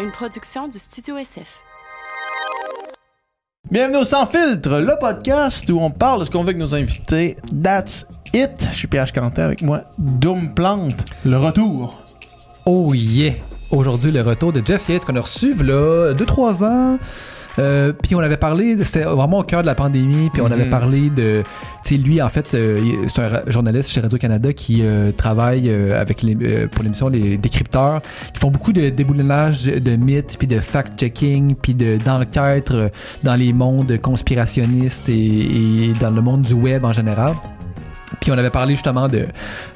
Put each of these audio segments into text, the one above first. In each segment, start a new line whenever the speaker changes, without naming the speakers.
une production du Studio SF.
Bienvenue au Sans Filtre, le podcast où on parle de ce qu'on veut avec nos invités. That's it. Je suis PH Quentin avec moi. Doom Plante, le retour.
Oh yeah! Aujourd'hui, le retour de Jeff Yates qu'on a reçu là 2-3 ans. Euh, puis on avait parlé, c'était vraiment au cœur de la pandémie, puis on avait
Mhm.
parlé de, tu sais, lui en fait, euh, c'est un journaliste chez Radio-Canada qui euh, travaille avec les, pour l'émission Les Décrypteurs, qui font beaucoup de déboulonnage de, mythes, puis de fact-checking, puis de- d'enquêtes dans les mondes conspirationnistes et, et dans le monde du web en général. Puis on avait parlé justement de,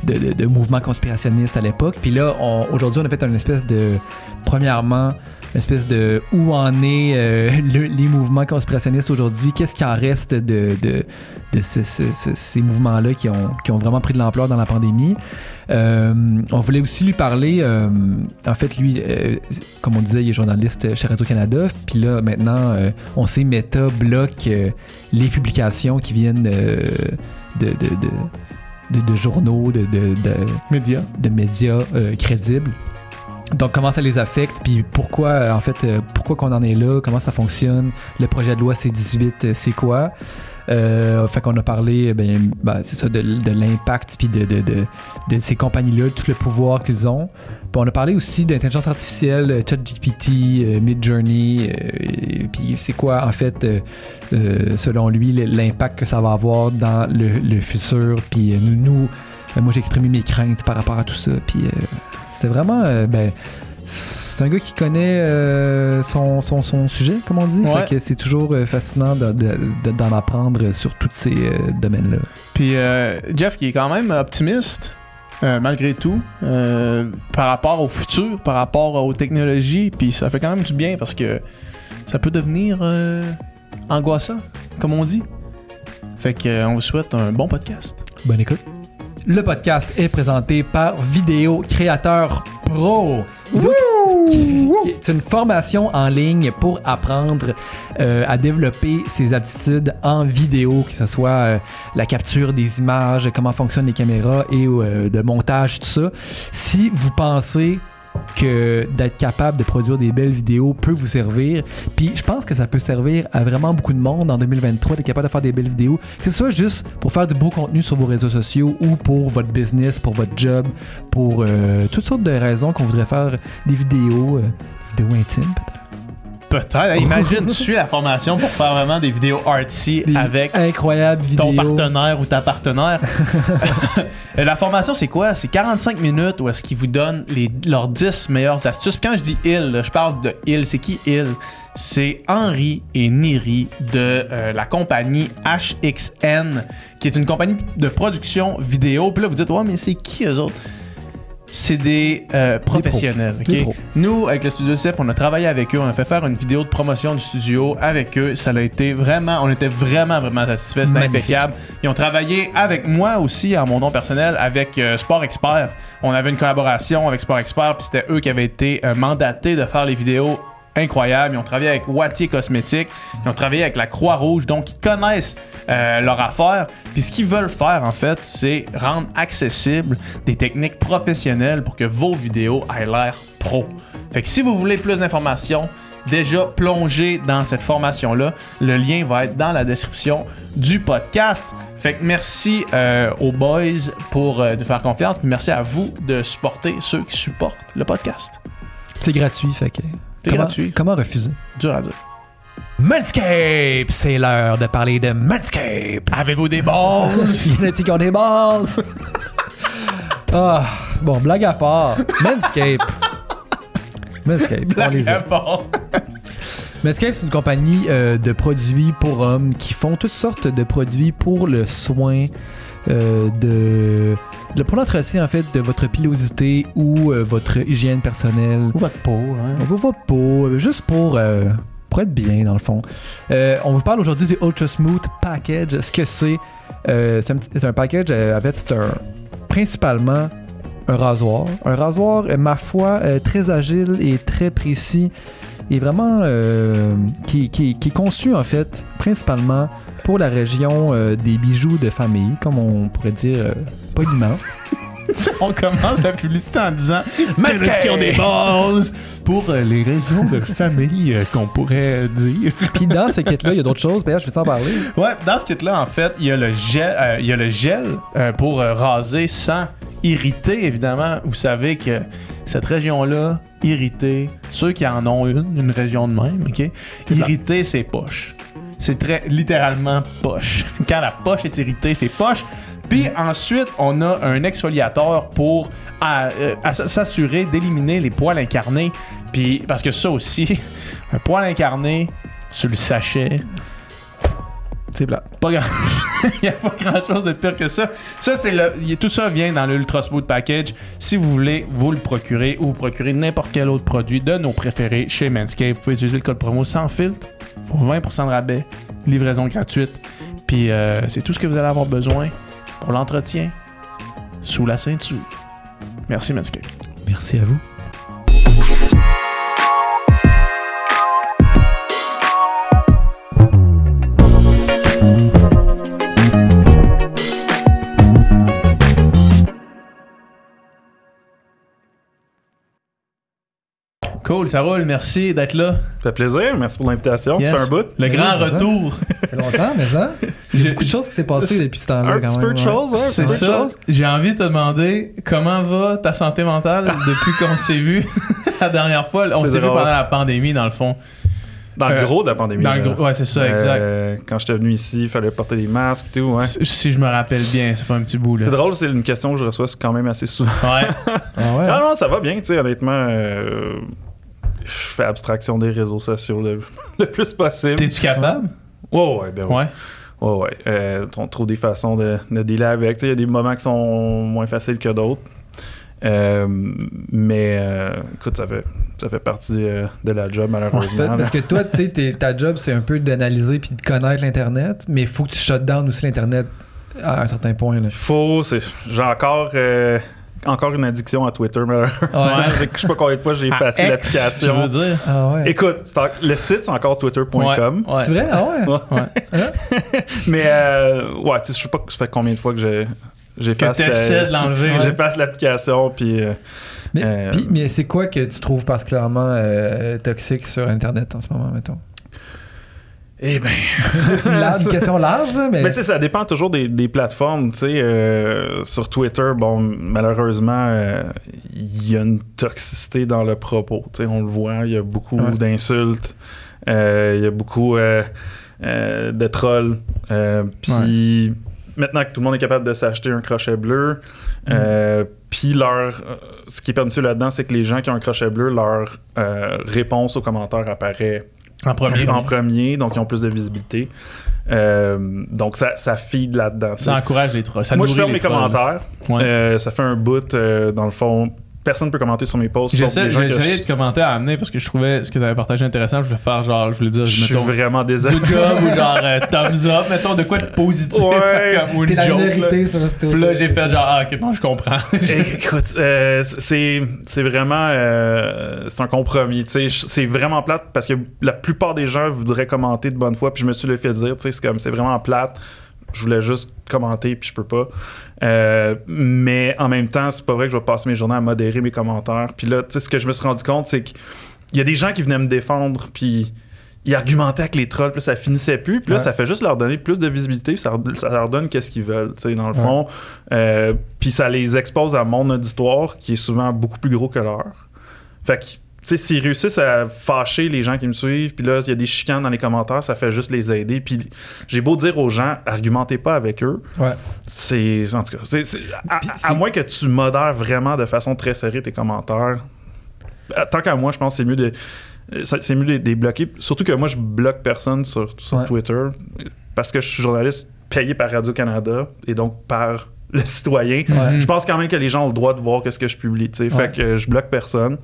de, de- de mouvements conspirationnistes à l'époque. Puis là, aujourd'hui, on a fait une espèce de, premièrement, espèce de où en est euh, le- les mouvements conspirationnistes aujourd'hui, qu'est-ce qui en reste de, de, de ce- ce- ce- ces mouvements-là qui ont, qui ont vraiment pris de l'ampleur dans la pandémie? Euh, on voulait aussi lui parler, euh, en fait, lui, comme on disait, il est journaliste chez Radio-Canada, puis là, maintenant, on sait, Meta bloque les publications qui viennent de, de, de, journaux, de, de, de-
Média.
de médias euh, crédibles. Donc comment ça les affecte, puis pourquoi euh, en fait euh, pourquoi qu'on en est là, comment ça fonctionne, le projet de loi C18 euh, c'est quoi? Fait qu'on a parlé, ben, ben, c'est ça, de, l'impact puis de, de, de, ces compagnies-là, tout le pouvoir qu'ils ont. Puis on a parlé aussi d'intelligence artificielle, ChatGPT, Midjourney, puis c'est quoi en fait, selon lui, l'impact que ça va avoir dans le, le futur. Puis nous, nous moi j'ai exprimé mes craintes par rapport à tout ça. Puis euh, c'était vraiment, euh, ben, c'est un gars qui connaît euh, son, son, son sujet, comme on dit.
Ouais.
Fait que c'est toujours euh, fascinant de- de- de- d'en apprendre sur tous ces euh, domaines-là.
Puis euh, Jeff qui est quand même optimiste. euh, malgré tout, euh, par rapport au futur, par rapport aux technologies, puis ça fait quand même du bien parce que ça peut devenir euh, angoissant, comme on dit. Fait que euh, on vous souhaite un bon podcast.
Bonne écoute. Le podcast est présenté par Vidéo Créateur Pro. C'est une formation en ligne pour apprendre euh, à développer ses aptitudes en vidéo, que ce soit euh, la capture des images, comment fonctionnent les caméras et euh, de montage, tout ça. Si vous pensez que d'être capable de produire des belles vidéos peut vous servir. Puis je pense que ça peut servir à vraiment beaucoup de monde en 2023 d'être capable de faire des belles vidéos, que ce soit juste pour faire du beau contenu sur vos réseaux sociaux ou pour votre business, pour votre job, pour euh, toutes sortes de raisons qu'on voudrait faire des vidéos, euh, vidéos intimes peut-être.
Peut-être. Imagine, tu suis la formation pour faire vraiment des vidéos artsy
Des
avec ton partenaire ou ta partenaire. Euh, la formation, c'est quoi? C'est 45 minutes où est-ce qu'ils vous donnent les, leurs 10 meilleures astuces. Quand je dis il, là, je parle de il. C'est qui il? C'est Henri et Niri de euh, la compagnie HXN, qui est une compagnie de production vidéo. Puis là, vous dites, ouais, mais c'est qui eux autres? C'est des euh, professionnels.
Des pros.
Nous, avec le studio CEP, on a travaillé avec eux, on a fait faire une vidéo de promotion du studio avec eux. Ça a été vraiment, on était vraiment, vraiment satisfaits. C'était impeccable. Ils ont travaillé avec moi aussi, à mon nom personnel, avec euh, Sport Expert. On avait une collaboration avec Sport Expert, puis c'était eux qui avaient été euh, mandatés de faire les vidéos incroyables. Ils ont travaillé avec Wattier Cosmétiques, ils ont travaillé avec la Croix-Rouge, donc ils connaissent euh, leur affaire. Puis ce qu'ils veulent faire, en fait, c'est rendre accessible des techniques professionnelles pour que vos vidéos aient l'air pro. Fait que si vous voulez plus d'informations, déjà plongez dans cette formation-là. Le lien va être dans la description du podcast. Fait que merci euh, aux boys pour euh, de faire confiance. Merci à vous de supporter ceux qui supportent le podcast.
C'est gratuit, fait que.
Gratuit.
Comment refuser?
Dur à dire.
Manscape! C'est l'heure de parler de Manscape!
Avez-vous des balles?
Il y en a-t-il qui ont des bases? ah, bon, blague à part. Manscape. Manscape, on les aime. Manscaped, c'est une compagnie euh, de produits pour hommes qui font toutes sortes de produits pour le soin euh, de, de- pour l'entretien en fait de votre pilosité ou euh, votre hygiène personnelle
Ou votre peau, hein?
va pas, euh, juste pour, euh, pour être bien dans le fond. Euh, on vous parle aujourd'hui du Ultra Smooth Package. Ce que c'est, c'est un, package, en fait, c'est un, principalement un rasoir. Un rasoir, ma foi, très agile et très précis et vraiment qui, qui- qui est conçu en fait principalement pour la région euh, des bijoux de famille, comme on pourrait dire euh, poliment.
On commence la publicité en disant
Manscaped!
qui ont des balls. pour euh, les régions de famille euh, qu'on pourrait dire?
Puis dans ce kit-là, il y a d'autres choses. Ben, je vais t'en parler.
Ouais, dans ce kit-là, en fait, il y a le gel, euh, il y a le gel pour raser sans irriter, évidemment. Vous savez que cette région-là, irritée, ceux qui en ont une, une région de même, ok? Irrité, c'est poche. C'est très littéralement poche. Quand la poche est irritée, c'est poche. Puis ensuite, on a un exfoliateur pour euh, s'assurer d'éliminer les poils incarnés. Puis parce que ça aussi, un poil incarné sur le sachet,
C'est plat.
pas grand... il n'y a pas grand chose de pire que ça. Ça, c'est le. Tout ça vient dans le Ultra Smooth Package. Si vous voulez, vous le procurez ou vous procurez n'importe quel autre produit de nos préférés chez Manscaped. Vous pouvez utiliser le code promo sans filtre pour 20% de rabais, livraison gratuite. Puis euh, c'est tout ce que vous allez avoir besoin pour l'entretien sous la ceinture. Merci Manscaped.
Merci à vous.
Cool, ça roule. Merci d'être là.
Ça fait plaisir, merci pour l'invitation.
Yes.
C'est un bout.
Le grand retour.
Ça fait longtemps, mais ça. A beaucoup de choses qui s'est passées depuis ce temps-là.
Un
quand
petit
même,
peu de
ouais.
choses, hein,
C'est ça. J'ai envie de te demander comment va ta santé mentale depuis qu'on s'est vu la dernière fois? On s'est vu pendant la pandémie, dans le fond.
Dans le
Euh,
gros de la pandémie.
Dans le gros- ouais, c'est ça, exact.
Euh, quand j'étais venu ici, il fallait porter des masques et tout. Ouais.
Si- Si je me rappelle bien, ça fait un petit bout là.
C'est drôle, c'est une question que je reçois quand même assez souvent.
Ouais.
Ah ouais.
Non, non, ça va bien, tu sais, honnêtement. euh, je fais abstraction des réseaux sociaux le, le plus possible.
T'es-tu capable?
Ouais, ouais, ben ouais.
Ouais.
Ouais, ouais. Euh, on trouve des façons de, de dealer avec. Il y a des moments qui sont moins faciles que d'autres. Euh, mais euh, écoute, ça fait, ça fait partie euh, de la job, malheureusement.
Parce que toi, tu sais, ta job, c'est un peu d'analyser puis de connaître l'Internet, mais il faut que tu shut down aussi l'Internet à un certain point. Là.
Faut, c'est, j'ai encore, euh, encore une addiction à Twitter, malheureusement.
Ouais.
Je sais pas combien de fois j'ai effacé
X, tu veux
l'application.
dire?
Ah ouais.
Écoute, le site, c'est encore twitter.com.
Ouais.
C'est vrai? Ah ouais?
Mais, euh, ouais, tu sais, je sais pas ça fait combien de fois que j'ai.
Que
J'efface
t'essaies
la-
de l'enlever.
J'efface l'application, puis euh,
Mais,
Euh,
mais c'est quoi que tu trouves particulièrement euh, toxique sur Internet en ce moment, mettons?
Eh ben,
C'est une, large- question large, là, mais...
Ben, ça dépend toujours des, des plateformes. Tu sais, euh, sur Twitter, bon, malheureusement, euh, il y a une toxicité dans le propos. Tu sais, on le voit, il y a beaucoup
Ouais.
d'insultes, euh, il y a beaucoup euh, euh, de trolls. Euh, Puis maintenant que tout le monde est capable de s'acheter un crochet bleu, euh, puis leur, euh, ce qui est pernicieux là-dedans, c'est que les gens qui ont un crochet bleu, leur euh, réponse aux commentaires apparaît
En premier.
en premier, donc ils ont plus de visibilité. Euh, donc ça, ça feed là-dedans.
Ça encourage les trolls. Ça
Moi, je ferme
les
commentaires.
Ouais.
Euh, ça fait un bout, euh, dans le fond. Personne peut commenter sur mes posts.
J'essaie j'essayais
je,
de commenter à amener parce que je trouvais ce que tu avais partagé intéressant. Je voulais faire genre, je voulais dire,
je suis
mettons,
vraiment désolé.
good job ou genre euh, thumbs up, mettons de quoi de positif
Ouais.
comme une
la
joke. là.
sur.
Puis là, j'ai fait genre, ah, ok, non, je comprends.
Écoute, euh, c'est c'est vraiment euh, c'est un compromis. tu sais. Je- C'est vraiment plate parce que la plupart des gens voudraient commenter de bonne foi, puis je me suis le fait dire. tu sais, C'est comme c'est vraiment plate. Je voulais juste commenter, puis je peux pas. Euh, mais en même temps, c'est pas vrai que je vais passer mes journées à modérer mes commentaires. Puis là, tu sais, ce que je me suis rendu compte, c'est qu'il y a des gens qui venaient me défendre, puis ils argumentaient avec les trolls, puis ça finissait plus. Puis là,
Ouais.
ça fait juste leur donner plus de visibilité, puis ça, ça leur donne qu'est-ce qu'ils veulent, tu sais, dans le
Ouais.
fond. Euh, puis ça les expose à mon auditoire, qui est souvent beaucoup plus gros que leur. Fait que, sais, s'ils réussissent à fâcher les gens qui me suivent, puis là, il y a des chicanes dans les commentaires, ça fait juste les aider. Puis j'ai beau dire aux gens, argumentez pas avec eux.
Ouais.
C'est. En tout cas, à, moins que tu modères vraiment de façon très serrée tes commentaires, euh, tant qu'à moi, je pense que c'est mieux de. euh, C'est mieux de les bloquer. Surtout que moi, je bloque personne sur, sur
Ouais.
Twitter parce que je suis journaliste payé par Radio-Canada et donc par le citoyen.
Ouais.
Je pense quand même que les gens ont le droit de voir qu'est-ce que je publie. Fait que je bloque personne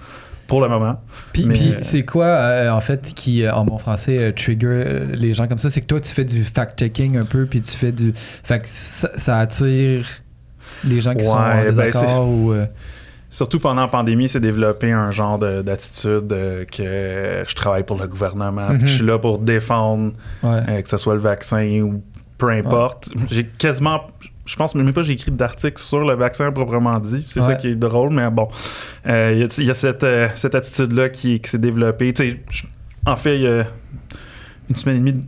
pour le moment.
Puis, puis c'est quoi, euh, en fait, qui, euh, en bon français, euh, trigger euh, les gens comme ça? C'est que toi, tu fais du fact-checking un peu, puis tu fais du... Fait que ça, ça attire les gens qui sont en
ben,
désaccord ou... euh,
Surtout pendant la pandémie, c'est développé un genre de- d'attitude euh, que je travaille pour le gouvernement, puis
Mhm.
je suis là pour défendre
ouais.
euh, que ce soit le vaccin ou peu importe. J'ai quasiment. Je pense même pas que j'ai écrit d'article sur le vaccin proprement dit. C'est
Ouais.
ça qui est drôle, mais bon. Euh, Il y a, il y a cette, euh, cette attitude-là qui, qui s'est développée. En fait, il y a une semaine et demie,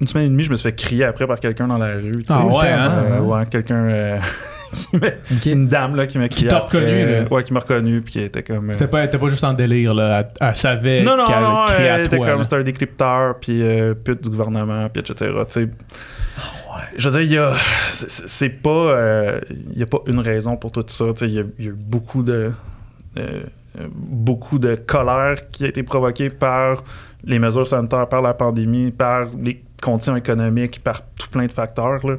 une semaine et demie, je me suis fait crier après par quelqu'un dans la rue.
Ah ouais, hein?
Euh, ouais, quelqu'un. euh, qui m'a-
Ok.
Une dame là, qui m'a crié.
t'a reconnu, là.
Ouais, qui m'a reconnu, puis qui était comme. euh,
C'était pas, t'étais pas juste en délire, là. Elle, elle savait
non, non,
qu'elle
non, elle
à
était comme c'était un décrypteur, puis euh, pute du gouvernement, puis etc. Tu sais. Je veux dire, il y a. c'est- pas. euh, Il y a pas une raison pour tout ça. Il y, a- il y a eu beaucoup de. euh, beaucoup de colère qui a été provoquée par les mesures sanitaires, par la pandémie, par les conditions économiques, par tout plein de facteurs. là.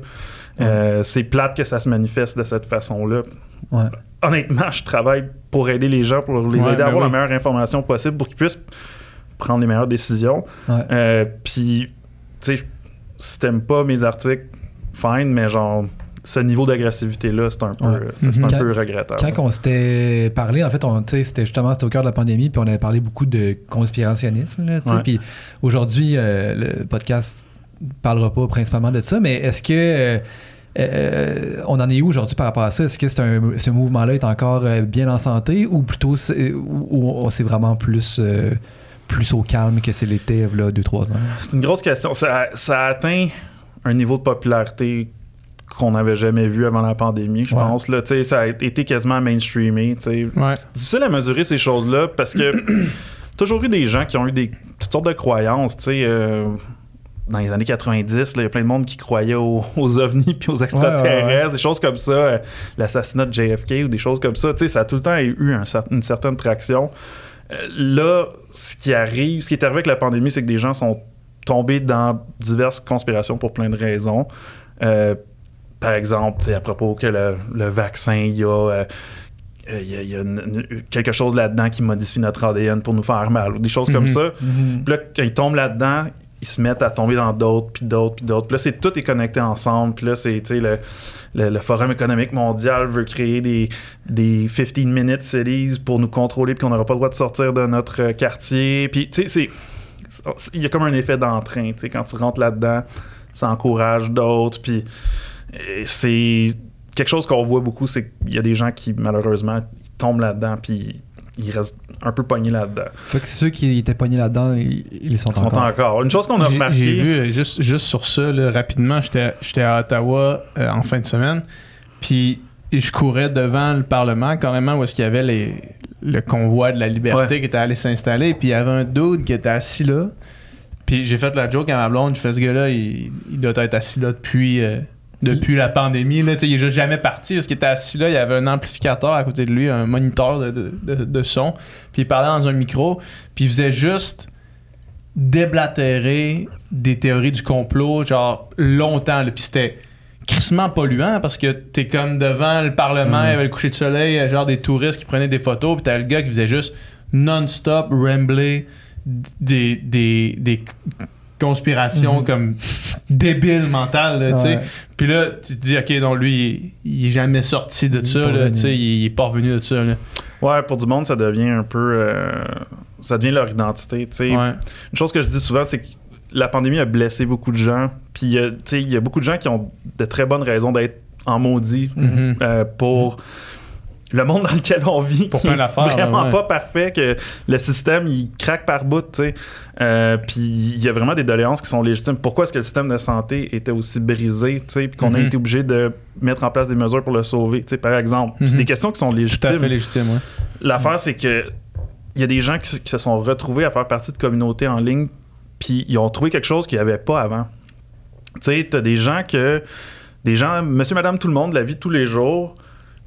Euh, c'est plate que ça se manifeste de cette façon-là.
Ouais.
Honnêtement, je travaille pour aider les gens, pour les
Ouais,
aider à
ben
avoir
oui.
la meilleure information possible pour qu'ils puissent prendre les meilleures décisions. Euh, Puis, tu sais, si t'aimes pas mes articles, fine, mais genre, ce niveau d'agressivité-là, c'est un peu,
Ouais.
c'est c'est un peu regrettable.
Quand on s'était parlé, en fait, on, c'était justement c'était au cœur de la pandémie, puis on avait parlé beaucoup de conspirationnisme. Là,
Ouais.
Puis aujourd'hui, euh, le podcast parlera pas principalement de ça, mais est-ce que euh, euh, on en est où aujourd'hui par rapport à ça? Est-ce que c'est un, ce mouvement-là est encore bien en santé ou plutôt c'est, ou, ou c'est vraiment plus, plus au calme que c'est l'été, là, 2-3 ans?
C'est une grosse question. Ça, ça a atteint un niveau de popularité qu'on n'avait jamais vu avant la pandémie, je
Ouais.
pense. Là, ça a été quasiment mainstreamé.
Ouais.
C'est difficile à mesurer ces choses-là parce que toujours eu des gens qui ont eu des toutes sortes de croyances. euh, dans les années 90, là, il y a plein de monde qui croyait aux, aux ovnis puis aux extraterrestres,
Ouais,
des choses comme ça, euh, l'assassinat de JFK ou des choses comme ça. Ça a tout le temps eu un une certaine traction. Euh, là, ce qui arrive, ce qui est arrivé avec la pandémie, c'est que des gens sont tombés dans diverses conspirations pour plein de raisons. Euh, par exemple, à propos que le, le vaccin, il y a, euh, il y a- il y a une- une- quelque chose là-dedans qui modifie notre ADN pour nous faire mal, ou des choses comme
Mhm.
ça. Puis là, quand ils tombent là-dedans, ils se mettent à tomber dans d'autres, puis d'autres, puis d'autres. Puis là, c'est tout est connecté ensemble. Puis là, c'est, le, le, le Forum économique mondial veut créer des, des 15-minute cities pour nous contrôler, puis qu'on n'aura pas le droit de sortir de notre quartier. Puis, tu sais, c'est... Il y a comme un effet d'entrain, tu sais, quand tu rentres là-dedans, ça encourage d'autres, puis c'est... Quelque chose qu'on voit beaucoup, c'est qu'il y a des gens qui, malheureusement, tombent là-dedans, puis ils restent un peu pognés là-dedans.
Fait que ceux qui étaient pognés là-dedans, ils, ils sont
Ils sont
encore.
encore. Une chose qu'on a remarqué...
J'ai vu, euh, juste, juste sur ça, là, rapidement, j'étais j'étais à Ottawa euh, en fin de semaine, puis je courais devant le Parlement, carrément, où est-ce qu'il y avait les, le convoi de la liberté
Ouais.
qui était allé s'installer, puis il y avait un dude qui était assis là, puis j'ai fait la joke à ma blonde, je fais ce gars-là, il, il doit être assis là depuis... euh, depuis la pandémie, là, il est juste jamais parti parce qu'il était assis là, il y avait un amplificateur à côté de lui, un moniteur de, de- de- de son, puis il parlait dans un micro, puis il faisait juste déblatérer des théories du complot, genre longtemps, là, puis c'était crissement polluant parce que t'es comme devant le Parlement, il y avait le coucher de soleil, genre des touristes qui prenaient des photos, puis t'as le gars qui faisait juste non-stop rambler des, des, des conspirations
Mhm.
comme débiles mentales, là, tu sais. Puis là, tu te dis, OK, non, lui, il, il est jamais sorti de
Il
ça, tu sais, il, il est pas revenu de ça, là.
Ouais, pour du monde, ça devient un peu. euh, ça devient leur identité. tu sais.
Ouais.
Une chose que je dis souvent, c'est que la pandémie a blessé beaucoup de gens. Puis, il y a- tu sais, il y a beaucoup de gens qui ont de très bonnes raisons d'être en maudit
Mhm.
euh, pour le monde dans lequel on vit.
Pour
qui
plein
est Vraiment
ouais.
pas parfait, que le système, il craque par bout, tu sais. Euh, puis, il y a vraiment des doléances qui sont légitimes. Pourquoi est-ce que le système de santé était aussi brisé, tu sais, puis qu'on a
Mhm.
été obligé de mettre en place des mesures pour le sauver, tu sais, par exemple? C'est
Mhm.
des questions qui sont
Tout
légitimes.
à fait légitime, ouais.
L'affaire, c'est que il y a des gens qui se sont retrouvés à faire partie de communautés en ligne, puis ils ont trouvé quelque chose qu'il n'y avait pas avant. Tu sais, t'as des gens que. Des gens, monsieur, madame, tout le monde, la vie tous les jours,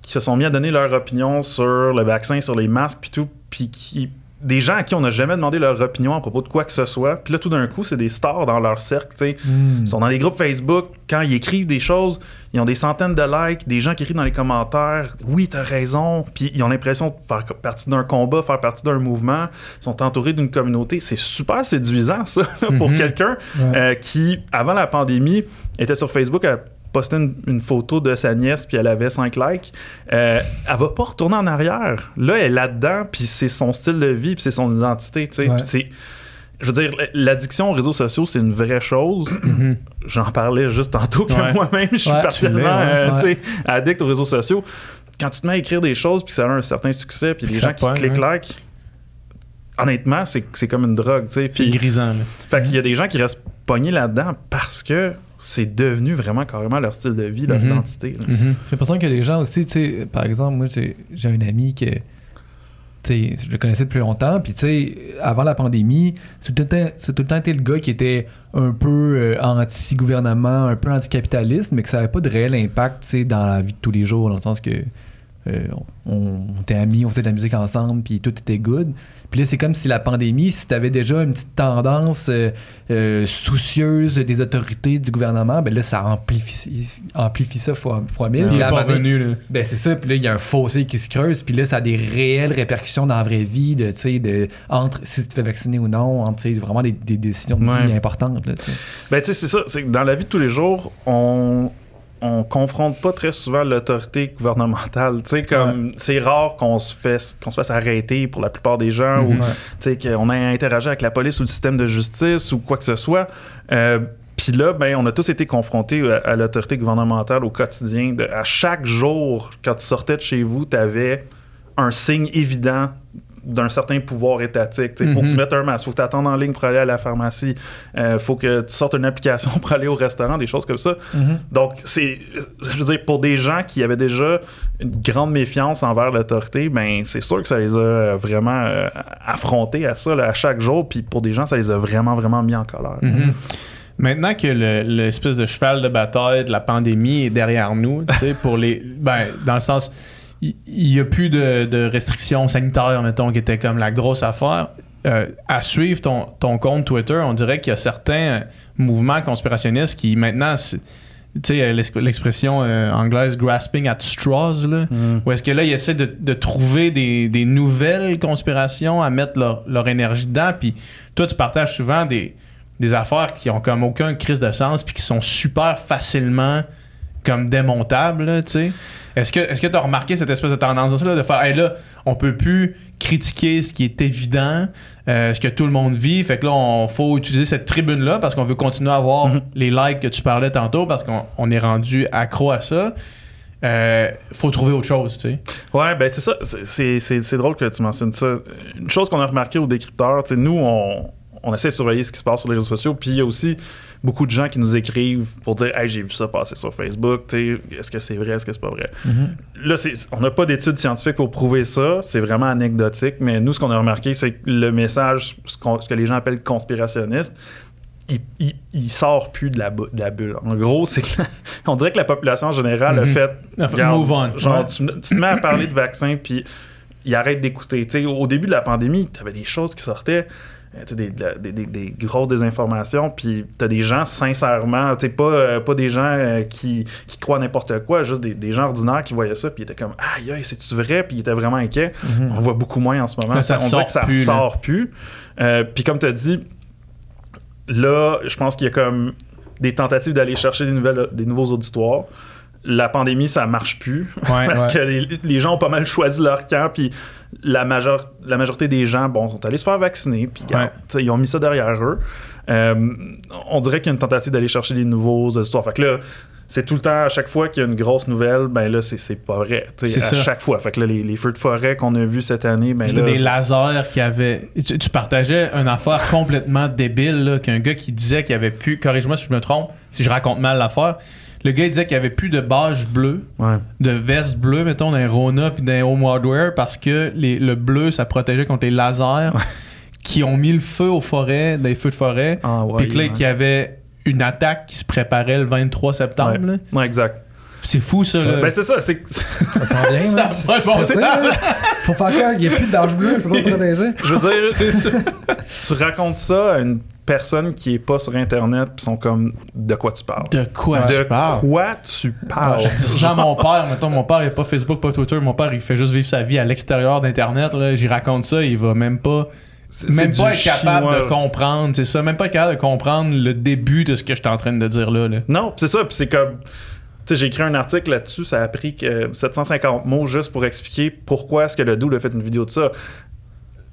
qui se sont mis à donner leur opinion sur le vaccin, sur les masques, puis tout, puis qui. Des gens à qui on n'a jamais demandé leur opinion à propos de quoi que ce soit, puis là, tout d'un coup, c'est des stars dans leur cercle, sais.
Hmm.
Ils sont dans les groupes Facebook. Quand ils écrivent des choses, ils ont des centaines de likes, des gens qui écrivent dans les commentaires. Oui, t'as raison. Puis ils ont l'impression de faire partie d'un combat, faire partie d'un mouvement. Ils sont entourés d'une communauté. C'est super séduisant, ça, pour
Mhm.
quelqu'un
Ouais.
euh, qui, avant la pandémie, était sur Facebook à poster une, une photo de sa nièce, puis elle avait 5 likes. Euh, elle va pas retourner en arrière. Là, elle est là-dedans, puis c'est son style de vie, puis c'est son identité. tu sais.
Ouais.
Puis c'est je veux dire, l'addiction aux réseaux sociaux, c'est une vraie chose. J'en parlais juste tantôt que
Ouais.
moi-même, je suis
Ouais,
partiellement euh,
Ouais.
addict aux réseaux sociaux. Quand tu te mets à écrire des choses puis que ça a un certain succès, puis les gens qui cliquent like, honnêtement, c'est c'est comme une drogue, tu sais.
C'est grisant. là.
fait qu'il y a des gens qui restent pognés là-dedans parce que c'est devenu vraiment carrément leur style de vie, leur
Mhm.
identité.
Mhm.
J'ai l'impression que les gens aussi, tu sais, par exemple, moi, j'ai un ami que, je le connaissais depuis longtemps, puis tu sais, avant la pandémie, c'est tout, le temps- c'est tout le temps été le gars qui était un peu euh, anti-gouvernement, un peu anticapitaliste, mais que ça n'avait pas de réel impact, tu sais, dans la vie de tous les jours, dans le sens que euh, on, on était amis, on faisait de la musique ensemble, puis tout était good. Puis là, c'est comme si la pandémie, si tu avais déjà une petite tendance euh, euh, soucieuse des autorités, du gouvernement, ben là, ça amplifie, amplifie ça fois, fois mille.
Il
Puis
est
là,
pas revenu. là.
ben c'est ça, puis là il y a un fossé qui se creuse, puis là ça a des réelles répercussions dans la vraie vie, de, tu sais, de, entre si tu te fais vacciner ou non, entre, tu sais, vraiment des, des décisions de
Ouais.
vie importantes. Là, tu sais.
Ben, tu sais, c'est ça. C'est que dans la vie de tous les jours, on on confronte pas très souvent l'autorité gouvernementale. Tu sais, comme c'est rare qu'on se fasse qu'on se fasse arrêter pour la plupart des gens ou tu sais qu'on ait interagi avec la police ou le système de justice ou quoi que ce soit. Euh, puis là, ben, on a tous été confrontés à, à l'autorité gouvernementale au quotidien. De- à chaque jour, quand tu sortais de chez vous, tu avais un signe évident d'un certain pouvoir étatique. Il faut que tu
Mhm.
mettes un masque, faut que tu attendes en ligne pour aller à la pharmacie, euh, faut que tu sortes une application pour aller au restaurant, des choses comme ça. Donc, c'est, je veux dire, pour des gens qui avaient déjà une grande méfiance envers l'autorité, ben, c'est sûr que ça les a euh, vraiment euh, affrontés à ça là, à chaque jour. Puis pour des gens, ça les a vraiment, vraiment mis en colère.
Mhm. Maintenant que le- l'espèce de cheval de bataille de la pandémie est derrière nous, tu sais, pour les. Ben, dans le sens. Il n'y a plus de, de restrictions sanitaires, mettons, qui étaient comme la grosse affaire. Euh, à suivre ton, ton compte Twitter, on dirait qu'il y a certains mouvements conspirationnistes qui maintenant. Tu sais, l'ex- l'expression euh, anglaise grasping at straws, là.
Mhm.
Ou est-ce que là, ils essaient de, de trouver des, des nouvelles conspirations à mettre leur, leur énergie dedans? Puis toi, tu partages souvent des, des affaires qui ont comme aucun crise de sens puis qui sont super facilement comme démontables, tu sais. Est-ce que est-ce que tu as remarqué cette espèce de tendance-là de faire, hey, là, on peut plus critiquer ce qui est évident, euh, ce que tout le monde vit, fait que là, on faut utiliser cette tribune-là parce qu'on veut continuer à avoir
Mhm.
les likes que tu parlais tantôt parce qu'on on est rendu accro à ça. Euh, faut trouver autre chose, tu sais.
Ouais, ben c'est ça. C'est drôle que tu mentionnes ça. Une chose qu'on a remarqué au décrypteur, tu sais, nous, on, on essaie de surveiller ce qui se passe sur les réseaux sociaux, puis il y a aussi beaucoup de gens qui nous écrivent pour dire Hey, j'ai vu ça passer sur Facebook, est-ce que c'est vrai, est-ce que c'est pas vrai? Là, c'est- on n'a pas d'études scientifiques pour prouver ça, c'est vraiment anecdotique, mais nous, ce qu'on a remarqué, c'est que le message, ce, que les gens appellent conspirationniste, il, il, il sort plus de la, bu- de la bulle. En gros, c'est que on dirait que la population en général a
Mhm.
fait
A fait
Regarde,
move on.
Genre,
Ouais.
tu, tu te mets à parler de vaccins, puis il arrête d'écouter. Au début de la pandémie, tu avais des choses qui sortaient, des, de la- des, des- des grosses désinformations, puis tu as des gens, sincèrement, pas, euh, pas des gens euh, qui, qui croient n'importe quoi, juste des, des gens ordinaires qui voyaient ça, puis ils étaient comme Aïe, aïe, c'est-tu vrai? Puis ils étaient vraiment inquiets. On voit beaucoup moins en ce moment.
Là, ça
on dirait que ça
plus, là.
sort plus. Euh, puis comme tu as dit, là, je pense qu'il y a comme des tentatives d'aller chercher des, nouvelles, des nouveaux auditoires. La pandémie, ça marche plus.
Ouais,
parce
ouais.
que les, les gens ont pas mal choisi leur camp. Puis la, major- la majorité des gens, bon, sont allés se faire vacciner. Puis
Ouais.
ils ont mis ça derrière eux. Euh, on dirait qu'il y a une tentative d'aller chercher des nouveaux auditoires. Fait que là, c'est tout le temps, à chaque fois qu'il y a une grosse nouvelle, ben là, c'est c'est pas vrai. à
ça.
chaque fois. Fait que là, les, les feux de forêt qu'on a vus cette année, ben
C'était des lasers qui avaient. Tu, tu partageais une affaire complètement débile, là, qu'un gars qui disait qu'il avait plus. Corrige-moi si je me trompe, si je raconte mal l'affaire. Le gars il disait qu'il y avait plus de badge bleu,
Ouais.
de veste bleue, mettons, d'un Rona puis d'un Home Hardware parce que les- le bleu, ça protégeait contre les lasers qui ont mis le feu aux forêts, des feux de forêt.
Ah,
puis que là, qu'il y avait une attaque qui se préparait le 23 septembre. là.
Ouais, exact.
C'est fou, ça. Là.
Ben, c'est ça. C'est
Ça s'en vient,
Ça
là.
de bon
Stressé, là. Faut faire quoi? Il n'y a plus de barge bleue, je peux pas me protéger.
Je veux dire, tu racontes ça à une personne qui est pas sur Internet, puis sont comme de quoi tu parles?
De quoi
de
tu parles?
quoi tu parles?
Je dis ça à mon père, mettons, mon père, il n'a pas Facebook, pas Twitter. Mon père, il fait juste vivre sa vie à l'extérieur d'Internet. là. J'y raconte ça, il va même pas. Même pas être capable
chinois.
de comprendre, c'est ça, même pas être capable de comprendre le début de ce que je suis en train de dire là. là.
Non, pis c'est ça, puis c'est comme. J'ai écrit un article là-dessus, ça a pris que 750 mots juste pour expliquer pourquoi est-ce que le Doux a fait une vidéo de ça.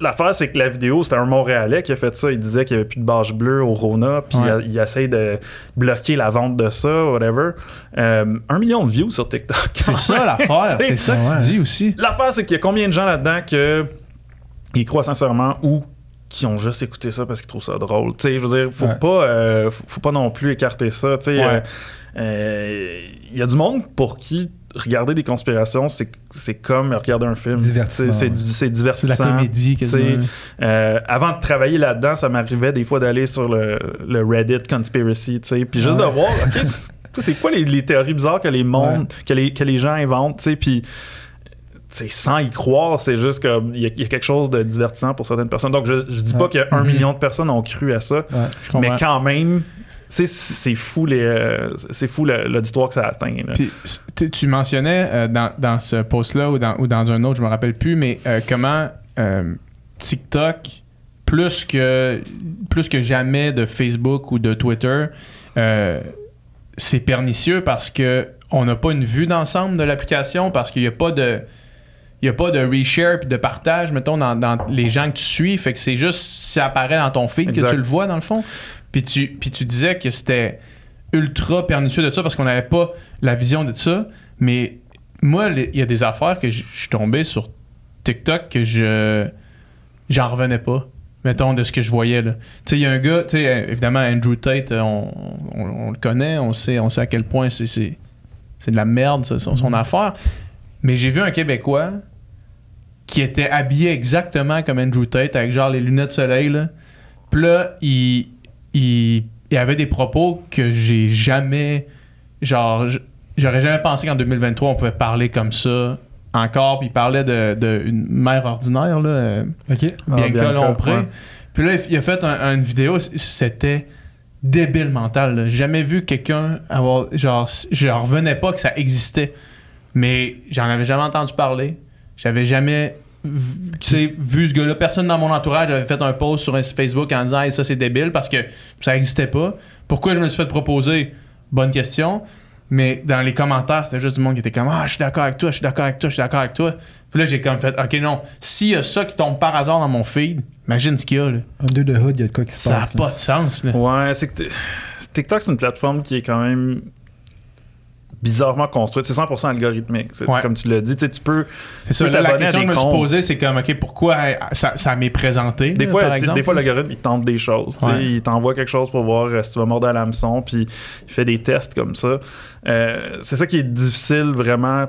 l'affaire, c'est que la vidéo, c'était un Montréalais qui a fait ça. Il disait qu'il n'y avait plus de bâche bleue au Rona, puis
Ouais.
il, il essaye de bloquer la vente de ça, whatever. Euh, un million de views sur TikTok.
C'est ça l'affaire. C'est ça que
ouais.
tu dis aussi.
L'affaire, c'est qu'il y a combien de gens là-dedans que ils croient sincèrement ou qui ont juste écouté ça parce qu'ils trouvent ça drôle. Tu sais, je veux dire, faut
Ouais.
pas, euh, faut, faut pas non plus écarter ça. Tu sais,
Ouais.
euh, euh, il y a du monde pour qui regarder des conspirations, c'est c'est comme regarder un film. C'est du- c'est divertissant.
la comédie.
Avant de travailler là-dedans, ça m'arrivait des fois d'aller sur le, le Reddit Conspiracy, tu sais, puis juste
Ouais.
de voir, ok, c'est- quoi les, les théories bizarres que les mondes, que les, que les gens inventent, tu sais, puis sans y croire, c'est juste qu'il y, a- il y a quelque chose de divertissant pour certaines personnes. Donc, je, je dis pas
Ouais.
que un
Mhm.
million de personnes ont cru à ça,
Ouais.
Mais quand même, c'est fou les, euh, c'est fou le- l'auditoire que ça atteint. là.
Puis, tu- mentionnais euh, dans, dans ce post-là ou dans, ou dans un autre, je me rappelle plus, mais euh, comment euh, TikTok, plus que, plus que jamais de Facebook ou de Twitter, c'est pernicieux parce que on n'a pas une vue d'ensemble de l'application, parce qu'il n'y a pas de. Il n'y a pas de reshare puis de partage, mettons, dans, dans les gens que tu suis. Fait que c'est juste, ça apparaît dans ton feed que tu le vois, dans le fond. Puis tu, puis tu disais que c'était ultra pernicieux de ça parce qu'on n'avait pas la vision de ça. Mais moi, il y a des affaires que je suis tombé sur TikTok que je j'en revenais pas. Mettons, de ce que je voyais. là. Tu sais, il y a un gars, tu sais, évidemment, Andrew Tate, on, on- on le connaît, on sait, on sait à quel point c'est, c'est, c'est de la merde, ça, son, son affaire. Mais j'ai vu un Québécois qui était habillé exactement comme Andrew Tate, avec genre les lunettes de soleil, là. Puis là, il, il, il avait des propos que j'ai jamais. Genre, j'aurais jamais pensé qu'en 2023, on pouvait parler comme ça encore. Puis il parlait de, de une mère ordinaire, là. euh,
Ok.
Ah,
Bianca
Bianca,
Lompré.
ouais.
Puis là, il a fait un- une vidéo, c'était débile mental. là. Jamais vu quelqu'un avoir. Genre, je revenais pas que ça existait. Mais j'en avais jamais entendu parler. J'avais jamais vu ce gars-là. Personne dans mon entourage avait fait un post sur un site Facebook en disant Hey, ça c'est débile parce que ça existait pas. Pourquoi je me suis fait proposer? Bonne question. Mais dans les commentaires, c'était juste du monde qui était comme Ah, je suis d'accord avec toi, je suis d'accord avec toi, je suis d'accord avec toi. Puis là, j'ai comme fait Ok, non. S'il y a ça qui tombe par hasard dans mon feed, imagine ce qu'il y a. Là.
Under the hood, il y a de quoi qui se
Ça n'a
passe.
pas de sens. Là.
Ouais, c'est que t- TikTok, c'est une plateforme qui est quand même bizarrement construite. C'est 100% algorithmique.
Ouais.
Comme tu l'as dit, tu sais, tu peux.
C'est ça. la question que je me suis posée, c'est comme Ok, pourquoi euh, ça, ça m'est présenté
Des fois,
par
t-
exemple?
des fois l'algorithme, il tente des choses. tu sais.
Ouais.
Il t'envoie quelque chose pour voir euh, si tu vas mordre à l'hameçon, puis il fait des tests comme ça. Euh, c'est ça qui est difficile, vraiment.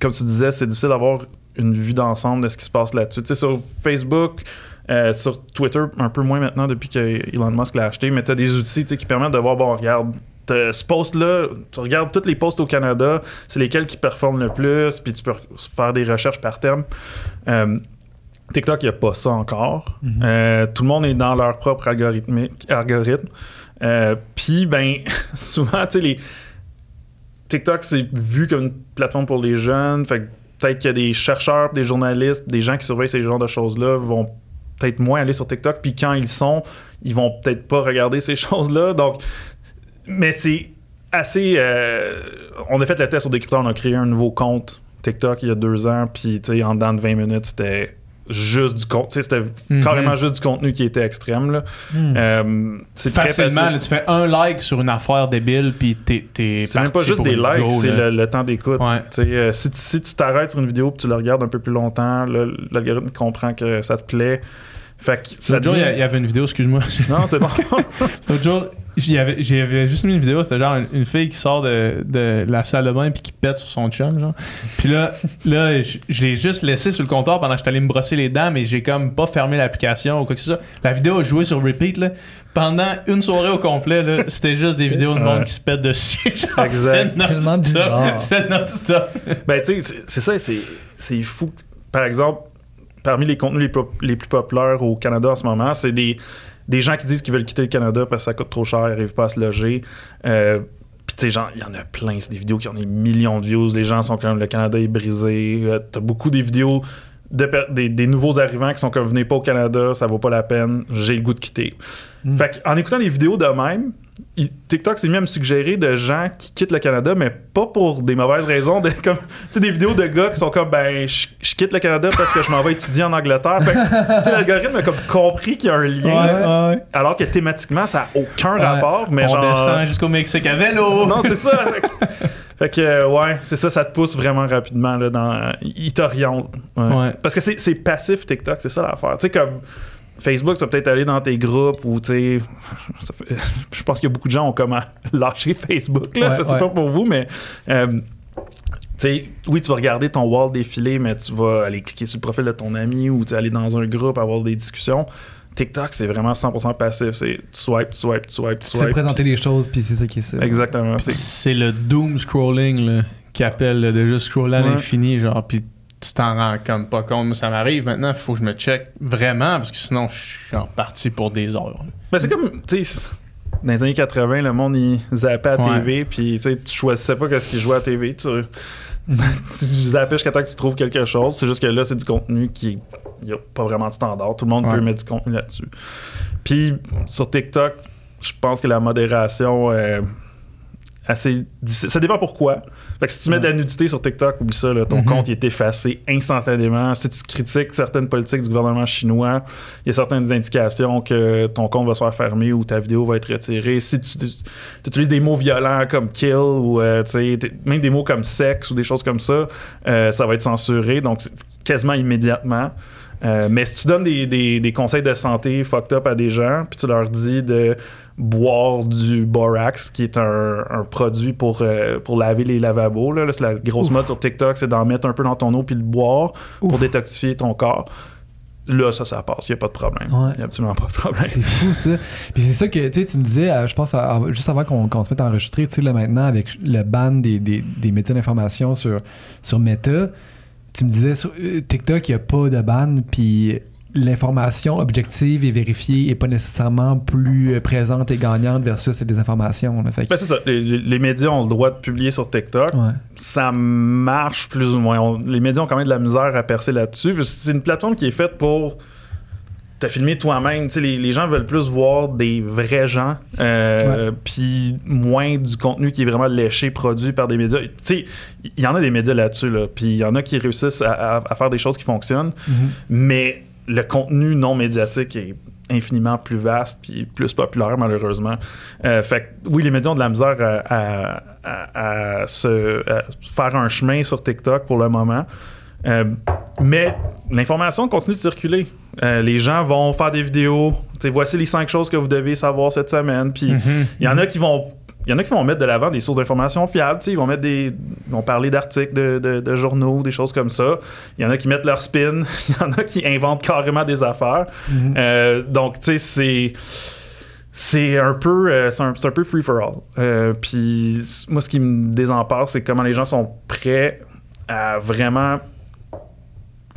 Comme tu disais, c'est difficile d'avoir une vue d'ensemble de ce qui se passe là-dessus. Tu sais, sur Facebook, euh, sur Twitter, un peu moins maintenant depuis que Elon Musk l'a acheté, mais tu as des outils qui permettent de voir, bon, regarde, ce post-là, tu regardes tous les posts au Canada, c'est lesquels qui performent le plus, puis tu peux faire des recherches par thème. Euh, TikTok, il n'y a pas ça encore.
Mhm.
Euh, tout le monde est dans leur propre algorithme. Euh, Puis, ben, souvent, tu sais, les. TikTok, c'est vu comme une plateforme pour les jeunes. Fait que peut-être qu'il y a des chercheurs, des journalistes, des gens qui surveillent ces genres de choses-là vont peut-être moins aller sur TikTok. Puis quand ils sont, ils vont peut-être pas regarder ces choses-là. Donc, mais c'est assez. euh, on a fait le test sur Décrypteur, on a créé un nouveau compte TikTok il y a deux ans. Puis, tu sais, en dedans de 20 minutes, c'était juste du contenu. C'était
Mhm.
carrément juste du contenu qui était extrême. Là.
Hmm.
Euh, c'est
Facilement, là, tu fais un like sur une affaire débile, puis t'es,
C'est même pas juste des likes, c'est le, le temps d'écoute.
Ouais.
Euh, si, tu- si tu t'arrêtes sur une vidéo et tu le regardes un peu plus longtemps, là, l'algorithme comprend que ça te plaît. Fait que ça
L'autre jour, il y avait une vidéo, excuse-moi.
Non, c'est bon.
L'autre jour, j'y avais, j'avais juste mis une vidéo, c'était genre une, une fille qui sort de, de la salle de bain puis qui pète sur son chum, genre. Puis là, là je, je l'ai juste laissé sur le comptoir pendant que j'étais allé me brosser les dents, mais j'ai comme pas fermé l'application ou quoi que ce soit. La vidéo a joué sur repeat, là. Pendant une soirée au complet, là, c'était juste des vidéos de monde qui se pète dessus. Genre,
Exact.
c'est
Tellement
non-stop.
ben, tu sais, c'est- ça, c'est c'est fou. Par exemple, parmi les contenus les plus populaires au Canada en ce moment, c'est des, des gens qui disent qu'ils veulent quitter le Canada parce que ça coûte trop cher, ils n'arrivent pas à se loger. Euh, puis, tu sais, genre, il y en a plein. C'est des vidéos qui ont des millions de views. Les gens sont comme le Canada est brisé. Euh, T'as beaucoup des vidéos de des, des nouveaux arrivants qui sont comme venez pas au Canada, ça vaut pas la peine, j'ai le goût de quitter.
Mm.
Fait en écoutant des vidéos de même, TikTok s'est mis à me suggérer de gens qui quittent le Canada, mais pas pour des mauvaises raisons. De, comme, tu sais, des vidéos de gars qui sont comme, ben, je, je quitte le Canada parce que je m'en vais étudier en Angleterre. L'algorithme a comme compris qu'il y a un lien,
Ouais, ouais.
alors que thématiquement, ça n'a aucun
Ouais.
rapport. Mais
On
genre,
descend jusqu'au Mexique à vélo.
non, c'est ça. Fait que- ouais, c'est ça, ça te pousse vraiment rapidement. Là, dans, il t'oriente. Ouais.
Ouais.
Parce que c'est c'est passif TikTok, c'est ça l'affaire. Tu sais, comme Facebook, tu vas peut-être aller dans tes groupes ou, tu sais, je pense qu'il y a beaucoup de gens ont comme lâché Facebook. Là,
Ouais,
je sais
ouais.
pas pour vous, mais. euh, tu sais, oui, tu vas regarder ton wall défiler, mais tu vas aller cliquer sur le profil de ton ami ou tu aller dans un groupe, avoir des discussions. TikTok, c'est vraiment 100% passif. C'est tu swipe, tu swipe, tu swipe, tu
Tu fais
swipe.
présenter les choses, puis c'est ça qui est ça.
Exactement. c'est-
C'est le doom scrolling là, qui appelle là, de juste scroller à
Ouais.
l'infini, genre, puis tu t'en rends comme pas compte. Moi, ça m'arrive maintenant, il faut que je me check vraiment, parce que sinon, je suis en partie pour des heures.
Mais c'est comme, tu sais, dans les années 80, le monde, il zappait à
Ouais.
TV, puis tu sais, tu choisissais pas qu'est-ce qu'il jouait à TV. Tu, tu zappais jusqu'à temps que tu trouves quelque chose. C'est juste que là, c'est du contenu qui. Il n'y a pas vraiment de standard. Tout le monde
Ouais.
peut mettre du contenu là-dessus. Puis, sur TikTok, je pense que la modération est assez difficile. Ça dépend pourquoi. Fait que si tu mets de la nudité sur TikTok, oublie ça, là, ton
Mhm.
compte il est effacé instantanément. Si tu critiques certaines politiques du gouvernement chinois, il y a certaines indications que ton compte va se faire fermer ou ta vidéo va être retirée. Si tu, tu utilises des mots violents comme kill ou euh, même des mots comme sexe ou des choses comme ça, euh, ça va être censuré. Donc, c'est quasiment immédiatement. Euh, mais si tu donnes des, des- des conseils de santé fucked up à des gens, puis tu leur dis de boire du borax, qui est un, un produit pour, euh, pour laver les lavabos, là, Là, c'est la grosse mode sur TikTok, c'est d'en mettre un peu dans ton eau puis le boire pour détoxifier ton corps. Là, ça, ça passe, il n'y a pas de problème. Il
Ouais.
n'y a absolument pas de problème.
C'est fou ça. Puis c'est ça que tu me disais, euh, je pense, à- à- juste avant qu'on qu'on se mette à enregistrer, tu sais, là maintenant, avec le ban des, des, des médias d'information sur, sur Meta, tu me disais sur euh, TikTok, il n'y a pas de ban, puis l'information objective et vérifiée est pas nécessairement plus euh, présente et gagnante versus. Là. Fait que-
Ben, c'est ça, les, les- les médias ont le droit de publier sur TikTok.
ouais.
ça marche plus ou moins. On- les médias ont quand même de la misère à percer là-dessus. C'est une plateforme qui est faite pour te filmer toi-même. Les, les gens veulent plus voir des vrais gens, euh, puis moins du contenu qui est vraiment léché, produit par des médias. Il y en a des médias là-dessus, là, puis il y en a qui réussissent à, à- à faire des choses qui fonctionnent,
Mhm.
mais le contenu non médiatique est infiniment plus vaste puis plus populaire malheureusement. Euh, fait que, oui, les médias ont de la misère à, à- à- à se à faire un chemin sur TikTok pour le moment. Euh, mais l'information continue de circuler. Euh, les gens vont faire des vidéos. Voici les cinq choses que vous devez savoir cette semaine. Puis
Mhm.
il y en a qui vont. Il y en a qui vont mettre de l'avant des sources d'informations fiables. Ils vont mettre des. Ils vont parler d'articles, de, de- de journaux, des choses comme ça. Il y en a qui mettent leur spin. Il y en a qui inventent carrément des affaires.
Mhm.
Euh, donc, tu sais, c'est. C'est un peu, euh, c'est un, c'est un peu free for all. Euh, Puis moi, ce qui me désempare, c'est comment les gens sont prêts à vraiment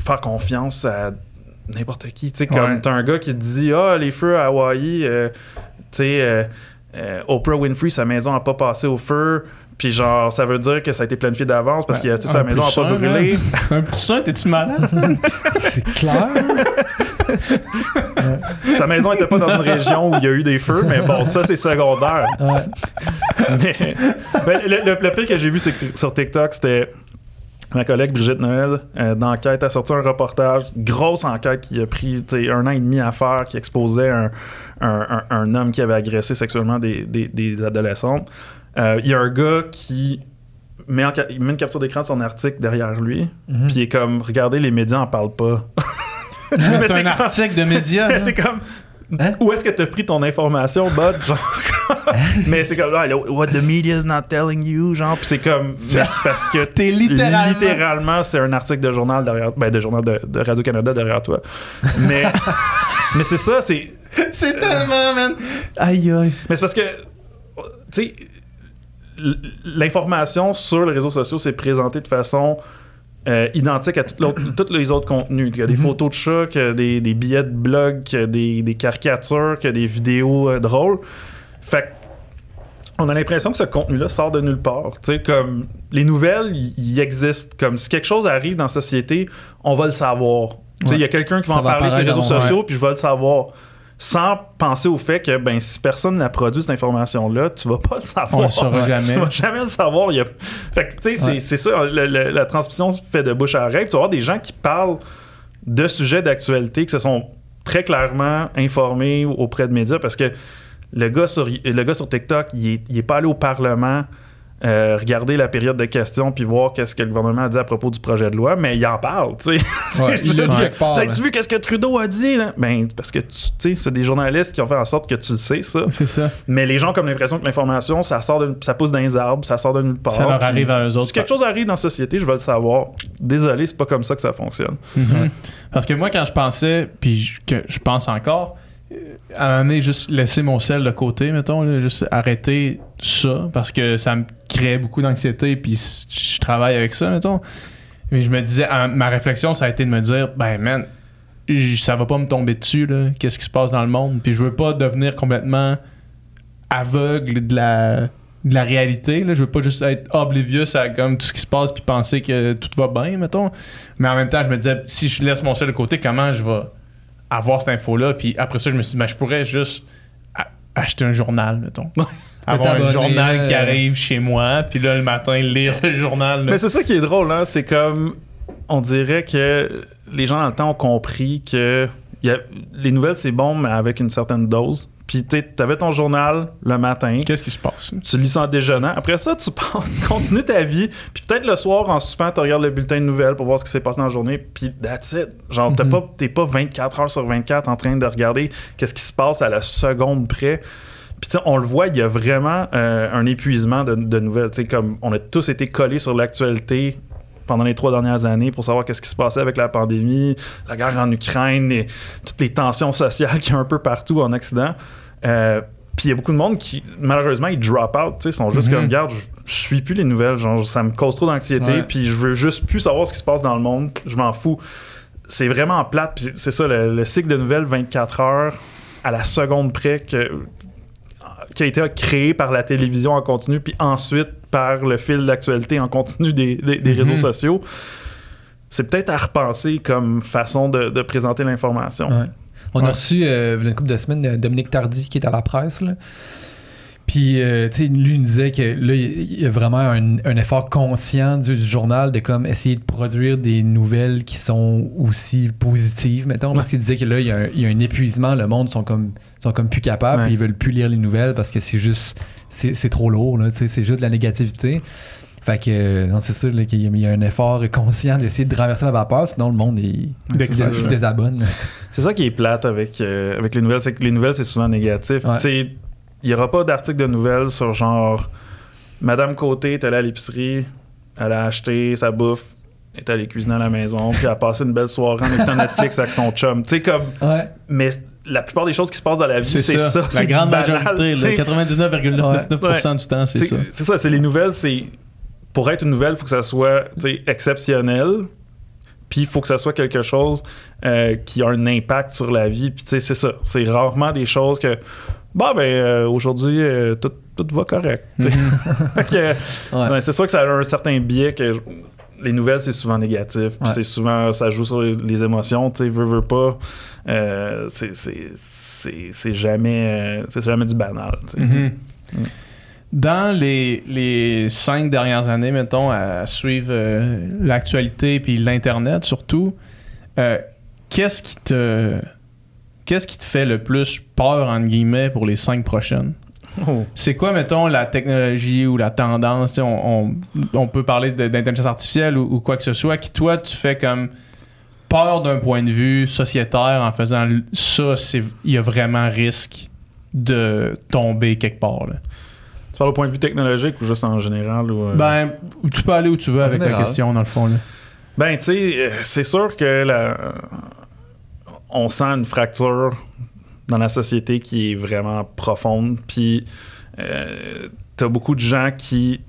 faire confiance à n'importe qui. Tu sais, comme t'as un gars qui te dit Ah, les feux à Hawaï, euh, tu sais, euh, Oprah Winfrey, sa maison n'a pas passé au feu. Puis genre, ça veut dire que ça a été planifié d'avance parce que sa maison n'a pas brûlé.
man. Un poussin, t'es-tu malade?
C'est clair.
sa maison n'était pas dans une région où il y a eu des feux, mais bon, ça c'est secondaire.
Ouais.
mais, mais le, le- le pire que j'ai vu c'est que sur TikTok, c'était ma collègue Brigitte Noël euh, d'enquête a sorti un reportage, grosse enquête qui a pris un an et demi à faire, qui exposait un, un- un- un homme qui avait agressé sexuellement des, des- des adolescentes. Euh, Il y a un gars qui met, en ca- il met une capture d'écran de son article derrière lui,
Mhm.
puis il est comme, regardez, les médias en parlent pas. Mais
C'est un article de médias.
c'est comme.
Hein?
Où est-ce que tu as pris ton information, bud? Genre, mais c'est comme, what the media's not telling you, genre, puis c'est comme, c'est parce que
T'es littéralement-
littéralement, c'est un article de journal derrière, ben, de journal de, de Radio-Canada derrière toi. Mais, mais c'est ça, c'est,
C'est tellement, man. Aïe, aïe.
mais c'est parce que, tu sais, l'information sur les réseaux sociaux s'est présentée de façon euh, identique à tous les autres contenus. Il y a des
Mhm.
photos de chats, des, des billets de blog, des, des caricatures, des vidéos euh, drôles. Fait que on a l'impression que ce contenu-là sort de nulle part. Tu sais, comme les nouvelles, ils ils existent. Comme si quelque chose arrive dans la société, on va le savoir. Il y a quelqu'un qui va
Ça
en
va
parler sur les réseaux sociaux, puis je vais le savoir. Sans penser au fait que ben si personne n'a produit cette information là tu vas pas le savoir
On le saura
tu
jamais.
vas jamais le savoir il y a... fait que tu sais c'est-
Ouais.
c'est ça le- le- la transmission se fait de bouche à oreille tu vas avoir des gens qui parlent de sujets d'actualité qui se sont très clairement informés auprès de médias parce que le gars sur, le gars sur TikTok, il est, il est pas allé au Parlement euh, regarder la période de questions puis voir qu'est-ce que le gouvernement a dit à propos du projet de loi, mais il en parle, tu sais.
Ouais, il dit
que-
part,
Tu vu qu'est-ce que Trudeau a dit? Là? Ben, parce que, tu tu sais, c'est des journalistes qui ont fait en sorte que tu le sais, ça.
C'est ça.
Mais les gens ont comme l'impression que l'information, ça sort de, ça pousse dans les arbres, ça sort de nulle part.
Ça leur arrive à eux
Si
autres.
quelque chose arrive dans la société, je veux le savoir. Désolé, c'est pas comme ça que ça fonctionne.
Mhm. Parce que moi, quand je pensais, puis je- que je pense encore, à un moment donné, juste laisser mon sel de côté, mettons, juste arrêter ça, parce que ça me crée beaucoup d'anxiété, puis je travaille avec ça, mettons. Mais je me disais, ma réflexion, ça a été de me dire, ben, man, ça va pas me tomber dessus, qu'est-ce qui se passe dans le monde, puis je veux pas devenir complètement aveugle de la de la réalité là. Je veux pas juste être oblivious à comme tout ce qui se passe puis penser que tout va bien mettons. Mais en même temps je me disais si je laisse mon sel de côté comment je vais avoir cette info là puis après ça je me suis dit ben, je pourrais juste acheter un journal mettons avoir un journal qui
euh,
arrive chez moi puis là le matin lire le journal là.
Mais c'est ça qui est drôle, hein? C'est comme. On dirait que les gens dans le temps ont compris que il y a- les nouvelles, c'est bon, mais avec une certaine dose. Puis tu avais ton journal le matin.
qu'est-ce qui se passe?
Tu lis ça en déjeunant. Après ça, tu, pars, tu continues ta vie. Puis peut-être le soir, en suspens, tu regardes le bulletin de nouvelles pour voir ce qui s'est passé dans la journée. Puis that's it. Genre,
Mhm.
pas, t'es pas 24 heures sur 24 en train de regarder qu'est-ce qui se passe à la seconde près. Puis tu sais, on le voit, il y a vraiment euh, un épuisement de, de nouvelles. Tu sais, comme on a tous été collés sur l'actualité pendant les trois dernières années pour savoir qu'est-ce qui se passait avec la pandémie, la guerre en Ukraine, et toutes les tensions sociales qu'il y a un peu partout en Occident. Euh, puis il y a beaucoup de monde qui, malheureusement, ils drop out. tu sais, Ils sont juste
Mhm.
comme, regarde, je, je suis plus les nouvelles. Genre, ça me cause trop d'anxiété. Puis je veux juste plus savoir ce qui se passe dans le monde. Je m'en fous. C'est vraiment plate. Puis c'est ça, le, le cycle de nouvelles 24 heures à la seconde près que, qui a été créé par la télévision en continu, puis ensuite par le fil d'actualité en continu des, des- des
Mhm.
réseaux sociaux. C'est peut-être à repenser comme façon de, de présenter l'information.
Ouais. On
Ouais.
a reçu euh, une couple de semaines euh, Dominique Tardy qui est à la presse. Là. Puis, euh, tu sais, lui il nous disait que là, il y a vraiment un, un effort conscient du, du journal de comme essayer de produire des nouvelles qui sont aussi positives, mettons, parce qu'il disait que là, il y, a un, il y a un épuisement, le monde sont comme, sont comme plus capables, puis ils veulent plus lire les nouvelles parce que c'est juste, c'est c'est trop lourd, là, tu sais, c'est juste de la négativité. Fait que, euh, non, c'est sûr là, qu'il y a- il y a un effort conscient d'essayer de renverser la vapeur, sinon le monde, il, se- désabonne.
C'est ça qui est plate avec, euh, avec les nouvelles, c'est que les nouvelles, c'est souvent négatif.
Ouais.
Tu sais, il n'y aura pas d'article de nouvelles sur genre Madame Côté est allée à l'épicerie, elle a acheté sa bouffe, est allée cuisiner à la maison, puis elle a passé une belle soirée en écoutant Netflix avec son chum. Tu sais, comme.
Ouais.
Mais la plupart des choses qui se passent dans la vie,
c'est
c'est ça.
la grande majorité
tu sais.
là, 99,999% du temps c'est ça
c'est ça, c'est les nouvelles, c'est. Pour être une nouvelle, il faut que ça soit exceptionnel. Puis il faut que ça soit quelque chose euh, qui a un impact sur la vie. Puis c'est ça. C'est rarement des choses que. Bah, ben, euh, aujourd'hui, euh, tout, tout va correct.
Mhm.
Ouais.
ouais, c'est sûr que ça a un certain biais que les nouvelles, c'est souvent négatif. Puis
Ouais.
c'est souvent, ça joue sur les, les émotions. Tu sais, veux, veux pas. euh, c'est- c'est c'est- c'est jamais, euh, c'est jamais du banal. sais.
Mhm. Dans les, les cinq dernières années, mettons, à suivre euh, l'actualité puis l'Internet surtout, euh, qu'est-ce qui te qu'est-ce qui te fait le plus peur, entre guillemets, pour les cinq prochaines?
Oh.
C'est quoi, mettons, la technologie ou la tendance? tu sais, On, on, on peut parler d'intelligence artificielle ou, ou quoi que ce soit, qui, toi, tu fais comme peur d'un point de vue sociétaire en faisant ça, c'est il y a vraiment risque de tomber quelque part. là.
Tu parles au point de vue technologique ou juste en général? Ou, euh?
Ben, tu peux aller où tu veux
En
avec la question, dans le fond. Là.
Ben, tu sais, euh, c'est sûr que la- on sent une fracture dans la société qui est vraiment profonde. Puis, euh, t'as beaucoup de gens qui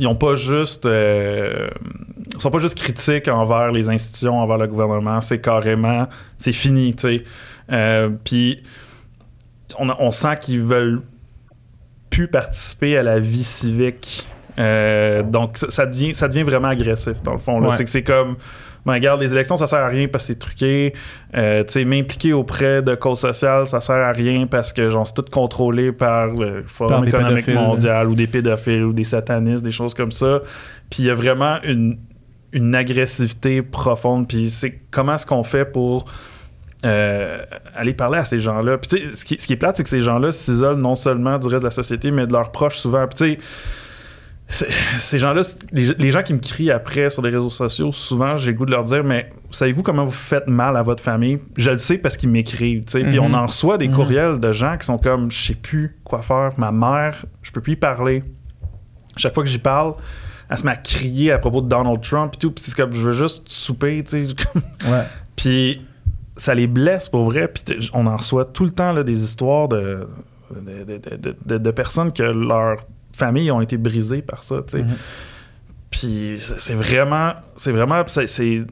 ils ont pas juste euh, sont pas juste critiques envers les institutions, envers le gouvernement. C'est carrément c'est fini, tu sais. Euh, puis on, on sent qu'ils veulent plus participer à la vie civique. Euh, donc ça, devient ça devient vraiment agressif dans le fond.
Ouais.
C'est que c'est comme ben, regarde, les élections, ça sert à rien parce que c'est truqué. Euh, tu sais, m'impliquer auprès de causes sociales, ça sert à rien parce que, genre, c'est tout contrôlé par le Forum
Par
économique
pédophiles,
mondial ou des pédophiles ou des satanistes, des choses comme ça. Puis il y a vraiment une, une agressivité profonde. Puis c'est comment est-ce qu'on fait pour euh, aller parler à ces gens-là? Puis tu sais, ce qui, ce qui est plate, c'est que ces gens-là s'isolent non seulement du reste de la société, mais de leurs proches souvent. Puis tu sais, ces gens-là, les, les gens qui me crient après sur les réseaux sociaux, souvent, j'ai le goût de leur dire, mais savez-vous comment vous faites mal à votre famille? Je le sais parce qu'ils m'écrivent, tu sais. Puis
Mhm.
on en reçoit des
Mhm.
courriels de gens qui sont comme, je sais plus quoi faire. Ma mère, je peux plus y parler. Chaque fois que j'y parle, elle se met à crier à propos de Donald Trump et tout. Puis c'est comme, je veux juste souper, tu sais.
Ouais.
puis ça les blesse pour vrai. Puis on en reçoit tout le temps là, des histoires de, de, de- de- personnes que leurs familles ont été brisées par ça. tu sais.
Mhm.
Puis c'est vraiment, c'est vraiment, c'est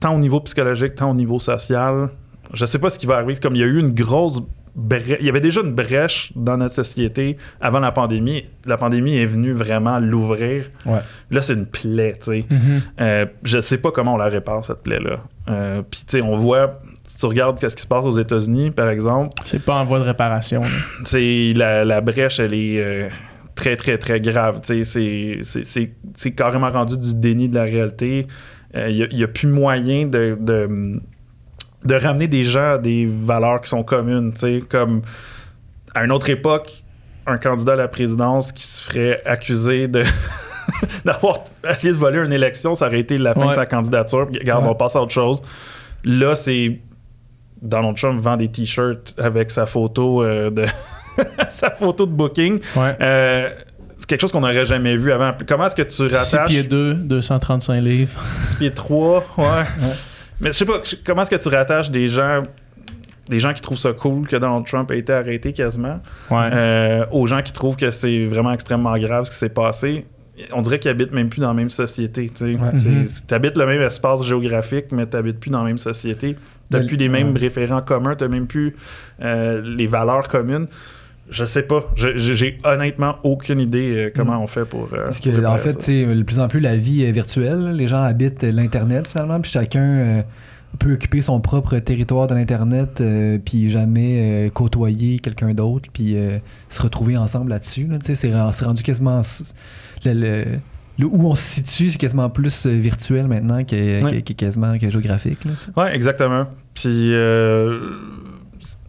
tant au niveau psychologique, tant au niveau social. Je sais pas ce qui va arriver. Comme il y a eu une grosse brèche, il y avait déjà une brèche dans notre société avant la pandémie. La pandémie est venue vraiment l'ouvrir.
Ouais.
Là, c'est une plaie, tu sais.
Mhm.
Euh, je sais pas comment on la répare, cette plaie-là. Euh, Puis, tu sais, on voit, si tu regardes ce qui se passe aux États-Unis, par exemple,
C'est pas en voie de réparation. là.
c'est la, la brèche, elle est euh, très, très, très grave. C'est- carrément rendu du déni de la réalité. Il n'y a, plus moyen de, de, de ramener des gens à des valeurs qui sont communes. Comme à une autre époque, un candidat à la présidence qui se ferait accuser de d'avoir essayé de voler une élection, ça aurait été la fin
Ouais.
de sa candidature. Regarde,
Ouais.
on passe à autre chose. Là, c'est Donald Trump vend des t-shirts avec sa photo euh, de sa photo de booking.
Ouais.
Euh, c'est quelque chose qu'on n'aurait jamais vu avant. Comment est-ce que tu
6
rattaches?
pieds 2, 235 livres.
6 pieds 3, ouais. Mais je sais pas, comment est-ce que tu rattaches des gens des gens qui trouvent ça cool que Donald Trump a été arrêté quasiment
Ouais.
euh, aux gens qui trouvent que c'est vraiment extrêmement grave ce qui s'est passé? On dirait qu'ils habitent même plus dans la même société. Tu
Ouais.
Mhm.
habites le même espace géographique, mais tu n'habites plus dans la même société. Tu
Ben,
plus les mêmes
ouais.
référents communs, tu même plus euh, les valeurs communes. Je sais pas. J'ai honnêtement aucune idée euh, comment on fait pour. euh,
Parce
pour
que, en fait, de plus en plus, la vie est virtuelle. Les gens habitent l'Internet, finalement, puis chacun euh, peut occuper son propre territoire de l'Internet, euh, puis jamais côtoyer quelqu'un d'autre, puis se retrouver ensemble là-dessus. là. Tu sais, c'est ren- c'est rendu quasiment... Le, le- le où on se situe, c'est quasiment plus virtuel maintenant que,
Ouais.
que- que quasiment que géographique. Là.
Ouais, exactement. Puis euh,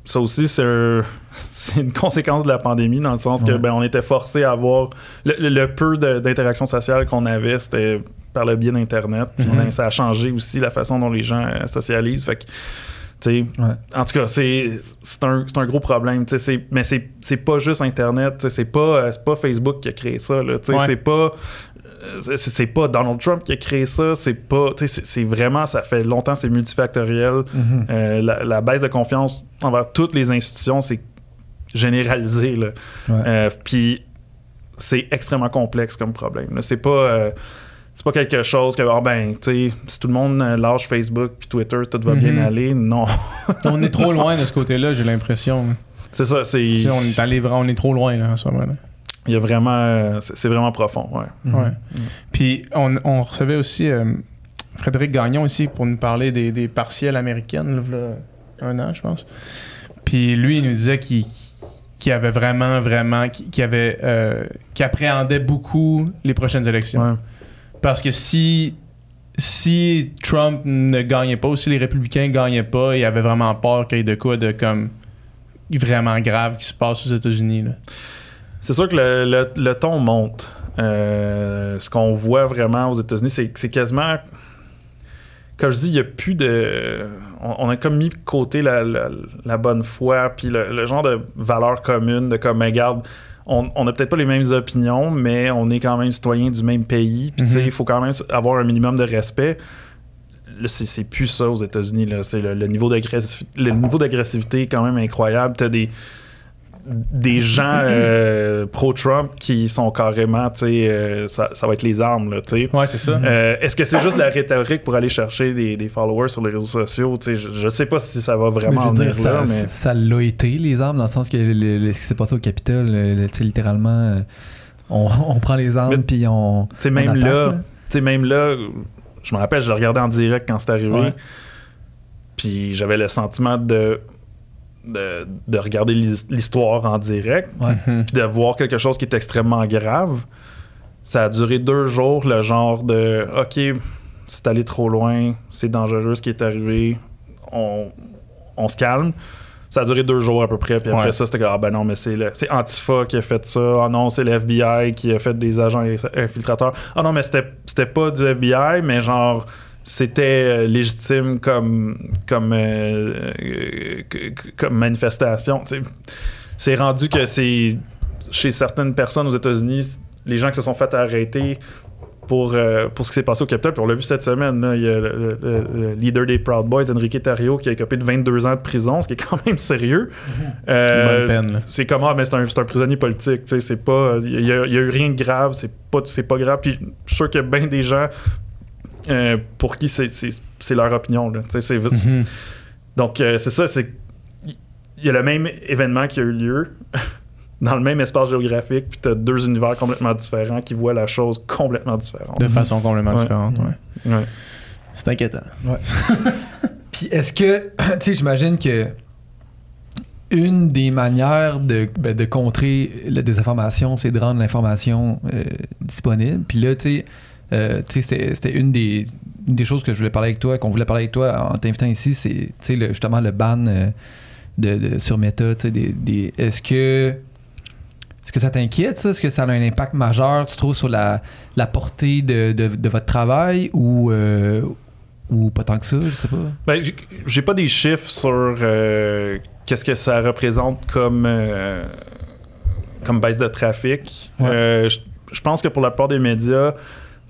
ça aussi, c'est un- c'est une conséquence de la pandémie dans le sens que ben, on était forcé à avoir le, le- le peu d'interaction sociale qu'on avait, c'était par le biais d'Internet.
Mhm.
ben, ça a changé aussi la façon dont les gens euh, socialisent. Fait que,
Ouais.
en tout cas, c'est c'est un, c'est un gros problème. Mais c'est c'est pas juste Internet. C'est pas, euh, c'est pas Facebook qui a créé ça.
Ouais.
C'est pas. Euh, C'est pas Donald Trump qui a créé ça. C'est pas. C'est vraiment. Ça fait longtemps, c'est multifactoriel.
Mhm.
Euh, la, la baisse de confiance envers toutes les institutions, c'est généralisé. Là.
Ouais.
Euh, Puis c'est extrêmement complexe comme problème. C'est pas. euh, c'est pas quelque chose que, ah ben, tu sais, si tout le monde lâche Facebook puis Twitter, tout va bien
Mhm.
aller. Non.
on est trop loin de ce côté-là, j'ai l'impression.
c'est ça. C'est,
Si on est allé on est trop loin là, en ce moment-là.
Il y a vraiment. euh, c'est, vraiment profond. Ouais.
Ouais. Puis on, on recevait aussi euh, Frédéric Gagnon ici pour nous parler des, des partiels américaines, là, un an, je pense. Puis lui, il nous disait qu'il qu'il avait vraiment, vraiment, qu'il avait, euh, qu'il appréhendait beaucoup les prochaines élections.
Ouais.
Parce que si, si Trump ne gagnait pas, ou si les républicains ne gagnaient pas, il avait vraiment peur qu'il y ait de quoi de comme vraiment grave qui se passe aux États-Unis.
C'est sûr que le, le- le ton monte. Euh, ce qu'on voit vraiment aux États-Unis, c'est quasiment. Comme je dis, il n'y a plus de. On, on a comme mis de côté la, la- la bonne foi, puis le, le genre de valeurs communes, de comme, regarde, on on n'a peut-être pas les mêmes opinions, mais on est quand même citoyen du même pays, puis tu sais,
Mhm.
il faut quand même avoir un minimum de respect. Là, c'est plus ça aux États-Unis. là. C'est le, le niveau d'agressivité est quand même incroyable. T'as des des gens euh, pro-Trump qui sont carrément, tu sais, euh, ça, ça va être les armes, là, tu sais.
Ouais, c'est ça.
Euh, Est-ce que c'est juste de la rhétorique pour aller chercher des, des followers sur les réseaux sociaux? Tu sais, je, je sais pas si ça va
Mais
vraiment
je veux dire, ça,
là, mais...
ça l'a été, les armes, dans le sens que le- le- ce qui s'est passé au Capitole, le- le- tu sais, littéralement, on, on prend les armes puis on.
Tu sais, même
attaque,
là,
là.
tu sais, même là, je me rappelle, je le regardais en direct quand c'est arrivé. Puis j'avais le sentiment de, de, de regarder l'his- l'histoire en direct,
Ouais.
Mhm.
puis de voir quelque chose qui est extrêmement grave. Ça a duré deux jours, le genre de OK, c'est allé trop loin, c'est dangereux ce qui est arrivé, on, on se calme. Ça a duré deux jours à peu près, puis après
Ouais.
ça, c'était comme Ah ben non, mais c'est le- c'est Antifa qui a fait ça. Ah non, c'est le FBI qui a fait des agents infiltrateurs. Ah non, mais c'était c'était pas du FBI, mais genre c'était euh, légitime comme comme euh, comme manifestation. C'est rendu que c'est chez certaines personnes aux États-Unis, les gens qui se sont fait arrêter pour, euh, pour ce qui s'est passé au Capitole. Puis on l'a vu cette semaine, là, il y a le, le- le leader des Proud Boys, Enrique Tario, qui a écopé de 22 ans de prison, ce qui est quand même sérieux. Euh,
Bonne peine, là.
c'est comme, ah, mais c'est un, prisonnier politique, c'est pas, il y, a eu rien de grave, c'est pas, pas grave. Puis je suis sûr qu'il y a bien des gens euh, pour qui c'est, leur opinion, là, tu
Mhm.
donc, euh, c'est ça, c'est. Il y a le même événement qui a eu lieu dans le même espace géographique, puis t'as deux univers complètement différents qui voient la chose complètement différente.
De façon complètement
Ouais.
différente, ouais.
Ouais.
C'est inquiétant.
Puis est-ce que, tu sais, j'imagine que une des manières de, ben, de contrer la désinformation, c'est de rendre l'information euh, disponible. Puis là, tu sais, euh, c'était une des, choses que je voulais parler avec toi, qu'on voulait parler avec toi en t'invitant ici, c'est le- justement le ban euh, de, de- sur Meta. Des, des, Est-ce que. Est-ce que ça t'inquiète, ça? Est-ce que ça a un impact majeur, tu trouves, sur la, la portée de, de, de votre travail ou, euh, ou pas tant que ça? Je sais pas?
Ben, j'ai- pas des chiffres sur euh, qu'est-ce que ça représente comme, euh, comme baisse de trafic.
Ouais.
Je pense que pour la plupart des médias,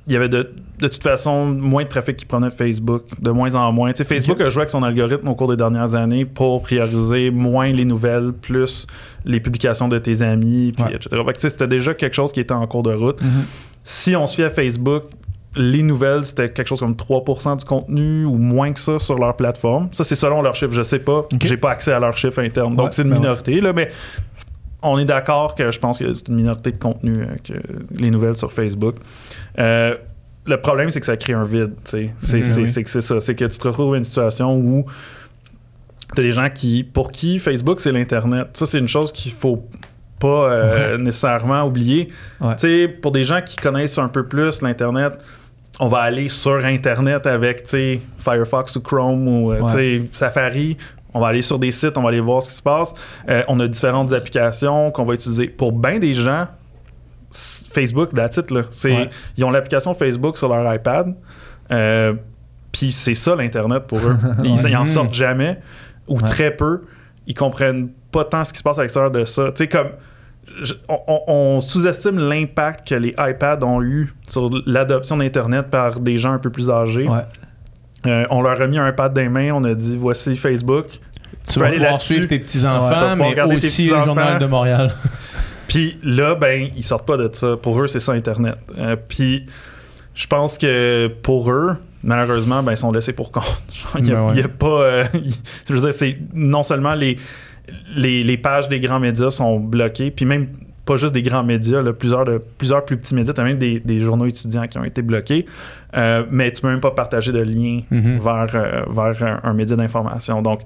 il y avait de, de toute façon moins de trafic qui provenait de Facebook, de moins en moins. Facebook a joué avec son algorithme au cours des dernières années pour prioriser moins les nouvelles, plus les publications de tes amis, puis
Ouais.
etc. C'était déjà quelque chose qui était en cours de route. Si on se fie à Facebook, les nouvelles, c'était quelque chose comme 3% du contenu ou moins que ça sur leur plateforme. Ça, c'est selon leurs chiffres. Je sais pas.
Ok.
J'ai pas accès à leurs chiffres internes. Donc,
Ouais,
c'est une
ben ouais.
minorité, là, mais on est d'accord que je pense que c'est une minorité de contenu, euh, que les nouvelles sur Facebook. Euh, le problème, c'est que ça crée un vide. tu sais. C'est
Mhm,
c'est-
oui.
que c'est ça. C'est que tu te retrouves dans une situation où tu as des gens qui, pour qui Facebook, c'est l'Internet. Ça, c'est une chose qu'il faut pas euh, nécessairement oublier.
Ouais.
Pour des gens qui connaissent un peu plus l'Internet, on va aller sur Internet avec, Firefox ou Chrome ou,
Ouais.
Safari. On va aller sur des sites, on va aller voir ce qui se passe. Euh, on a différentes applications qu'on va utiliser. Pour bien des gens, Facebook, that's it, là.
Ouais.
Ils ont l'application Facebook sur leur iPad. Euh, Puis c'est ça l'Internet pour eux. Ils,
Ouais.
ils en sortent jamais ou
Ouais.
très peu. Ils comprennent pas tant ce qui se passe à l'extérieur de ça. Tu sais, comme je- on- on sous-estime l'impact que les iPads ont eu sur l'adoption d'Internet par des gens un peu plus âgés.
Ouais.
Euh, on leur a mis un iPad dans les mains, on a dit voici Facebook.
Tu vas
aller
pouvoir suivre tes
Ouais,
petits-enfants,
pouvoir
mais aussi le
petits-enfants.
Journal de Montréal.
Puis là, ben, ils sortent pas de ça. Pour eux, c'est ça Internet. Euh, puis je pense que pour eux, malheureusement, ben, ils sont laissés pour compte. Il y a,
Ben ouais.
a pas. euh, je veux dire, c'est non seulement les, les, les pages des grands médias sont bloquées, puis même pas juste des grands médias, là, plusieurs, de, plusieurs plus petits médias, t'as même des, des journaux étudiants qui ont été bloqués, Euh, mais tu peux même pas partager de lien
Mhm.
vers, euh, vers un, un média d'information. Donc,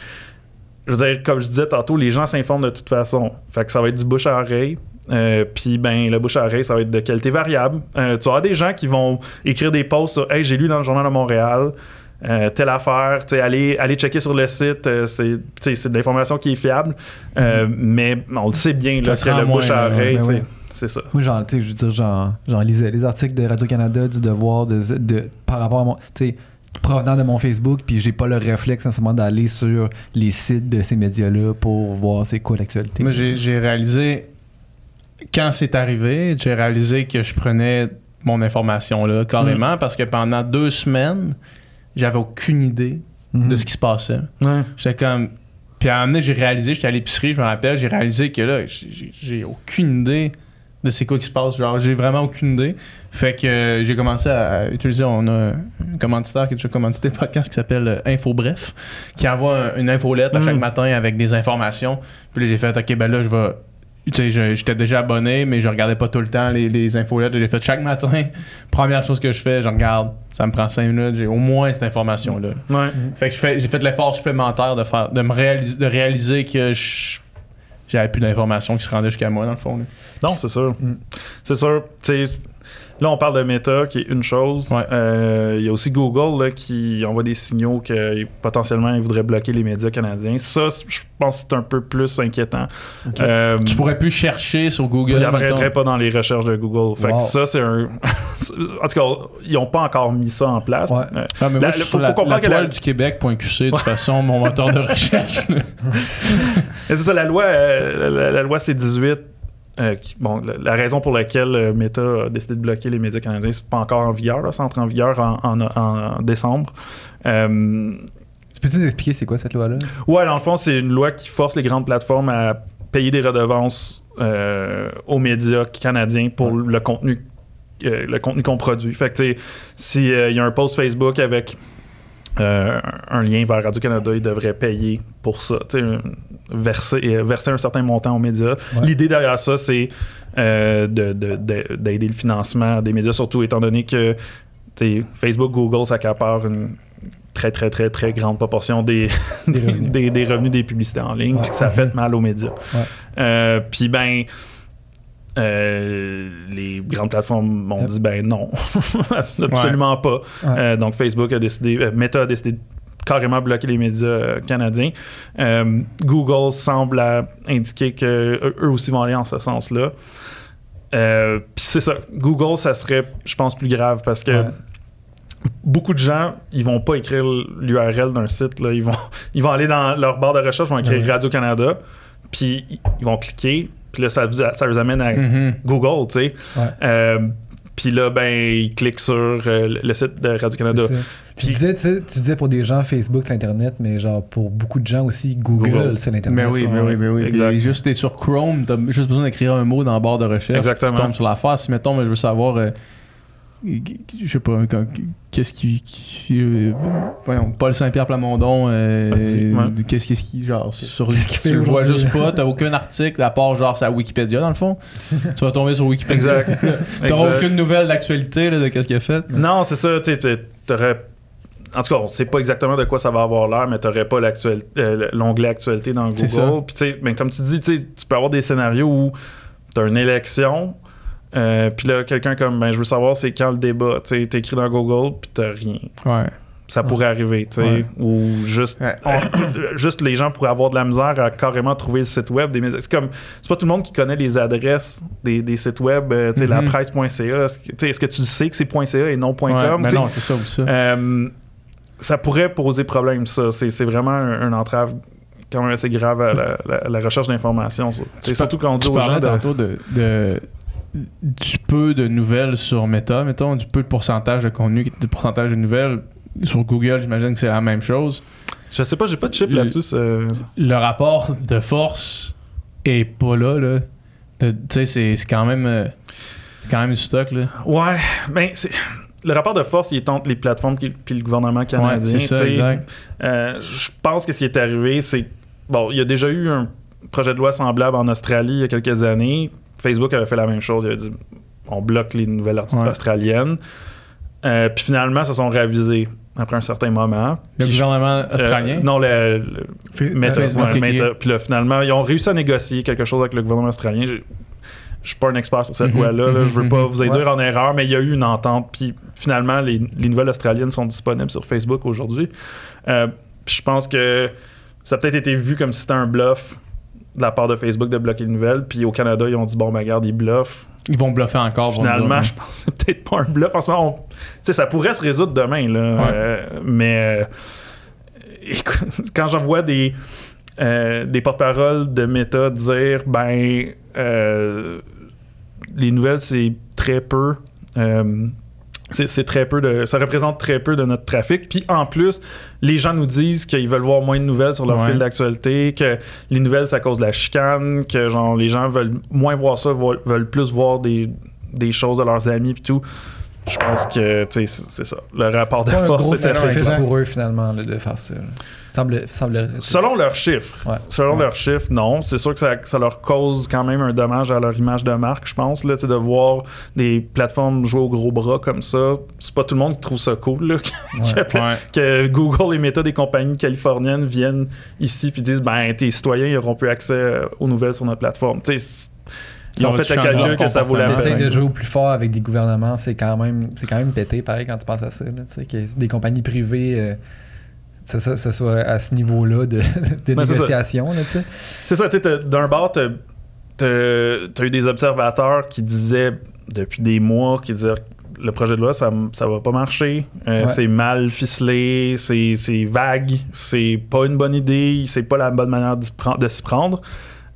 je veux dire, comme je disais tantôt, les gens s'informent de toute façon. Fait que ça va être du bouche à oreille. Euh, Puis, ben, le bouche à oreille, ça va être de qualité variable. Tu auras des gens qui vont écrire des posts sur Hey, j'ai lu dans le Journal de Montréal. Euh, telle affaire, tu sais, allez, allez checker sur le site, euh, c'est de l'information qui est fiable, Euh, mais on le sait bien, là,
Ça
que
se rend
le bouche à oreille,
ben
tu sais,
oui.
c'est ça.
Moi, genre, tu sais, je veux dire, genre, genre lisais les articles de Radio-Canada, du Devoir, de, de, par rapport à mon. Tu sais, provenant de mon Facebook, puis j'ai pas le réflexe nécessairement d'aller sur les sites de ces médias-là pour voir c'est quoi l'actualité.
Moi, j'ai j'ai réalisé, quand c'est arrivé, j'ai réalisé que je prenais mon information là carrément
Mm.
parce que pendant deux semaines, j'avais aucune idée
Mhm.
de ce qui se passait.
Ouais.
J'étais comme. Puis à un moment donné, j'ai réalisé, j'étais à l'épicerie, je me rappelle, j'ai réalisé que là, j'ai- aucune idée de c'est quoi qui se passe. Genre, j'ai vraiment aucune idée. Fait que euh, j'ai commencé à, utiliser, on a un commanditaire qui a déjà commandité le podcast qui s'appelle euh, Info Bref, qui envoie un- une infolette à chaque
Mm.
matin avec des informations. Puis là, j'ai fait, OK, ben là, je vais tu sais, je- j'étais déjà abonné, mais je regardais pas tout le temps les, les infolettes. J'ai fait chaque matin. Première chose que je fais, je regarde. Ça me prend 5 minutes. J'ai au moins cette information-là.
Ouais.
Fait que je fais- j'ai fait l'effort supplémentaire de faire, de me réaliser, de réaliser que je- j'avais plus d'informations qui se rendaient jusqu'à moi, dans le fond. là.
Non, c'est sûr.
Mm.
C'est sûr. Là, on parle de Meta, qui est une chose.
Ouais.
Euh, Il y a aussi Google là, qui envoie des signaux que potentiellement ils voudraient bloquer les médias canadiens. Ça, je pense que c'est un peu plus inquiétant. Euh,
Tu pourrais plus chercher sur Google.
apparaîtrait pas dans les recherches de Google. Fait
Wow.
que ça, c'est un. en tout cas, ils n'ont pas encore mis ça en place.
Ouais.
Euh,
mais moi,
La-
je suis
faut- comprendre
la
que la-
du Québec.qc, de toute façon, mon moteur de recherche.
c'est ça, la loi, la, la loi C-18, euh, qui- bon, la, la raison pour laquelle euh, Meta a décidé de bloquer les médias canadiens, c'est pas encore en vigueur, là, ça entre en vigueur en, en- en décembre. Euh,
Peux-tu nous expliquer c'est quoi cette loi-là?
ouais, dans le fond, c'est une loi qui force les grandes plateformes à payer des redevances euh, aux médias canadiens pour
Ouais.
le contenu le contenu qu'on produit. Fait que, tu sais, s'il y a un post Facebook avec euh, un lien vers Radio-Canada, ils devraient payer pour ça, tu sais, un- verser, euh, verser un certain montant aux médias.
Ouais.
L'idée derrière ça, c'est euh, de- de- de- d'aider le financement des médias, surtout étant donné que Facebook, Google s'accaparent une très, très, très, très grande proportion des,
Des revenus.
des- des revenus des publicités en ligne, puis que ça fait mal aux médias. Euh, puis ben, euh, les grandes plateformes ont
Yep.
dit ben non, absolument pas.
Ouais.
Euh, donc Facebook a décidé, euh, Meta a décidé de carrément bloquer les médias canadiens. Google semble indiquer que eux- aussi vont aller en ce sens-là. Puis c'est ça. Google, ça serait, je pense, plus grave parce que
Ouais.
beaucoup de gens, ils vont pas écrire l'URL d'un site. Là. Ils, vont, ils vont aller dans leur barre de recherche, ils vont écrire. Radio-Canada, puis ils vont cliquer, puis là, ça, vous a- ça les amène à
Mhm.
Google, tu sais.
Ouais.
Euh, puis là, ben, ils cliquent sur euh, le site de Radio-Canada.
Tu disais, tu sais, tu disais pour des gens, Facebook, c'est Internet, mais genre pour beaucoup de gens aussi, Google,
Google.
c'est l'Internet.
Mais oui, mais
Ouais,
oui, mais oui.
exact.
Puis juste t'es sur Chrome, t'as juste besoin d'écrire un mot dans la barre de recherche.
Exactement.
Tu tombes sur l'affaire. Si mettons, mais je veux savoir, euh, je sais pas, qu'est-ce qui, qui- euh, voyons, Paul Saint-Pierre Plamondon, euh,
ouais.
qu'est-ce qu'est-ce qui, genre, sur
Qu'est-ce qu'il fait
tu le vois juste pas, t'as aucun article à part genre sa Wikipédia dans le fond? tu vas tomber sur Wikipédia.
Exact.
T'auras aucune nouvelle d'actualité là, de qu'est-ce qu'il a fait.
Non, c'est ça. Tu sais, t'aurais. En tout cas, on sait pas exactement de quoi ça va avoir l'air, mais t'aurais pas euh, l'onglet actualité dans. Google. Puis, tu sais, ben, comme tu dis, tu peux avoir des scénarios où t'as une élection, euh, puis là, quelqu'un comme, ben, je veux savoir c'est quand le débat. Tu sais, t'écris dans Google, puis t'as rien.
Ouais.
Ça pourrait arriver, tu sais.
Ouais.
Ou juste,
Ouais.
juste les gens pourraient avoir de la misère à carrément trouver le site web des. C'est comme, c'est pas tout le monde qui connaît les adresses des, des sites web, euh, tu sais, la
Mhm.
presse.ca. Est-ce que, tu sais, est-ce que tu sais que c'est .ca et non .com?
Mais
sais,
non, c'est ça ou ça.
euh, ça pourrait poser problème, ça. C'est, vraiment un, un entrave quand même assez grave à la, la- la recherche d'informations. surtout quand on dit aux gens de-
du peu de nouvelles sur Meta, mettons, du peu de pourcentage de contenu, de pourcentage de nouvelles. Sur Google, j'imagine que c'est la même chose.
Je sais pas, j'ai pas de chiffre là-dessus.
Le rapport de force est pas là, là. Tu sais, c'est c'est quand même... euh, C'est quand même du stock, là.
Ouais, ben, c'est... Le rapport de force, il est entre les plateformes et le gouvernement canadien.
Ouais, c'est ça, exact.
Euh, je pense que ce qui est arrivé, c'est... Bon, il y a déjà eu un projet de loi semblable en Australie il y a quelques années. Facebook avait fait la même chose. Il avait dit on bloque les nouvelles artistes
Ouais.
australiennes. Euh, puis finalement, se sont ravisés après un certain moment.
Le
Puis je-
gouvernement
euh,
australien.
non, le, Meta, ouais. Meta. Puis là, finalement, ils ont réussi à négocier quelque chose avec le gouvernement australien. Je suis pas un expert sur cette
Mhm,
loi-là. là.
mhm,
Je veux pas
mhm.
vous induire en erreur, mais il y a eu une entente. Puis finalement, les, les nouvelles australiennes sont disponibles sur Facebook aujourd'hui. Euh, puis je pense que ça a peut-être été vu comme si c'était un bluff de la part de Facebook de bloquer les nouvelles. Puis au Canada, ils ont dit bon, ben regarde, ils bluffent.
Ils vont bluffer encore.
Finalement, je pense que c'est peut-être pas un bluff. En ce moment, on- ça pourrait se résoudre demain, là.
Ouais.
Euh, mais euh, quand j'en vois des, euh, des porte-paroles de Meta dire ben les nouvelles, c'est très peu. C'est très peu de. Ça représente très peu de notre trafic. Puis en plus, les gens nous disent qu'ils veulent voir moins de nouvelles sur leur
Ouais.
fil d'actualité, que les nouvelles, c'est à cause de la chicane, que genre les gens veulent moins voir ça, veulent, veulent plus voir des, des choses de leurs amis puis tout. Je pense que tu sais, c'est c'est ça. Le rapport de
C'est pas un gros
force était
sacrifice
exact.
pour eux, finalement, de faire ça. Semble, semble...
Selon leurs chiffres.
Ouais.
Selon
Ouais.
leurs chiffres, non. C'est sûr que ça, ça leur cause quand même un dommage à leur image de marque, je pense. Là, de voir des plateformes jouer au gros bras comme ça. C'est pas tout le monde qui trouve ça cool. là, que, que-
Ouais.
que Google et Meta, des compagnies californiennes, viennent ici puis disent ben tes citoyens ils auront plus accès euh, aux nouvelles sur notre plateforme. Tu sais, c'est- ils ont fait le calcul que ça vaut la
comportement.
T'essayes
peine.
de jouer au plus fort avec des gouvernements, c'est quand même c'est quand même pété pareil quand tu penses à ça. Là, tu que des compagnies privées, euh, ça, ça, ça soit à ce niveau-là de, de
Ben, c'est ça.
négociation. Tu.
C'est ça, tu sais, d'un bord, t'as t'as eu des observateurs qui disaient depuis des mois, qui disaient le projet de loi, ça, ça va pas marcher, Euh,
Ouais.
c'est mal ficelé, c'est c'est vague, c'est pas une bonne idée, c'est pas la bonne manière de s'y prendre.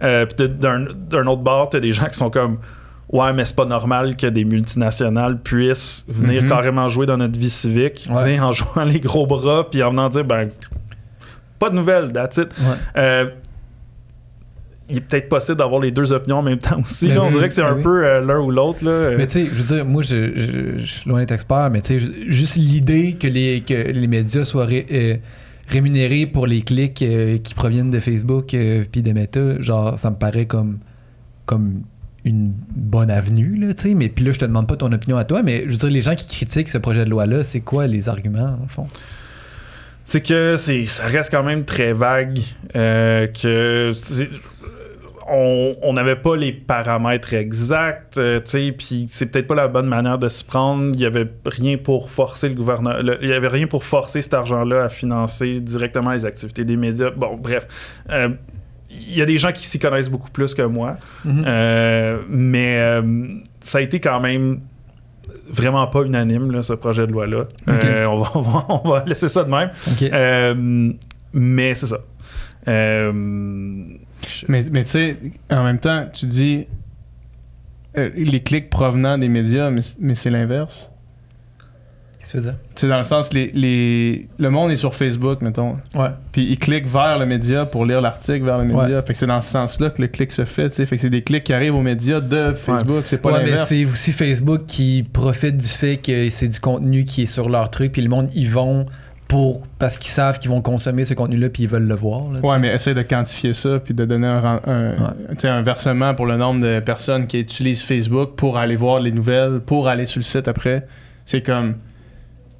Euh, puis d'un d'un autre bord, t'as des gens qui sont comme Ouais, mais c'est pas normal que des multinationales puissent venir
Mhm.
carrément jouer dans notre vie civique,
Ouais.
en jouant les gros bras, puis en venant dire ben pas de nouvelles, that's it.
Ouais.
Euh, il est peut-être possible d'avoir les deux opinions en même temps aussi. Là. on
oui,
dirait que c'est
mais
un
oui.
peu euh, l'un ou l'autre.
Mais tu sais, je veux dire, moi, je, je- je suis loin d'être expert, mais tu sais, ju- juste l'idée que les, que les médias soient ré- euh, rémunérés pour les clics euh, qui proviennent de Facebook euh, puis de Meta, genre, ça me paraît comme, comme une bonne avenue, là, tu sais. Mais puis là, je te demande pas ton opinion à toi, mais je veux dire, les gens qui critiquent ce projet de loi-là, c'est quoi les arguments, le fond?
c'est que c'est, ça reste quand même très vague. euh, que on n'avait pas les paramètres exacts, euh, tu sais, puis c'est peut-être pas la bonne manière de s'y prendre. Il y avait rien pour forcer le gouvernement, le- il y avait rien pour forcer cet argent-là à financer directement les activités des médias. Bon, bref, Euh, il y a des gens qui s'y connaissent beaucoup plus que moi. Euh, mais euh, ça a été quand même vraiment pas unanime, là, ce projet de loi-là. On, va, on, va, on va laisser ça de même. Mais c'est ça. Euh,
Mais, mais tu sais, en même temps, tu dis euh, les clics provenant des médias, mais, mais c'est l'inverse.
Qu'est-ce que tu veux dire?
Tu sais, dans le sens, les, les, le monde est sur Facebook, mettons.
Ouais.
Puis ils cliquent vers le média pour lire l'article vers le média. Fait que c'est dans ce sens-là que le clic se fait, tu sais. Fait que c'est des clics qui arrivent aux médias de Facebook, c'est pas
ouais, mais
l'inverse.
c'est aussi Facebook qui profite du fait que c'est du contenu qui est sur leur truc, puis le monde y vont pour parce qu'ils savent qu'ils vont consommer ce contenu-là, puis ils veulent le voir. là,
Ouais, mais essaye de quantifier ça puis de donner un, un,
Ouais.
versement pour le nombre de personnes qui utilisent Facebook pour aller voir les nouvelles, pour aller sur le site après. C'est comme.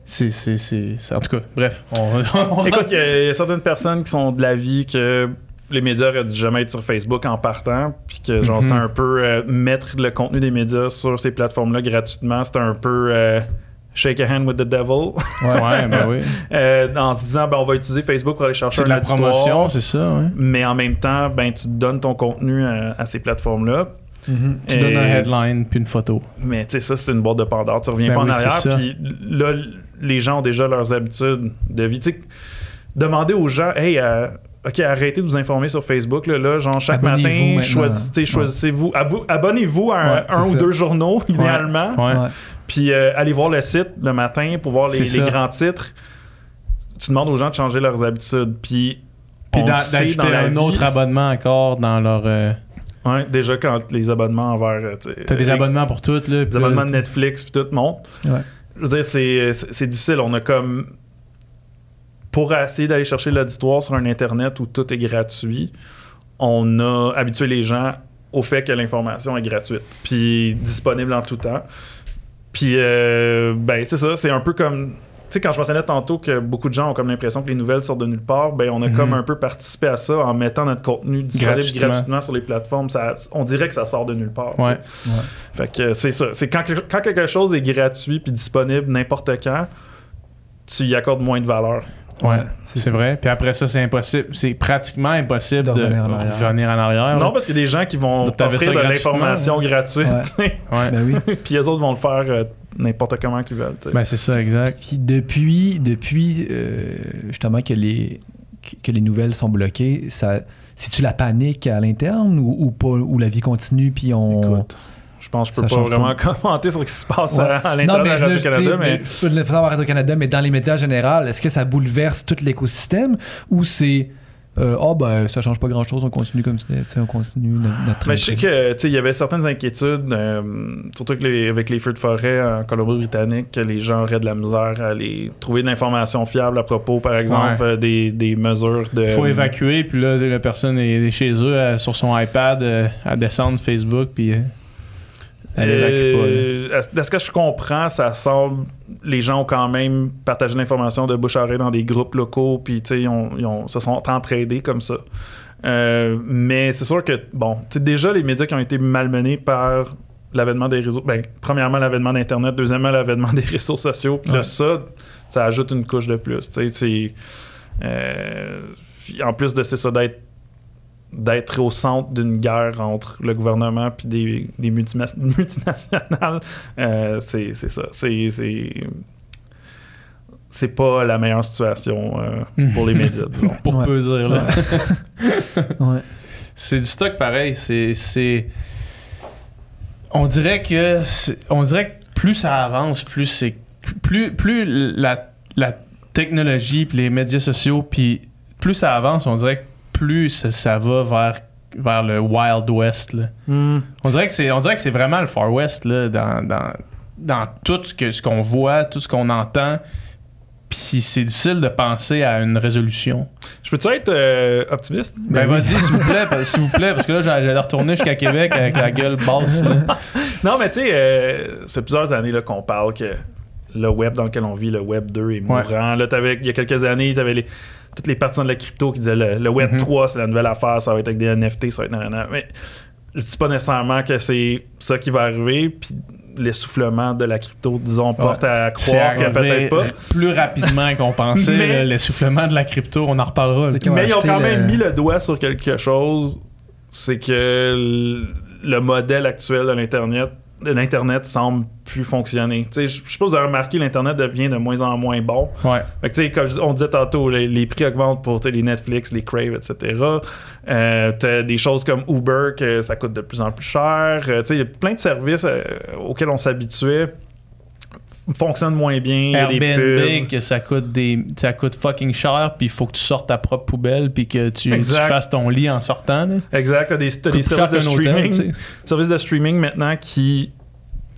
C'est. c'est- En tout cas, bref. On, on-
écoute, il y, a il y a certaines personnes qui sont de l'avis que les médias auraient dû jamais être sur Facebook en partant, puis que genre
Mhm.
c'était un peu euh, mettre le contenu des médias sur ces plateformes-là gratuitement, c'était un peu euh, shake a hand with the devil,
ouais, ben oui.
Euh, en se disant ben on va utiliser Facebook pour aller chercher
de la promotion, c'est ça, ouais.
mais en même temps, ben, tu donnes ton contenu à, à ces plateformes-là.
Mhm.
Tu
Et-
donnes un headline puis une photo.
Mais tu sais, ça, c'est une boîte de Pandore. Tu reviens
Ben
pas en
oui,
arrière. Puis là, les gens ont déjà leurs habitudes de vie. Tu sais, demander aux gens, hey, euh, OK, arrêtez de vous informer sur Facebook. Là, là genre, chaque matin, choisissez-vous, abo- abonnez-vous à un,
Ouais,
ou
ça.
deux journaux, idéalement.
Ouais.
Puis euh, allez voir le site le matin pour voir les, grands titres. Tu demandes aux gens de changer leurs habitudes. Puis,
Puis d'ajouter un
vie-
autre abonnement encore dans leur. euh,
Ouais, déjà, quand les abonnements envers. euh,
T'as des
les-
abonnements pour toutes, là. là,
abonnements de Netflix puis tout monte.
Ouais.
Je veux dire, c'est difficile. On a comme. Pour essayer d'aller chercher l'auditoire sur un Internet où tout est gratuit, on a habitué les gens au fait que l'information est gratuite, puis disponible en tout temps. Puis, euh, ben, c'est ça, c'est un peu comme. Tu sais, quand je mentionnais tantôt que beaucoup de gens ont comme l'impression que les nouvelles sortent de nulle part, ben, on a
Mhm.
comme un peu participé à ça en mettant notre contenu disponible
Gratuitement.
gratuitement, sur les plateformes. Ça, on dirait que ça sort de nulle part.
Ouais.
sais. Fait que c'est ça. C'est quand, quand quelque chose est gratuit puis disponible n'importe quand, tu y accordes moins de valeur.
Ouais,
c'est
vrai. Puis après ça, c'est impossible. C'est pratiquement impossible
De
de,
revenir en arrière.
revenir en arrière.
Non, parce qu'il y a des gens qui vont
Donc,
offrir
ça
de l'information gratuite,
Ouais.
tu.
Ben oui.
puis les autres vont le faire euh, n'importe comment qu'ils veulent. tu.
Ben, c'est ça, exact.
Puis depuis, depuis euh, justement que les, que- les nouvelles sont bloquées, ça, c'est-tu la panique à l'interne ou, ou pas, ou la vie continue puis on...
Écoute, pense que je peux
Ça
pas vraiment commenter sur ce qui se passe
Ouais.
à, l'intérieur de Radio-Canada, mais...
je peux le faire à Radio-Canada, mais dans les médias en général, est-ce que ça bouleverse tout l'écosystème ou c'est Euh, Ah, ben, ça change pas grand chose, on continue comme ça, on continue notre, notre.
Mais je sais que, tu sais, il y avait certaines inquiétudes, euh, surtout que les- avec les feux de forêt en Colombie-Britannique, que les gens auraient de la misère à aller trouver de l'information fiable à propos, par exemple,
Ouais.
des, des mesures de.
Il faut évacuer, puis là, la personne est chez eux euh, sur son iPad à descendre Facebook, puis euh,
de ce que je comprends, ça semble. Les gens ont quand même partagé l'information de bouche à oreille dans des groupes locaux, puis tu sais, ils, ont- ils ont- se sont entraidés comme ça. Euh, mais c'est sûr que, bon, déjà, les médias qui ont été malmenés par l'avènement des réseaux. Ben, premièrement, l'avènement d'Internet, deuxièmement, l'avènement des réseaux sociaux, puis là, ça, ça ajoute une couche de plus. Tu sais, c'est. euh, en plus de c'est ça, d'être d'être au centre d'une guerre entre le gouvernement puis des, des multima- multinationales, euh, c'est c'est ça. C'est c'est c'est pas la meilleure situation euh, pour les médias, disons.
Pour
Ouais.
peu dire, là.
Ouais.
C'est du stock pareil. C'est. c'est- On dirait que. On dirait que plus ça avance, plus c'est. Plus, plus la, la technologie, puis les médias sociaux, puis plus ça avance, on dirait que plus ça, ça va vers, vers le Wild West. Là.
Hmm.
On dirait que c'est on dirait que c'est vraiment le Far West là, dans, dans, dans tout ce que ce qu'on voit, tout ce qu'on entend. Puis c'est difficile de penser à une résolution.
Je peux-tu être euh, optimiste?
Ben, vas-y, s'il vous plaît, parce- s'il vous plaît, parce que là j'allais retourner jusqu'à Québec avec la gueule basse. là.
Non, mais tu sais, euh, ça fait plusieurs années là, qu'on parle que le web dans lequel on vit, le web 2 est mourant. Là, t'avais, il y a quelques années, tu avais les, toutes les partisans de la crypto qui disaient le, le web
Mhm.
3, c'est la nouvelle affaire, ça va être avec des NFT, ça va être nanana. Mais je dis pas nécessairement que c'est ça qui va arriver, puis l'essoufflement de la crypto, disons, porte à croire que peut-être pas.
plus rapidement qu'on pensait. L'essoufflement de la crypto, on en reparlera.
Mais ils ont quand
le-
même mis le doigt sur quelque chose, c'est que le modèle actuel de l'Internet l'Internet semble plus fonctionner. Je pas si vous avez remarqué, l'Internet devient de moins en moins bon.
Ouais.
Fait que, comme on disait tantôt, les, les prix augmentent pour les Netflix, les Crave, etc. Euh, t'as des choses comme Uber que ça coûte de plus en plus cher. Euh, il y a plein de services euh, auxquels on s'habituait fonctionnent moins bien. Il y a des
Airbnb, que ça coûte des ça coûte fucking cher, puis il faut que tu sortes ta propre poubelle, puis que tu, fasses ton lit en sortant. là.
Exact, t'as des, t'as des services de
hôtel,
streaming. services de streaming maintenant qui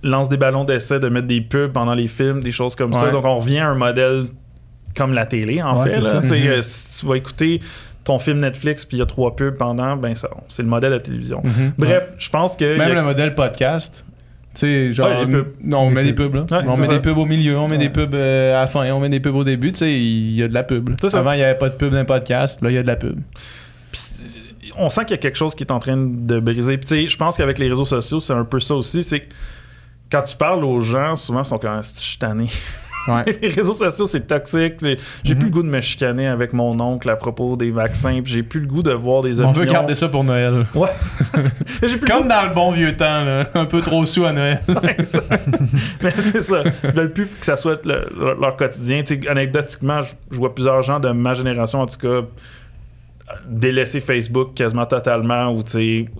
lancent des ballons d'essai de mettre des pubs pendant les films, des choses comme ça. Donc on revient à un modèle comme la télé en
Ouais,
fait. là.
Mhm.
euh, si tu vas écouter ton film Netflix puis il y a trois pubs pendant, ben ça, c'est le modèle de la télévision.
Mhm.
Bref, je pense que
Même
a-
le modèle podcast. Tu sais, genre.
Ouais, les pubs.
Non, on
Les
met des
pubs.
là.
Ouais,
on met
ça.
des pubs au milieu, on met
Ouais.
des pubs euh, à la fin, on met des pubs au début. Tu sais, il y a de la pub. Avant, il n'y avait pas de pub dans le podcast. Là, il y a de la pub.
Puis, on sent qu'il y a quelque chose qui est en train de briser. Puis, tu sais, je pense qu'avec les réseaux sociaux, c'est un peu ça aussi. C'est quand tu parles aux gens, souvent, ils sont comme je suis tanné?
Ouais.
les réseaux sociaux, c'est toxique. J'ai j'ai
Mhm.
plus le goût de me chicaner avec mon oncle à propos des vaccins. Puis j'ai plus le goût de voir des
On
opinions.
veut garder ça pour Noël.
Ouais. plus le
Comme dans le bon vieux temps, là. Un peu trop sous à Noël.
Mais c'est ça. Ils veulent plus que ça soit le- leur, leur quotidien. Anecdotiquement, je, vois plusieurs gens de ma génération, en tout cas, délaisser Facebook quasiment totalement ou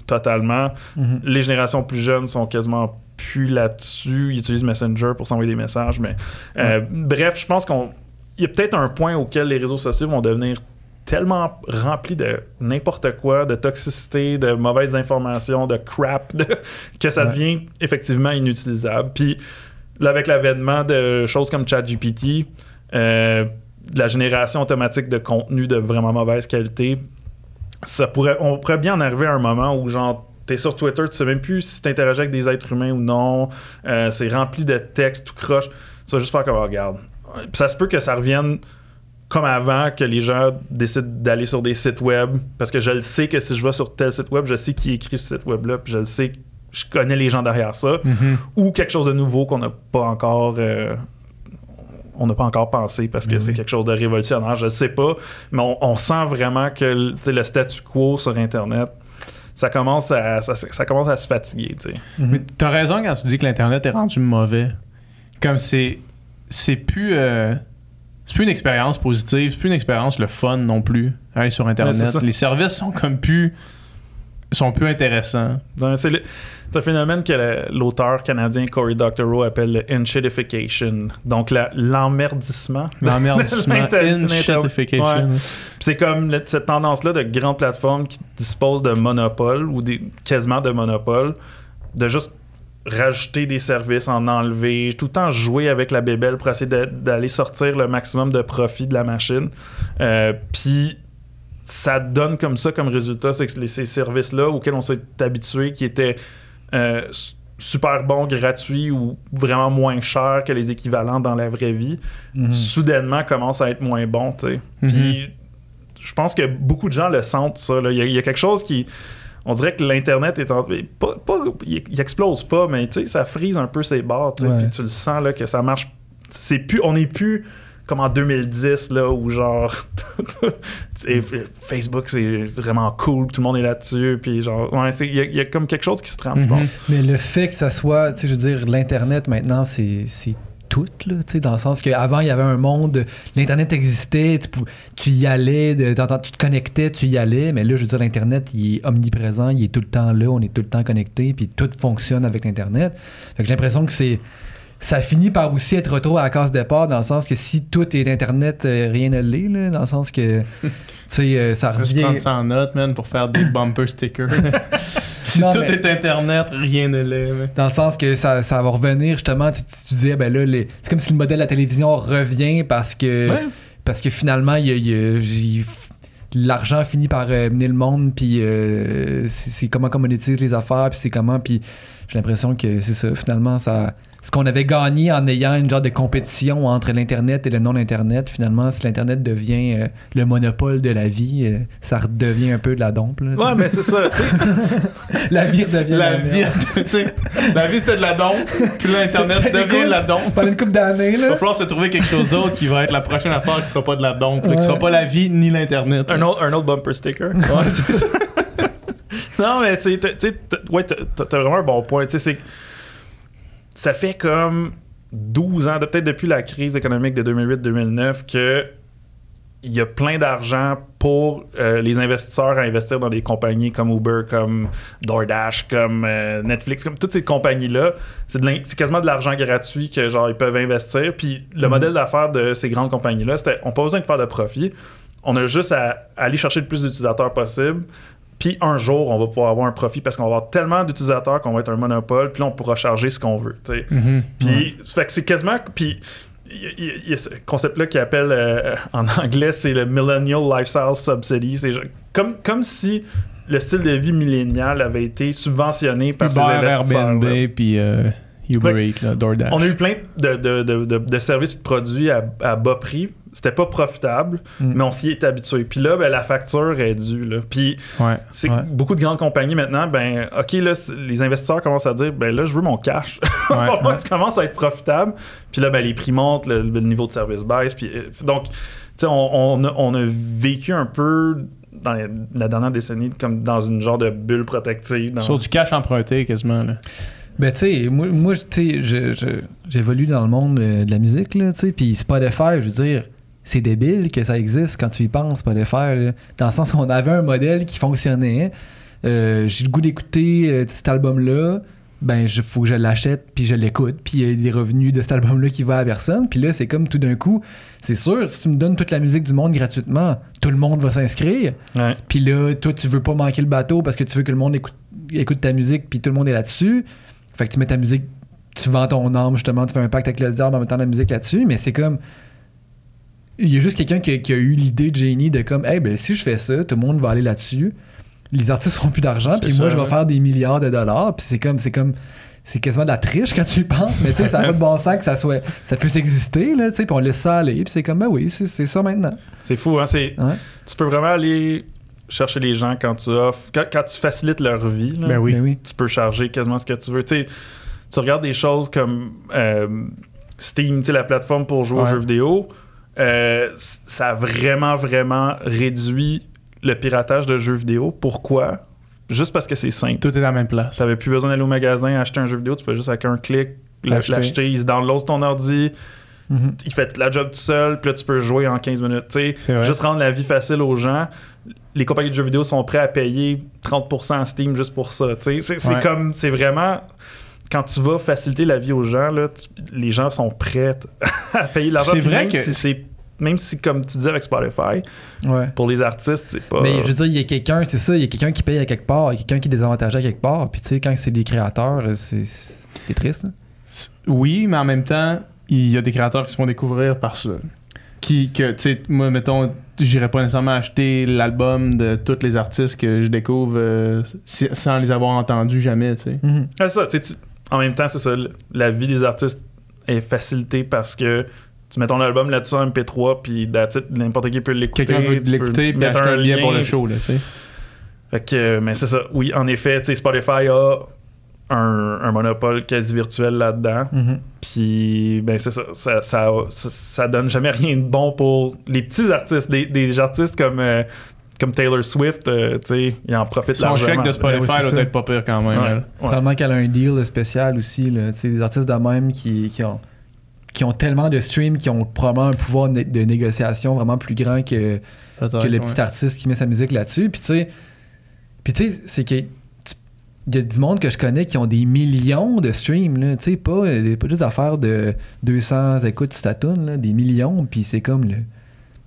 totalement.
Mhm.
Les générations plus jeunes sont quasiment plus là-dessus. Ils utilisent Messenger pour s'envoyer des messages. Mais euh, bref, je pense qu'on. Il y a peut-être un point auquel les réseaux sociaux vont devenir tellement remplis de n'importe quoi, de toxicité, de mauvaises informations, de crap, de- que ça
Ouais.
devient effectivement inutilisable. Puis là, avec l'avènement de choses comme ChatGPT, euh, de la génération automatique de contenu de vraiment mauvaise qualité, ça pourrait, on pourrait bien en arriver à un moment où genre T'es sur Twitter, tu sais même plus si t'interagis avec des êtres humains ou non. Euh, c'est rempli de textes tout croche. Tu vas juste faire comme, oh, regarde. Puis ça se peut que ça revienne comme avant, que les gens décident d'aller sur des sites web. Parce que je le sais que si je vais sur tel site web, je sais qui écrit ce site web-là. Puis je le sais, je connais les gens derrière ça.
Mhm.
Ou quelque chose de nouveau qu'on n'a pas encore. euh, on n'a pas encore pensé parce que
Mhm.
c'est quelque chose de révolutionnaire, je ne sais pas, mais on, on sent vraiment que le statu quo sur Internet, ça commence à, ça, ça commence à se fatiguer. tu sais.
Mais t'as raison quand tu dis que l'Internet est rendu mauvais. Comme c'est. C'est plus. euh, c'est plus une expérience positive, c'est plus une expérience le fun non plus. Aller sur
Ouais, c'est
Internet. Les services sont comme plus. Sont plus intéressants.
C'est un phénomène que l'auteur canadien Cory Doctorow appelle le. Donc l'emmerdissement.
L'emmerdissement.
Ouais. C'est comme le- cette tendance-là de grandes plateformes qui disposent de monopole ou des, quasiment de monopole, de juste rajouter des services, en enlever, tout le temps jouer avec la bébelle pour essayer d'aller sortir le maximum de profit de la machine. Euh, Puis ça donne comme ça comme résultat, c'est que ces services-là auxquels on s'est habitué, qui étaient euh, super bons, gratuits ou vraiment moins chers que les équivalents dans la vraie vie,
Mhm.
soudainement commencent à être moins bons, tu sais.
Mhm.
Puis je pense que beaucoup de gens le sentent, ça. Il y, a- il y a quelque chose qui... On dirait que l'Internet est en... Pas, pas- il, explose pas, mais ça frise un peu ses.
Ouais.
Puis tu le sens, là, que ça marche... C'est plus... On n'est plus comme en 2010, là, où genre... Facebook, c'est vraiment cool, tout le monde est là-dessus, puis genre... Ouais, il y, a- il y a comme quelque chose qui se trame, je
Mhm.
pense.
Mais le fait que ça soit, tu sais, je veux dire, l'Internet maintenant, c'est tout, là, tu sais, dans le sens qu'avant, il y avait un monde, l'Internet existait, tu, tu y allais, de- tu te connectais, tu y allais, mais là, je veux dire, l'Internet, il est omniprésent, il est tout le temps là, on est tout le temps connecté, puis tout fonctionne avec l'Internet. Fait que j'ai l'impression que c'est. Ça finit par aussi être retour à la case départ, dans le sens que si tout est Internet, euh, rien ne l'est, là, dans le sens que, tu sais, euh, ça
Juste
revient.
prendre ça en note, man, pour faire des bumper stickers. si
Non,
tout
mais-
est Internet, rien ne l'est.
Dans le sens que ça, ça va revenir justement, tu, tu- tu disais, ben là, les- c'est comme si le modèle de la télévision revient parce que,
Ouais.
parce que finalement, il y a- y l'argent finit par euh, mener le monde, puis euh, c'est c'est comment on monétise les affaires, puis c'est comment, puis j'ai l'impression que c'est ça, finalement, ça. Ce qu'on avait gagné en ayant une genre de compétition entre l'Internet et le non-Internet, finalement, si l'Internet devient euh, le monopole de la vie, euh, ça redevient un peu de la dompe. là.
Ouais, mais c'est ça, tu sais.
La vie redevient
La
la
vie,
merde.
tu sais, la vie c'était de la dompe, puis là, Internet
Ça
devient de la dompe.
Pendant une couple d'années,
Il va falloir se trouver quelque chose d'autre qui va être la prochaine affaire qui sera pas de la dompe,
Ouais.
qui sera pas la vie ni l'Internet.
un, autre, un autre bumper sticker.
Ouais, c'est ça.
Non, mais c'est. Tu sais, t'as- ouais, t'as vraiment un bon point. Tu sais, c'est. Ça fait comme 12 ans, de- peut-être depuis la crise économique de 2008-2009, que. Il y a plein d'argent pour euh, les investisseurs à investir dans des compagnies comme Uber, comme DoorDash, comme euh, Netflix, comme toutes ces compagnies-là. C'est de l'in- c'est quasiment de l'argent gratuit que genre ils peuvent investir. Puis le
Mhm.
modèle d'affaires de ces grandes compagnies-là, c'était on n'a pas besoin de faire de profit. On a juste à, à aller chercher le plus d'utilisateurs possible. Puis un jour, on va pouvoir avoir un profit parce qu'on va avoir tellement d'utilisateurs qu'on va être un monopole. Puis là, on pourra charger ce qu'on veut.
Mhm.
Puis, c'est quasiment. Puis, il y, a- il y a ce concept-là qui appelle euh, en anglais, c'est le Millennial Lifestyle Subsidy. C'est comme, comme si le style de vie millénial avait été subventionné par ces
Uber,
investisseurs.
Airbnb, puis euh, Uber. Eats, DoorDash.
On a eu plein de, de, de, de- de services et de produits à, à bas prix. C'était pas profitable,
Mm.
mais on s'y est habitué. Puis là, ben, la facture est due. Là. Puis
Ouais.
c'est
Ouais.
beaucoup de grandes compagnies maintenant, ben OK, là, les investisseurs commencent à dire ben là, je veux mon cash.
Ouais,
Pour moi,
ouais.
tu commences à être profitable. Puis là, ben, les prix montent, le, le niveau de service baisse. Puis, euh, donc, tu sais, on, on a, on a vécu un peu dans les- la dernière décennie comme dans une genre de bulle protective. dans-
Sur du cash emprunté, quasiment. Là.
Ben, tu sais, moi, moi tu sais, j'évolue dans le monde euh, de la musique, là, tu sais, puis Spotify, je veux dire, c'est débile que ça existe quand tu y penses, Spotify, là, dans le sens qu'on avait un modèle qui fonctionnait. Euh, J'ai le goût d'écouter euh, cet album-là, ben, il faut que je l'achète, puis je l'écoute, puis il y a des revenus de cet album-là qui va à personne, puis là, c'est comme tout d'un coup, c'est sûr, si tu me donnes toute la musique du monde gratuitement, tout le monde va s'inscrire.
Ouais.
Puis là, toi, tu veux pas manquer le bateau parce que tu veux que le monde écoute, écoute ta musique, puis tout le monde est là-dessus. Fait que tu mets ta musique, tu vends ton âme, justement, tu fais un pacte avec le diable en mettant la musique là-dessus, mais c'est comme. Il y a juste quelqu'un qui, a- qui a eu l'idée de génie de comme, hey, ben si je fais ça, tout le monde va aller là-dessus. Les artistes auront plus d'argent, puis moi,
ça,
je vais
ouais.
faire des milliards de dollars, puis c'est comme, c'est comme. C'est quasiment de la triche quand tu y penses, mais tu sais, ça n'a pas de bon sens que ça soit. Ça puisse exister, là, tu sais, puis on laisse ça aller, puis c'est comme, ben oui, c'est c'est ça maintenant.
C'est fou, hein? C'est,
Ouais.
tu peux vraiment aller chercher les gens quand tu offres, quand, quand tu facilites leur vie. là.
Ben oui.
Ben oui.
tu peux charger quasiment ce que tu veux. Tu sais, tu regardes des choses comme euh, Steam, tu sais, la plateforme pour jouer aux jeux vidéo, euh, ça a vraiment, vraiment réduit le piratage de jeux vidéo. Pourquoi? Juste parce que c'est simple.
Tout est à la même place.
Tu n'avais plus besoin d'aller au magasin acheter un jeu vidéo, tu peux juste avec un clic
L'acheter.
il se download ton ordi.
Mhm.
il fait la job tout seul, puis là, tu peux jouer en 15 minutes. Juste rendre la vie facile aux gens. Les compagnies de jeux vidéo sont prêts à payer 30% à Steam juste pour ça. C'est c'est
Ouais.
comme, c'est vraiment. Quand tu vas faciliter la vie aux gens, là, tu- les gens sont prêts à payer l'argent.
C'est vrai
même
que-
si c'est même si, comme tu disais avec Spotify,
Ouais.
pour les artistes, c'est pas.
Mais je veux dire, il y a quelqu'un, c'est ça, il y a quelqu'un qui paye à quelque part, il y a quelqu'un qui est désavantagé à quelque part. Puis tu sais, quand c'est des créateurs, c'est c'est triste. hein.
Oui, mais en même temps, il y a des créateurs qui se font découvrir par ça. Qui, que, tu sais, moi, mettons, j'irais pas nécessairement acheter l'album de tous les artistes que je découvre euh, si- sans les avoir entendus jamais, tu sais.
Mhm.
Ah, ça, tu sais, tu- en même temps, c'est ça. La vie des artistes est facilitée parce que tu mets ton album là-dessus en MP3, puis n'importe qui peut l'écouter.
Quelqu'un peut l'écouter puis
mettre
acheter un
lien.
pour le show, là, tu sais.
Fait que, euh, mais c'est ça. Oui, en effet, Spotify a un, un monopole quasi virtuel là-dedans.
Mhm.
Puis, ben, c'est ça. Ça, ça, ça- ça donne jamais rien de bon pour les petits artistes. Des, des artistes comme, euh, comme Taylor Swift, euh, tu sais, ils en profitent
Son chèque de Spotify
Ouais, c'est
doit être pas pire quand même.
Ouais.
Probablement qu'elle a un deal spécial aussi. Là. Des artistes de même qui, qui ont qui ont tellement de streams, qui ont probablement un pouvoir de négociation vraiment plus grand que, que le petit artiste qui met sa musique là-dessus. Puis tu sais, puis tu sais, c'est que il y a du monde que je connais qui ont des millions de streams, là, tu sais, pas, euh, pas juste des affaires de 200 écoutes sur ta tune, là, des millions, puis c'est comme le...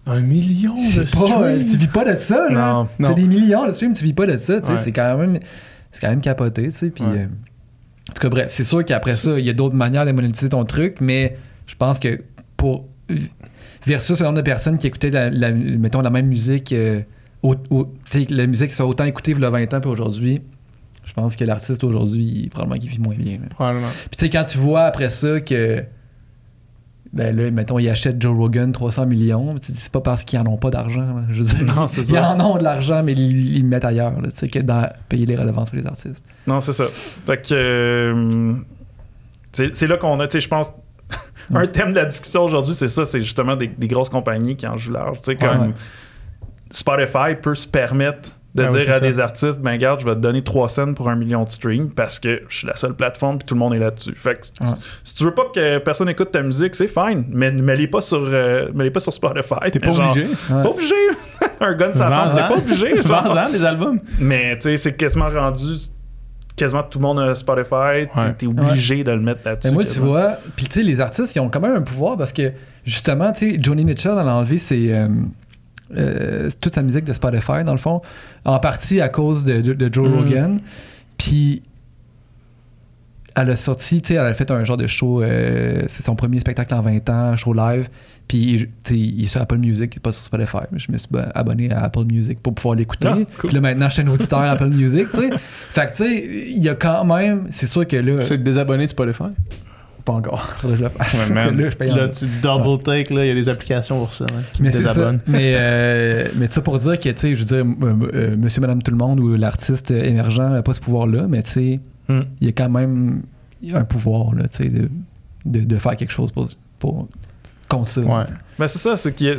Un million de
euh,
streams.
tu vis pas de ça, là.
Non,
non.
C'est des millions de streams, tu vis pas de ça,
Ouais.
c'est quand même... C'est quand même capoté, tu sais, puis...
Ouais.
euh, en tout cas, bref, c'est sûr qu'après ça, il y a d'autres manières de monétiser ton truc, mais je pense que pour... Versus le nombre de personnes qui écoutaient, la, la- mettons, la même musique... euh, au- au- la musique qui soit autant écoutée il y a 20 ans puis aujourd'hui, je pense que l'artiste aujourd'hui, probablement qu'il vit moins bien. là.
Probablement.
Puis tu sais, quand tu vois après ça que, ben là, mettons, ils achètent Joe Rogan 300 millions, tu te dis, c'est pas parce qu'ils en ont pas d'argent. Je veux dire,
Non, c'est
ils
ça.
en ont de l'argent, mais ils, ils le mettent ailleurs, là, tu sais, que dans payer les redevances pour les artistes.
Non, c'est ça. Fait que. euh, c'est c'est là qu'on a, tu sais, je pense. un thème de la discussion aujourd'hui, c'est ça, c'est justement des, des grosses compagnies qui en jouent large. Tu sais, comme
Ouais.
Spotify peut se permettre de
Ah oui,
dire à
ça.
des artistes, ben garde, je vais te donner 3 cents pour un million de streams parce que je suis la seule plateforme puis tout le monde est là-dessus. Fait que si tu veux pas que personne écoute ta musique, c'est fine, mais mets-les pas sur, euh, pas sur Spotify.
T'es pas
genre,
obligé.
Ouais.
Pas obligé. un gun
Vends-en.
c'est pas obligé.
Vends-en des albums.
Mais tu sais, c'est quasiment rendu. Quasiment tout le monde a Spotify. T'es-
Ouais.
T'es obligé de le mettre là-dessus.
Mais moi, tu vois, puis tu sais, les artistes, ils ont quand même un pouvoir parce que, justement, tu sais, Joni Mitchell, elle a enlevé ses, euh, euh, toute sa musique de Spotify, dans le fond, en partie à cause de, de- de Joe
Mhm.
Rogan. Puis, elle a sorti, tu sais, elle a fait un genre de show, euh, c'est son premier spectacle en 20 ans, un show live. Puis, tu sais, il est sur Apple Music, pas sur Spotify. Je me suis ben, abonné à Apple Music pour pouvoir l'écouter.
Ah, cool.
Puis là, maintenant, je suis un auditeur Apple Music, tu sais. Fait que, tu sais, il y a quand même, c'est sûr que là,
Tu es désabonné de Spotify?
Pas encore. Faudrait que je le fasse.
Ouais,
Parce que
man.
là, je paye en-
Là, tu double take, là, il y a des applications pour ça. hein, qui
mais
te
c'est ça.
désabonnent.
Mais, euh, mais ça pour dire que, tu sais, je veux dire, euh, euh, monsieur, madame, tout le monde ou l'artiste émergent n'a pas ce pouvoir-là, mais tu sais,
Hmm.
il y a quand même un pouvoir, là, tu sais, de, de, de faire quelque chose pour, pour contre ça.
Ouais.
Ben, c'est ça, c'est qu'il y a-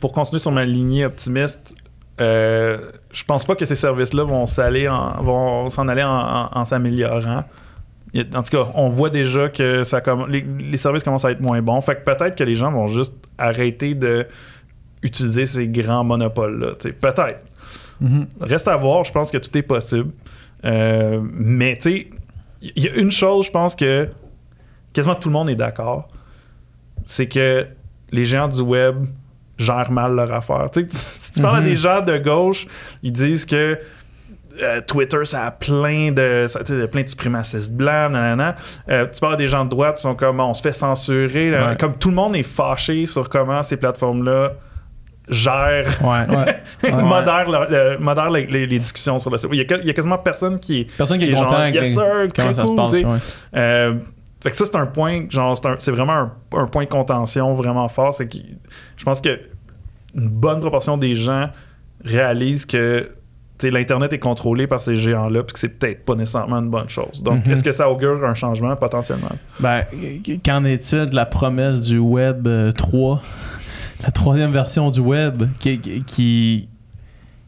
Pour continuer sur ma lignée optimiste, euh, je pense pas que ces services-là vont s'aller en- vont s'en aller en, en- en s'améliorant. En tout cas, on voit déjà que ça les, les services commencent à être moins bons. Fait que peut-être que les gens vont juste arrêter de utiliser ces grands monopoles-là. Peut-être.
Mhm.
Reste à voir, je pense que tout est possible. Euh, mais tu sais, il y a une chose, je pense que quasiment tout le monde est d'accord, c'est que les géants du web gèrent mal leur affaire. Si tu parles à des gens de gauche, ils disent que euh, Twitter, ça a plein de, ça, plein de suprémacistes blancs, nanana. Euh, tu parles des gens de droite, ils sont comme, on se fait censurer. là.
Ouais.
Comme tout le monde est fâché sur comment ces plateformes-là gèrent
Ouais.
Ouais. Ouais.
modère, le- le- modère les, les- les discussions sur le site. Il y, a, il y a quasiment personne qui est.
Personne qui est content
genre,
avec
yes, sir,
comment ça se
cool,
passe.
sais.
ouais.
Euh, fait que ça, c'est un point, genre, c'est vraiment un, un point de contention vraiment fort. C'est que je pense que une bonne proportion des gens réalisent que l'Internet est contrôlé par ces géants-là, puis que c'est peut-être pas nécessairement une bonne chose. Donc,
Mhm.
est-ce que ça augure un changement potentiellement?
Ben, qu'en est-il de la promesse du Web euh, 3, la troisième version du Web, qui, qui,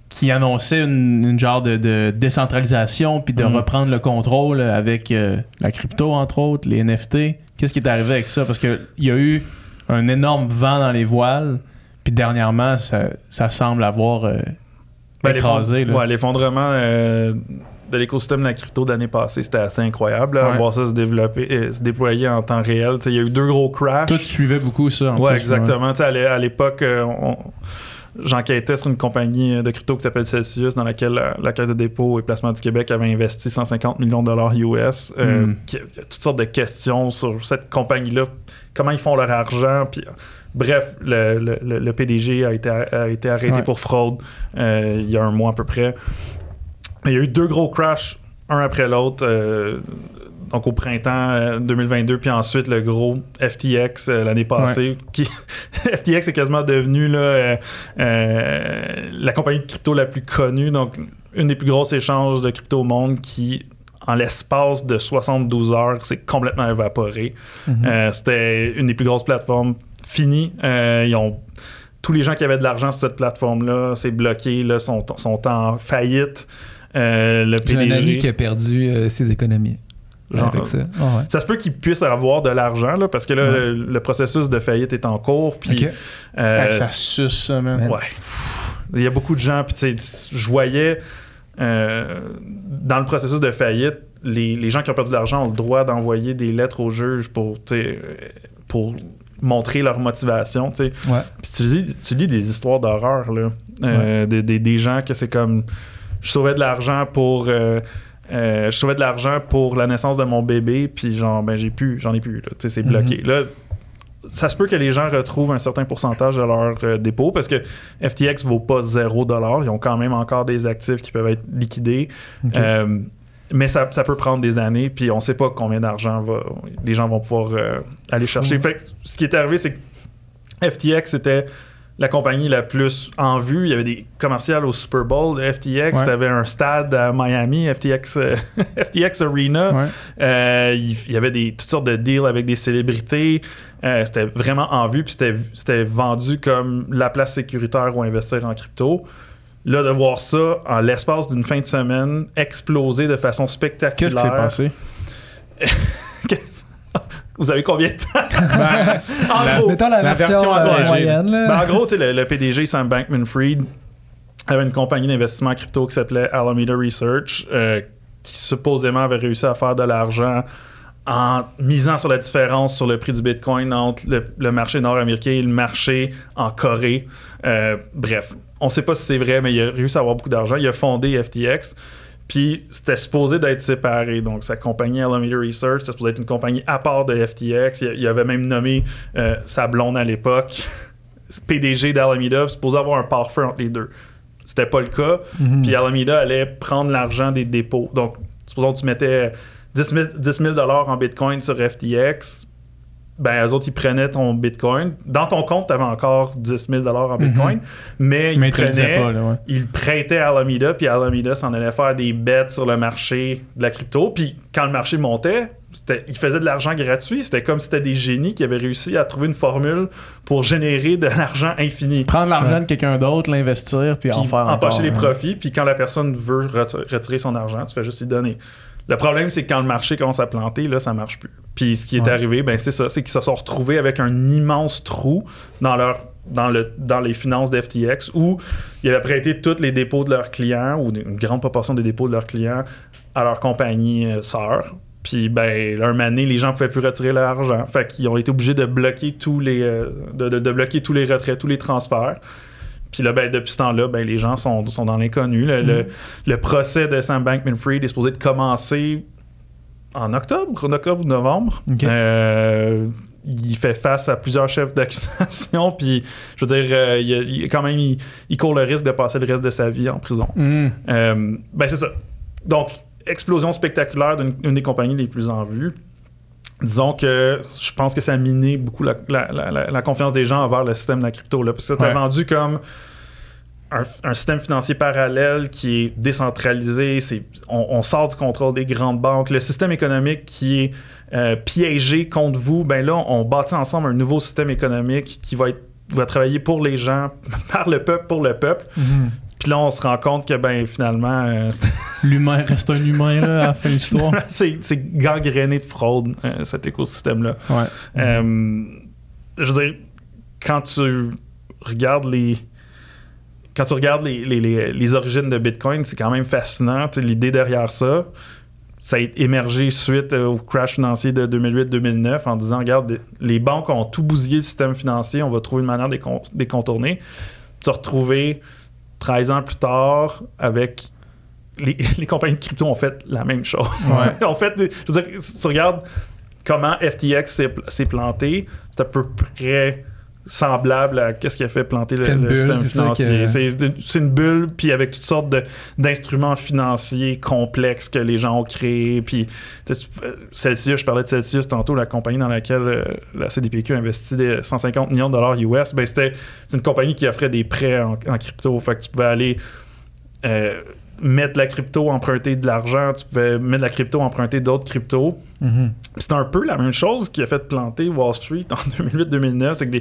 qui annonçait une, une genre de, de décentralisation, puis de
Mhm.
reprendre le contrôle avec euh, la crypto, entre autres, les NFT, Qu'est-ce qui est arrivé avec ça? Parce qu'il y a eu un énorme vent dans les voiles, puis dernièrement, ça, ça semble avoir euh,
Ben,
écrasé.
ouais, l'effondrement euh, de l'écosystème de la crypto de l'année passée, c'était assez incroyable. là,
Ouais.
Voir ça se développer, euh, se déployer en temps réel. Il y a eu deux gros crashs.
Toi, tu suivais beaucoup ça. en
Ouais,
plus,
exactement. À l'é- à l'époque, euh, on- j'enquêtais sur une compagnie de crypto qui s'appelle Celsius, dans laquelle la, la Caisse de dépôt et placement du Québec avait investi 150 millions de dollars US. Euh,
Mm.
qui- Il y a toutes sortes de questions sur cette compagnie-là, comment ils font leur argent. Puis, bref, le, le- le- le PDG a été, a été arrêté
Ouais.
pour fraude euh, il y a un mois à peu près. Il y a eu deux gros crashs, un après l'autre. euh, donc au printemps euh, 2022, puis ensuite le gros FTX euh, l'année passée. Qui FTX est quasiment devenu là, euh, euh, la compagnie de crypto la plus connue, donc une des plus grosses échanges de crypto au monde qui, en l'espace de 72 heures, s'est complètement évaporé.
Mhm.
Euh, C'était une des plus grosses plateformes finies. Euh, ils ont tous les gens qui avaient de l'argent sur cette plateforme-là, c'est bloqué, là, sont, sont en faillite. Euh, le
J'ai un ami
PDG.
qui a perdu euh, ses économies
Genre,
avec ça. Ouais.
Ça se peut qu'ils puissent avoir de l'argent, là, parce que là,
Ouais.
le, le processus de faillite est en cours. Puis, euh,
Ouais, ça suce, ça. Man.
ouais. Il y a beaucoup de gens. Puis, tu sais, je voyais euh, dans le processus de faillite, les, les gens qui ont perdu de l'argent ont le droit d'envoyer des lettres au juge pour, tu sais, pour montrer leur motivation. Puis tu lis, tu lis des histoires d'horreur, là. Euh, des, des- des gens que c'est comme. Je sauvais de l'argent pour. euh, euh, je sauvais de l'argent pour la naissance de mon bébé, puis genre, ben j'ai plus, j'en ai plus, là. C'est bloqué. Là, ça se peut que les gens retrouvent un certain pourcentage de leur dépôt parce que FTX vaut pas 0$. Ils ont quand même encore des actifs qui peuvent être liquidés. Mais ça, ça peut prendre des années, puis on sait pas combien d'argent va, les gens vont pouvoir euh, aller chercher.
Mhm.
Fait que ce qui est arrivé, c'est que FTX était la compagnie la plus en vue. Il y avait des commerciales au Super Bowl de FTX.
Ouais.
Tu avais un stade à Miami, FTX, euh, FTX Arena.
Ouais.
Euh, il il y avait des, toutes sortes de deals avec des célébrités. Euh, c'était vraiment en vue, puis c'était, c'était vendu comme la place sécuritaire où investir en crypto. Là, de voir ça en l'espace d'une fin de semaine exploser de façon spectaculaire.
Qu'est-ce qui s'est passé?
Vous avez combien de temps?
Ben,
en
la-
gros,
Mettons la,
la
version, euh, moyenne. Là.
ben, en gros, tu sais, le, le PDG Sam Bankman-Fried avait une compagnie d'investissement crypto qui s'appelait Alameda Research, euh, qui supposément avait réussi à faire de l'argent en misant sur la différence sur le prix du Bitcoin entre le, le marché nord-américain et le marché en Corée. Euh, bref, on sait pas si c'est vrai, mais il a réussi à avoir beaucoup d'argent. Il a fondé FTX. Puis c'était supposé d'être séparé. Donc sa compagnie Alameda Research, c'était supposé être une compagnie à part de FTX. Il, il avait même nommé euh, sa blonde à l'époque PDG d'Alameda, supposé avoir un parfum entre les deux. C'était pas le cas.
Mhm.
Puis Alameda allait prendre l'argent des dépôts. Donc, supposons que tu mettais 10 000, 10 000 dollars en Bitcoin sur FTX. Ben, eux autres, ils prenaient ton Bitcoin. Dans ton compte, tu avais encore 10 000 dollars en Bitcoin. Mais ils
mais
prenaient
pas, là, ouais.
il prêtait à Alameda, puis Alameda s'en allait faire des bets sur le marché de la crypto. Puis quand le marché montait, c'était- il faisait de l'argent gratuit. C'était comme si c'était des génies qui avaient réussi à trouver une formule pour générer de l'argent infini.
Prendre l'argent
Ouais.
de quelqu'un d'autre, l'investir, puis,
Puis
en faire encore.
empocher les profits. Puis quand la personne veut reti- retirer son argent, tu fais juste lui donner. Le problème, c'est que quand le marché commence à planter, là, ça marche plus. Puis ce qui est
Ouais.
arrivé, ben c'est ça, c'est qu'ils se sont retrouvés avec un immense trou dans leur dans, le, dans les finances d'FTX où ils avaient prêté tous les dépôts de leurs clients ou une grande proportion des dépôts de leurs clients à leur compagnie euh, sœur. Puis, ben, moment donné, les gens ne pouvaient plus retirer leur argent. Fait qu'ils ont été obligés de bloquer tous les, euh, de, de- de bloquer tous les retraits, tous les transferts. Puis là, ben, depuis ce temps-là, ben, les gens sont, sont dans l'inconnu. Le, le- le procès de Sam Bankman-Fried est supposé de commencer en octobre, en octobre ou novembre. Euh, il fait face à plusieurs chefs d'accusation, puis je veux dire, euh, il, quand même, il, il court le risque de passer le reste de sa vie en prison.
Hum.
Euh, ben c'est ça. Donc, explosion spectaculaire d'une une des compagnies les plus en vue. Disons que je pense que ça a miné beaucoup la, la- la- la- la confiance des gens envers le système de la crypto. Là, parce que
Ouais.
vendu comme un, un système financier parallèle qui est décentralisé. C'est, on, on sort du contrôle des grandes banques. Le système économique qui est euh, piégé contre vous, ben là, on bâtit ensemble un nouveau système économique qui va, être, va travailler pour les gens, par le peuple, pour le peuple.
Mhm.
Puis Puis là, on se rend compte que, ben, finalement, euh,
L'humain reste un humain, là, à la fin de l'histoire.
c'est gangréné de fraude, euh, cet écosystème-là.
Ouais.
Euh, je veux dire, quand tu regardes les. Quand tu regardes les, les- les- les origines de Bitcoin, c'est quand même fascinant. L'idée derrière ça, ça a émergé suite au crash financier de 2008-2009 en disant regarde, les banques ont tout bousillé le système financier, on va trouver une manière de les contourner. Tu te retrouvé 13 ans plus tard avec. Les, les compagnies de crypto ont fait la même chose.
Ouais.
en fait, je veux dire, si tu regardes comment FTX s'est planté, c'est à peu près semblable à qu'est-ce qui a fait planter le,
bulle,
système financier.
que-
C'est une- bulle, puis avec toutes sortes d'instruments financiers complexes que les gens ont créés. Puis euh, Celsius, je parlais de Celsius tantôt, la compagnie dans laquelle euh, la CDPQ a investi des 150 millions de dollars US. Ben, c'était c'est une compagnie qui offrait des prêts en, en crypto. Fait que tu pouvais aller euh, mettre de la crypto, emprunter de l'argent, tu pouvais mettre de la crypto, emprunter d'autres cryptos.
Mhm.
C'est un peu la même chose qui a fait planter Wall Street en 2008-2009. C'est que des-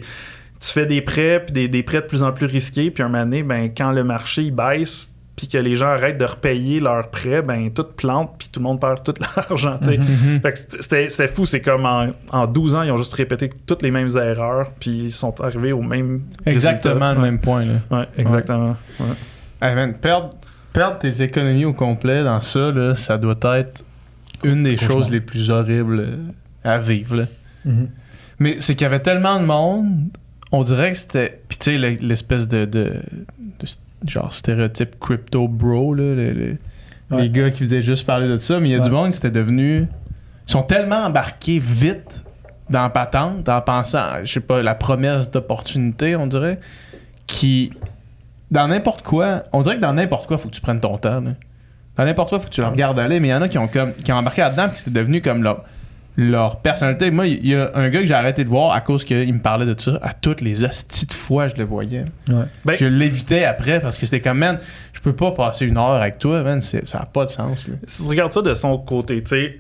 tu fais des prêts, puis des, des prêts de plus en plus risqués, puis un moment donné, ben, quand le marché il baisse, puis que les gens arrêtent de repayer leurs prêts, ben, tout plante, puis tout le monde perd tout l'argent. Fait que c'était fou. C'est comme en, en 12 ans, ils ont juste répété toutes les mêmes erreurs, puis ils sont arrivés au même
Exactement le même point, là.
Ouais, ouais, exactement. Ouais.
Hey man, perdre, perdre tes économies au complet dans ça, là, ça doit être une des choses les plus horribles euh, à vivre. là.
Mhm.
Mais c'est qu'il y avait tellement de monde, on dirait que c'était. Puis tu sais, le- l'espèce de, de, genre stéréotype crypto bro, là, le- le-
Ouais.
les gars qui faisaient juste parler de ça, mais il y a
Ouais.
du monde qui c'était devenu. Ils sont tellement embarqués vite dans la patente, en pensant, je sais pas, la promesse d'opportunité, on dirait, qui. Dans n'importe quoi, on dirait que dans n'importe quoi, faut que tu prennes ton temps. là. Dans n'importe quoi, faut que tu le regardes aller, mais il y en a qui ont comme qui ont embarqué là-dedans puis c'était devenu comme leur, leur personnalité. Moi, il y a un gars que j'ai arrêté de voir à cause qu'il me parlait de ça. À toutes les hosties de fois, je le voyais.
Ouais.
Ben-
je l'évitais après parce que c'était comme, man, je peux pas passer une heure avec toi, man, ça a pas de sens. là.
si tu regardes ça de son côté, tu sais,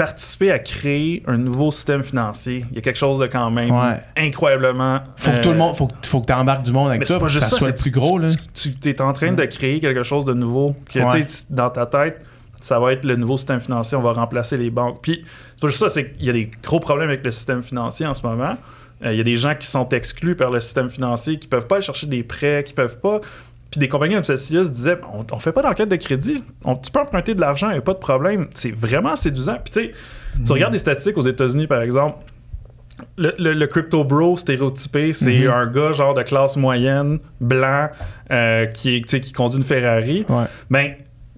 participer à créer un nouveau système financier, il y a quelque chose de quand même
Ouais.
incroyablement.
Faut que
euh,
tout le monde, faut que, faut que t'embarques du monde avec
mais c'est pas
pour que
juste
ça
ça,
soit le plus gros, là.
Tu, es en train de créer quelque chose de nouveau que
Ouais.
tu dans ta tête, ça va être le nouveau système financier, on va remplacer les banques. Puis c'est pas juste ça, c'est qu'il y a des gros problèmes avec le système financier en ce moment. Euh, Il y a des gens qui sont exclus par le système financier, qui peuvent pas aller chercher des prêts, qui peuvent pas. Puis des compagnies comme Celsius disaient on, on fait pas d'enquête de crédit, on, tu peux emprunter de l'argent, il n'y a pas de problème. C'est vraiment séduisant. Puis tu sais, tu regardes des statistiques aux États-Unis par exemple, le, le- le crypto bro stéréotypé, c'est
Mhm.
un gars genre de classe moyenne, blanc, euh, qui, qui conduit une Ferrari.
Ouais.
Ben,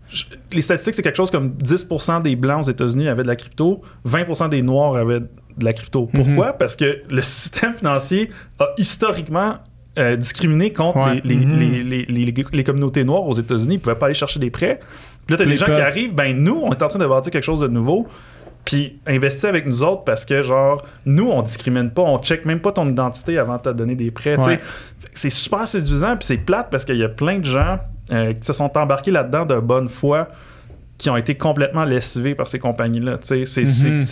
je- les statistiques, c'est quelque chose comme 10% des blancs aux États-Unis avaient de la crypto, 20% des noirs avaient de la crypto. Pourquoi? Parce que le système financier a historiquement euh, discriminé contre
Ouais.
les, les,
Mhm.
les- les- les- les communautés noires aux États-Unis. Ils pouvaient pas aller chercher des prêts. Puis là, t'as
Les
des gens qui arrivent, ben nous, on est en train de bâtir quelque chose de nouveau. Puis investis avec nous autres parce que, genre, nous, on discrimine pas, on check même pas ton identité avant de te donner des prêts.
Ouais.
C'est super séduisant, puis c'est plate parce qu'il y a plein de gens euh, qui se sont embarqués là-dedans de bonne foi qui ont été complètement lessivés par ces compagnies-là.
Mhm.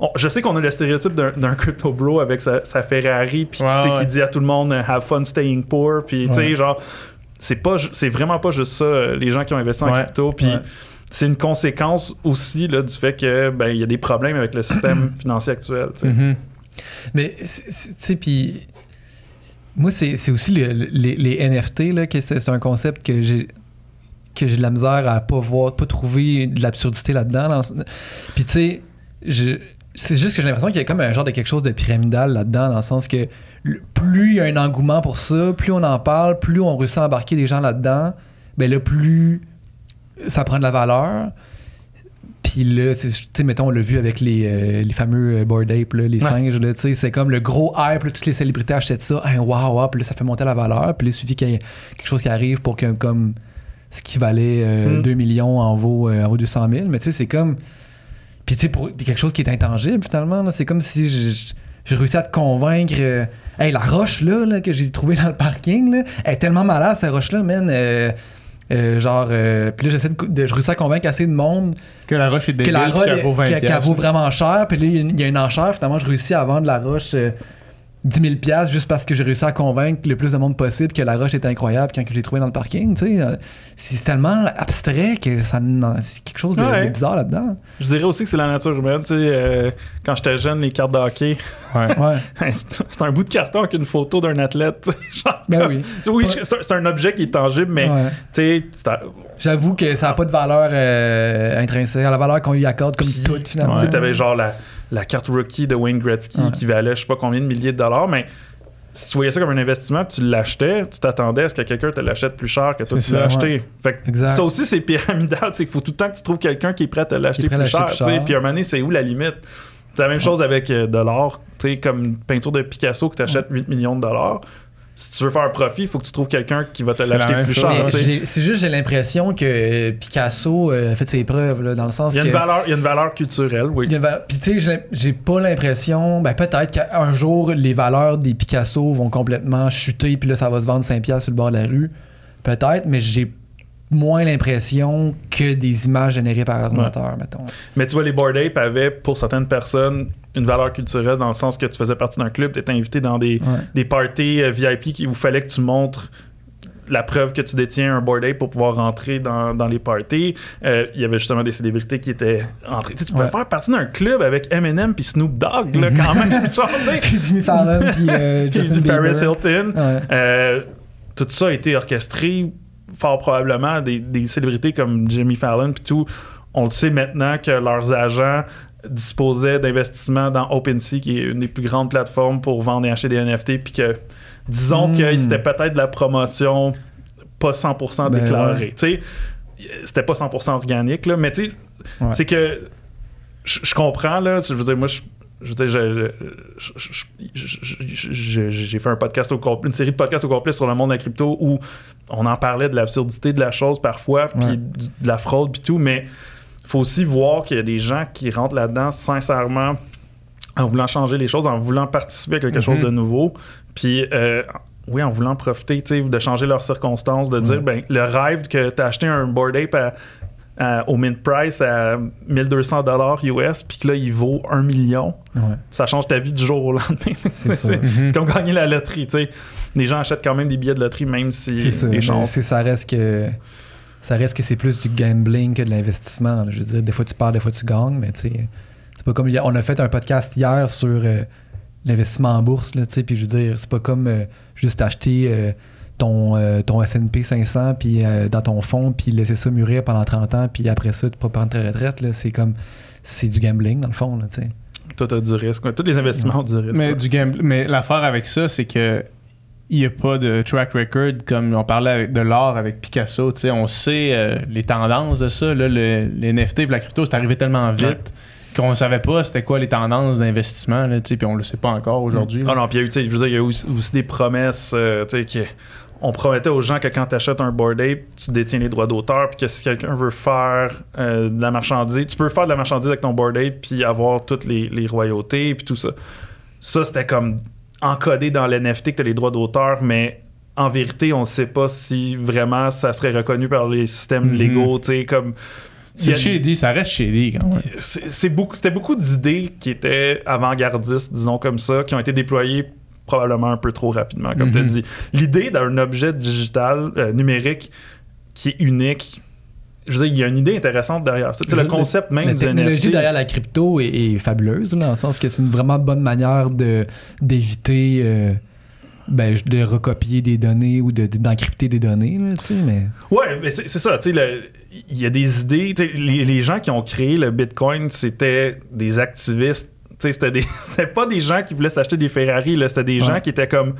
on- je sais qu'on a le stéréotype d'un crypto bro avec sa, sa Ferrari, puis qui-
Ouais,
tu sais,
ouais.
qui dit à tout le monde euh, have fun staying poor, puis
Ouais.
genre, c'est pas, c'est vraiment pas juste ça, euh, les gens qui ont investi en
Ouais.
crypto, puis c'est une conséquence aussi là, du fait que ben il y a des problèmes avec le système financier actuel.
Mhm.
Mais, tu sais, puis. Moi, c'est aussi le- le- les, les NFT, là, que c'est un concept que j'ai que j'ai de la misère à pas voir, pas trouver de l'absurdité là-dedans. dans- Puis, tu sais, c'est juste que j'ai l'impression qu'il y a comme un genre de quelque chose de pyramidal là-dedans, dans le sens que plus il y a un engouement pour ça, plus on en parle, plus on réussit à embarquer des gens là-dedans, ben là, plus ça prend de la valeur. Puis là, tu sais, mettons, on l'a vu avec les, euh, les fameux euh, Bored Ape, là, les
Ouais.
singes, tu sais, c'est comme le gros hype, là, toutes les célébrités achètent ça, hein, wow, wow, puis là, ça fait monter la valeur, puis là, il suffit qu'il y ait quelque chose qui arrive pour que, comme, ce qui valait euh,
Mm.
2 millions en vaut, euh, en vaut 200 000, mais tu sais, c'est comme... Puis tu sais, pour quelque chose qui est intangible, finalement, là, c'est comme si j'ai réussi à te convaincre... euh, hey, la roche, là, là, que j'ai trouvée dans le parking, là, elle est tellement malade, cette roche-là, man... euh, euh, genre, puis là, j'essaie de, de- je réussis à convaincre assez de monde
Que la roche est
roche
qu'elle vaut 20
qu'elle- qu'elle
piastres.
vaut vraiment cher. Puis là, il y a une- il y, a une enchère. Finalement, je réussis à vendre la roche 10 000 piastres juste parce que j'ai réussi à convaincre le plus de monde possible que la roche était incroyable quand je l'ai trouvé dans le parking. tu sais. Euh, C'est tellement abstrait que ça c'est quelque chose de,
Ouais.
de bizarre là-dedans.
Je dirais aussi que c'est la nature humaine. tu sais, euh, quand j'étais jeune, les cartes de hockey,
Ouais.
Ouais.
c'est un bout de carton avec une photo d'un athlète. genre
Ben
comme-
oui.
Oui, c'est un- objet qui est tangible, mais
Ouais.
tu sais,
J'avoue que ça n'a pas de valeur euh, intrinsèque, la valeur qu'on lui accorde comme tout finalement.
Tu sais, t'avais genre la, la carte rookie de Wayne Gretzky
Ouais.
qui valait je sais pas combien de milliers de dollars, mais si tu voyais ça comme un investissement tu l'achetais, tu t'attendais à ce que quelqu'un te l'achète plus cher que toi tu l'as
ça,
acheté. Fait que ça aussi, c'est pyramidal. C'est qu'il faut tout le temps que tu trouves quelqu'un qui est prêt à te l'acheter plus
plus cher.
Puis à un moment donné, c'est où la limite? C'est la même chose avec euh, de sais, comme une peinture de Picasso que tu achètes 8 millions de dollars. Si tu veux faire un profit, il faut que tu trouves quelqu'un qui va te l'acheter plus cher.
C'est juste j'ai l'impression que Picasso euh, a fait ses preuves là, dans le sens
Il y, a
que
une valeur, il y a une valeur culturelle, oui.
Il y a une valeur- Puis tu sais, j'ai- pas l'impression, ben peut-être qu'un jour les valeurs des Picasso vont complètement chuter, puis là ça va se vendre 5 piastres sur le bord de la rue. Peut-être, mais j'ai moins l'impression que des images générées par ordinateur, mettons.
Mais tu vois, les Bored Ape avaient, pour certaines personnes, une valeur culturelle dans le sens que tu faisais partie d'un club, tu étais invité dans des,
Ouais.
des parties euh, VIP qui, il fallait que tu montres la preuve que tu détiens un Bored Ape pour pouvoir rentrer dans, dans les parties. Euh, Il y avait justement des célébrités qui étaient entrées. Tu, pouvais faire partie d'un club avec Eminem puis Snoop Dogg, là, quand même. Genre, sais.
Puis Jimmy Fallon, puis euh, Justin.
Paris Hilton.
Ouais.
Euh, tout ça a été orchestré fort probablement des, des célébrités comme Jimmy Fallon puis tout. On le sait maintenant que leurs agents disposaient d'investissements dans OpenSea, qui est une des plus grandes plateformes pour vendre et acheter des NFT, puis que disons
Hmm.
que c'était peut-être de la promotion pas 100%
Ben
déclarée. Tu sais, c'était pas 100% organique, là, mais tu sais,
Ouais.
c'est que je je comprends, là, je veux dire, moi, je je veux dire, j'ai fait un podcast au complet, une série de podcasts au complet sur le monde de la crypto où on en parlait de l'absurdité de la chose parfois, puis de la fraude, puis tout, mais faut aussi voir qu'il y a des gens qui rentrent là-dedans sincèrement en voulant changer les choses, en voulant participer à quelque chose de nouveau, puis euh, oui, en voulant profiter, tu sais, de changer leurs circonstances, de dire, ben, le rêve que tu as acheté un Bored Ape à- à- au mint price à 1200 dollars US, puis que là, il vaut 1 million,
Ouais.
ça change ta vie du jour au lendemain. c'est, c'est comme gagner la loterie, tu sais. Les gens achètent quand même des billets de loterie, même si
C'est ça.
les chances...
ça reste que ça reste que c'est plus du gambling que de l'investissement. Je veux dire, des fois tu perds, des fois tu gagnes, mais tu sais, c'est pas comme on a fait un podcast hier sur euh, l'investissement en bourse, là, tu sais, puis je veux dire, c'est pas comme euh, juste acheter euh, ton, euh, ton S&P 500 puis euh, dans ton fonds puis laisser ça mûrir pendant 30 ans puis après ça tu peux pas prendre ta retraite là, c'est comme c'est du gambling dans le fond là, tu sais.
Toi, t'as du risque. ouais. Tous les investissements ont du risque.
Mais
ouais.
du mais l'affaire avec ça, c'est que il n'y a pas de track record comme on parlait avec, de l'art avec Picasso. tu sais, On sait euh, les tendances de ça. Là, le, les NFT et la crypto, c'est arrivé tellement vite
Ouais.
qu'on ne savait pas c'était quoi les tendances d'investissement. là, tu sais, Puis on le sait pas encore aujourd'hui.
Ah non, puis il y a eu, tu sais, je veux dire, il y a eu aussi, des promesses, euh, tu sais, qui- on promettait aux gens que quand tu achètes un Bored Ape, tu détiens les droits d'auteur, puis que si quelqu'un veut faire euh, de la marchandise, tu peux faire de la marchandise avec ton Bored Ape, puis avoir toutes les, les royautés, puis tout ça. Ça, c'était comme encodé dans l'NFT que tu as les droits d'auteur, mais en vérité, on ne sait pas si vraiment ça serait reconnu par les systèmes
Mhm.
légaux, tu sais, comme...
c'est shady, ça reste shady quand même.
beaucoup, c'était beaucoup d'idées qui étaient avant-gardistes, disons comme ça, qui ont été déployées probablement un peu trop rapidement, comme tu as
Mhm.
dit. L'idée d'un objet digital, euh, numérique, qui est unique, je veux dire, il y a une idée intéressante derrière ça. Tu sais, le concept même
La
du
technologie
NFT,
derrière la crypto est, est fabuleuse, dans le sens que c'est une vraiment bonne manière de d'éviter euh, ben, de recopier des données ou de- d'encrypter des données, là, tu sais, mais...
Ouais, mais c'est ça, tu sais, le- il y a des idées, les, les gens qui ont créé le Bitcoin, c'était des activistes, c'était des- c'était pas des gens qui voulaient s'acheter des Ferrari, là, c'était des
Ouais.
gens qui étaient comme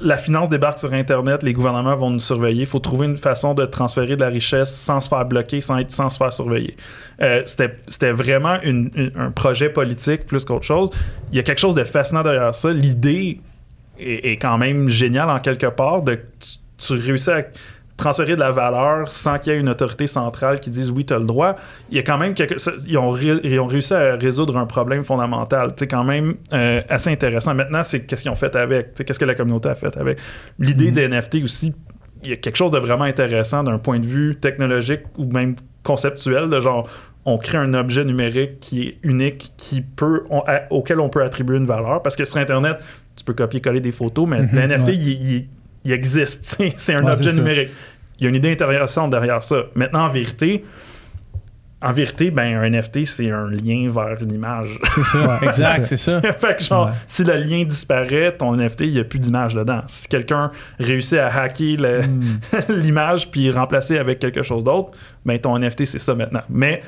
la finance débarque sur Internet, les gouvernements vont nous surveiller. Il faut trouver une façon de transférer de la richesse sans se faire bloquer, sans, être, sans se faire surveiller. Euh, C'était c'était vraiment une- une- un projet politique plus qu'autre chose. Il y a quelque chose de fascinant derrière ça. L'idée est, est quand même géniale en quelque part. De, tu, tu réussis à transférer de la valeur sans qu'il y ait une autorité centrale qui dise oui, tu as le droit. Il y a quand même quelque, ils, ont ré- ils ont réussi à résoudre un problème fondamental. C'est quand même euh, assez intéressant. Maintenant, c'est qu'est-ce qu'ils ont fait avec. Qu'est-ce que la communauté a fait avec. L'idée des NFT aussi, il y a quelque chose de vraiment intéressant d'un point de vue technologique ou même conceptuel, de genre on crée un objet numérique qui est unique, qui peut, on- à- auquel on peut attribuer une valeur. Parce que sur Internet, tu peux copier-coller des photos, mais
Mhm,
le NFT,
ouais.
il, il- il existe. c'est un
Ouais,
objet numérique. Il y a une idée intéressante derrière ça. Maintenant, en vérité, en vérité, ben, un NFT, c'est un lien vers une image.
C'est ça,
Ouais,
exact,
c'est
ça.
fait que genre,
Ouais.
si le lien disparaît, ton NFT, il n'y a plus d'image dedans. Si quelqu'un réussit à hacker
Hmm.
l'image puis remplacer avec quelque chose d'autre, ben ton NFT, c'est ça maintenant. Mais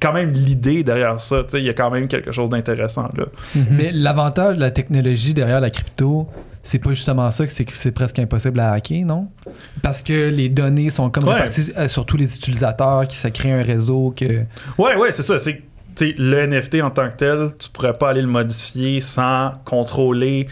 quand même, l'idée derrière ça, tu sais, il y a quand même quelque chose d'intéressant là.
Mais l'avantage de la technologie derrière la crypto, c'est pas justement ça que c'est que c'est presque impossible à hacker, non? Parce que les données sont comme
Ouais.
réparties euh, sur tous les utilisateurs, qui ça crée un réseau que.
Ouais, ouais, c'est ça. C'est le NFT en tant que tel, tu pourrais pas aller le modifier sans contrôler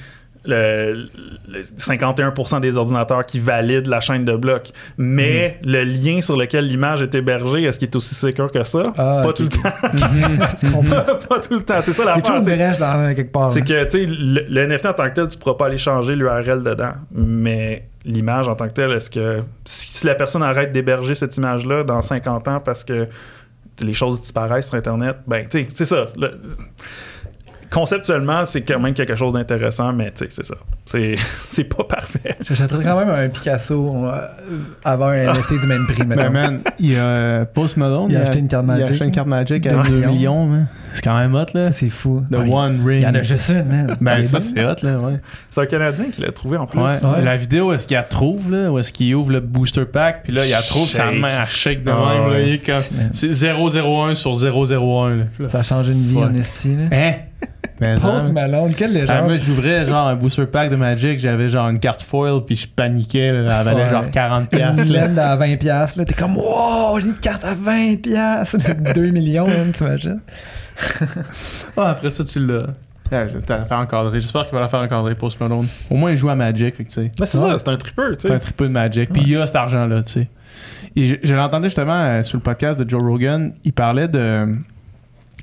le, le 51% des ordinateurs qui valident la chaîne de blocs. Mais
Mhm.
le lien sur lequel l'image est hébergée, est-ce qu'il est aussi sécur que ça?
Ah,
pas tout le temps. pas tout le temps. C'est ça
Il y a
l'affaire.
toujours
c'est-
des rêches dans quelque part.
C'est
hein.
que, le, le NFT en tant que tel, tu pourras pas aller changer l'URL dedans. Mais l'image en tant que telle, est-ce que si, si la personne arrête d'héberger cette image-là dans 50 ans parce que les choses disparaissent sur Internet, ben, tu sais, c'est ça. Le- conceptuellement, c'est quand même quelque chose d'intéressant, mais tu sais, c'est ça. C'est, c'est pas parfait.
J'achèterais quand même un Picasso euh, avant un NFT du même prix,
Ben
maintenant.
man, il y a euh, Post Malone.
Il a acheté une carte
Il a
Magic.
acheté une carte Magic à
Un
2
million.
millions, man. C'est quand même hot, là.
C'est fou.
The One Ring.
Il y en a juste une, man.
Ben ça, c'est hot, là, ouais.
C'est un Canadien qui l'a trouvé en plus.
Ouais. La vidéo, est-ce qu'il la trouve, là, ou est-ce qu'il ouvre le booster pack, puis là, il la trouve, sa main, elle shake de
Ah,
même, là,
ouais.
il est comme...
Man.
C'est 001 sur 001, là. Puis là,
Ça a changé une vie en esti, là.
Hein?
Post
hein.
Malone, quelle
Ah,
légende.
moi, j'ouvrais genre un booster pack de Magic, j'avais genre une carte foil, puis je paniquais, là, elle valait
Ouais.
genre 40$.
une laine à 20$, piastres, là. T'es comme, wow, j'ai une carte à 20$. piastres. 2 millions, man, t'imagines?
Ah, après ça, tu l'as. Ah, T'as fait encadrer. J'espère qu'il va la faire encadrer, Post Malone. Au moins, il joue à Magic, fait que tu sais.
Ben, c'est
Ouais.
ça, c'est un tripper, tu
C'est un triple de Magic. Puis il y a cet argent-là, tu sais. Et je, je l'entendais justement euh, sur le podcast de Joe Rogan. Il parlait de.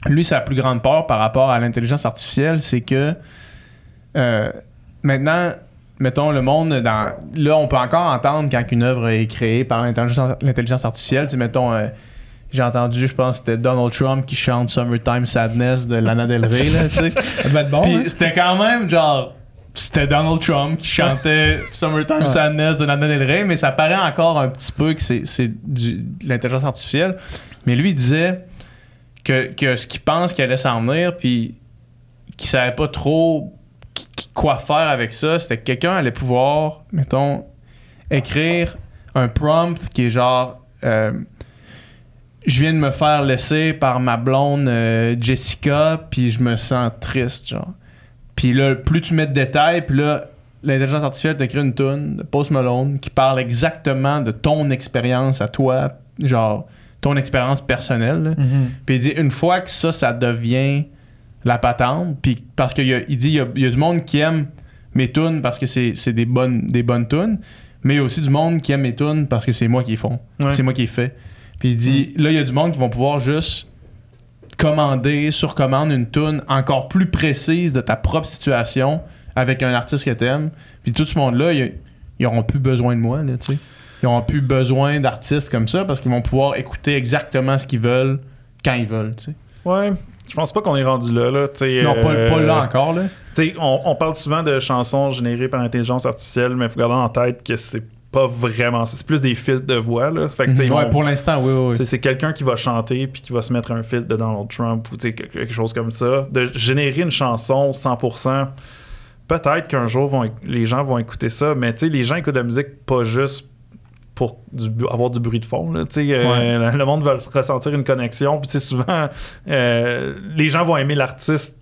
Lui, sa plus grande peur par rapport à l'intelligence artificielle, c'est que euh, maintenant, mettons, le monde, dans, là, on peut encore entendre quand une œuvre est créée par l'intelligence artificielle. Tu mettons, euh, j'ai entendu, je pense, c'était Donald Trump qui chante Summertime Sadness de Lana Del Rey, là, tu sais.
Ça devait être bon,
Puis
hein?
c'était quand même genre. C'était Donald Trump qui chantait Summertime
Ouais.
Sadness de Lana Del Rey, mais ça paraît encore un petit peu que c'est c'est du- de l'intelligence artificielle. Mais lui, il disait que, que ce qu'il pense qu'il allait s'en venir, puis qu'il savait pas trop quoi faire avec ça, c'était que quelqu'un allait pouvoir, mettons, écrire un prompt qui est genre. euh, je viens de me faire laisser par ma blonde euh, Jessica, puis je me sens triste, genre. Puis là, plus tu mets de détails, puis là, l'intelligence artificielle t'écrit une tune de Post Malone qui parle exactement de ton expérience à toi, genre ton expérience personnelle.
Mhm.
Puis il dit une fois que ça, ça devient la patente, puis parce qu'il dit il y a, il y a du monde qui aime mes tunes parce que c'est des bonnes, des bonnes tunes, mais il y a aussi du monde qui aime mes tunes parce que c'est moi qui les font.
Ouais.
C'est moi qui les fais. Puis il dit là, il y a du monde qui vont pouvoir juste commander sur commande une tune encore plus précise de ta propre situation avec un artiste que t'aimes. Puis tout ce monde-là, ils, ils auront plus besoin de moi, là, tu sais. Ils auront plus besoin d'artistes comme ça parce qu'ils vont pouvoir écouter exactement ce qu'ils veulent quand ils veulent, tu sais.
Ouais. Je pense pas qu'on est rendu là, là. tu sais,
Non, pas,
euh,
pas là encore, là.
On, on parle souvent de chansons générées par l'intelligence artificielle, mais il faut garder en tête que c'est pas vraiment. C'est plus des filtres de voix, là. Fait que,
Ouais,
on-
pour l'instant, oui, oui,
c'est quelqu'un qui va chanter puis qui va se mettre un filtre de Donald Trump ou quelque chose comme ça. De générer une chanson 100%, peut-être qu'un jour vont, les gens vont écouter ça, mais tu sais, les gens écoutent de la musique pas juste pour du avoir du bruit de fond. Là, euh, le monde va ressentir une connexion. Puis souvent, euh, les gens vont aimer l'artiste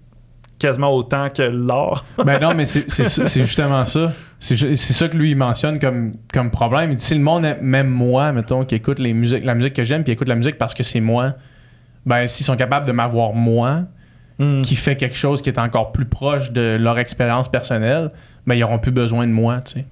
quasiment autant que l'art.
Ben non, mais c'est justement ça. C'est ça que lui, il mentionne comme, comme problème. Il dit si le monde, aime- même moi, mettons, qui écoute les musiques, la musique que j'aime, puis écoute la musique parce que c'est moi, ben s'ils sont capables de m'avoir moi, qui fait quelque chose qui est encore plus proche de leur expérience personnelle, ben ils auront plus besoin de moi, tu sais.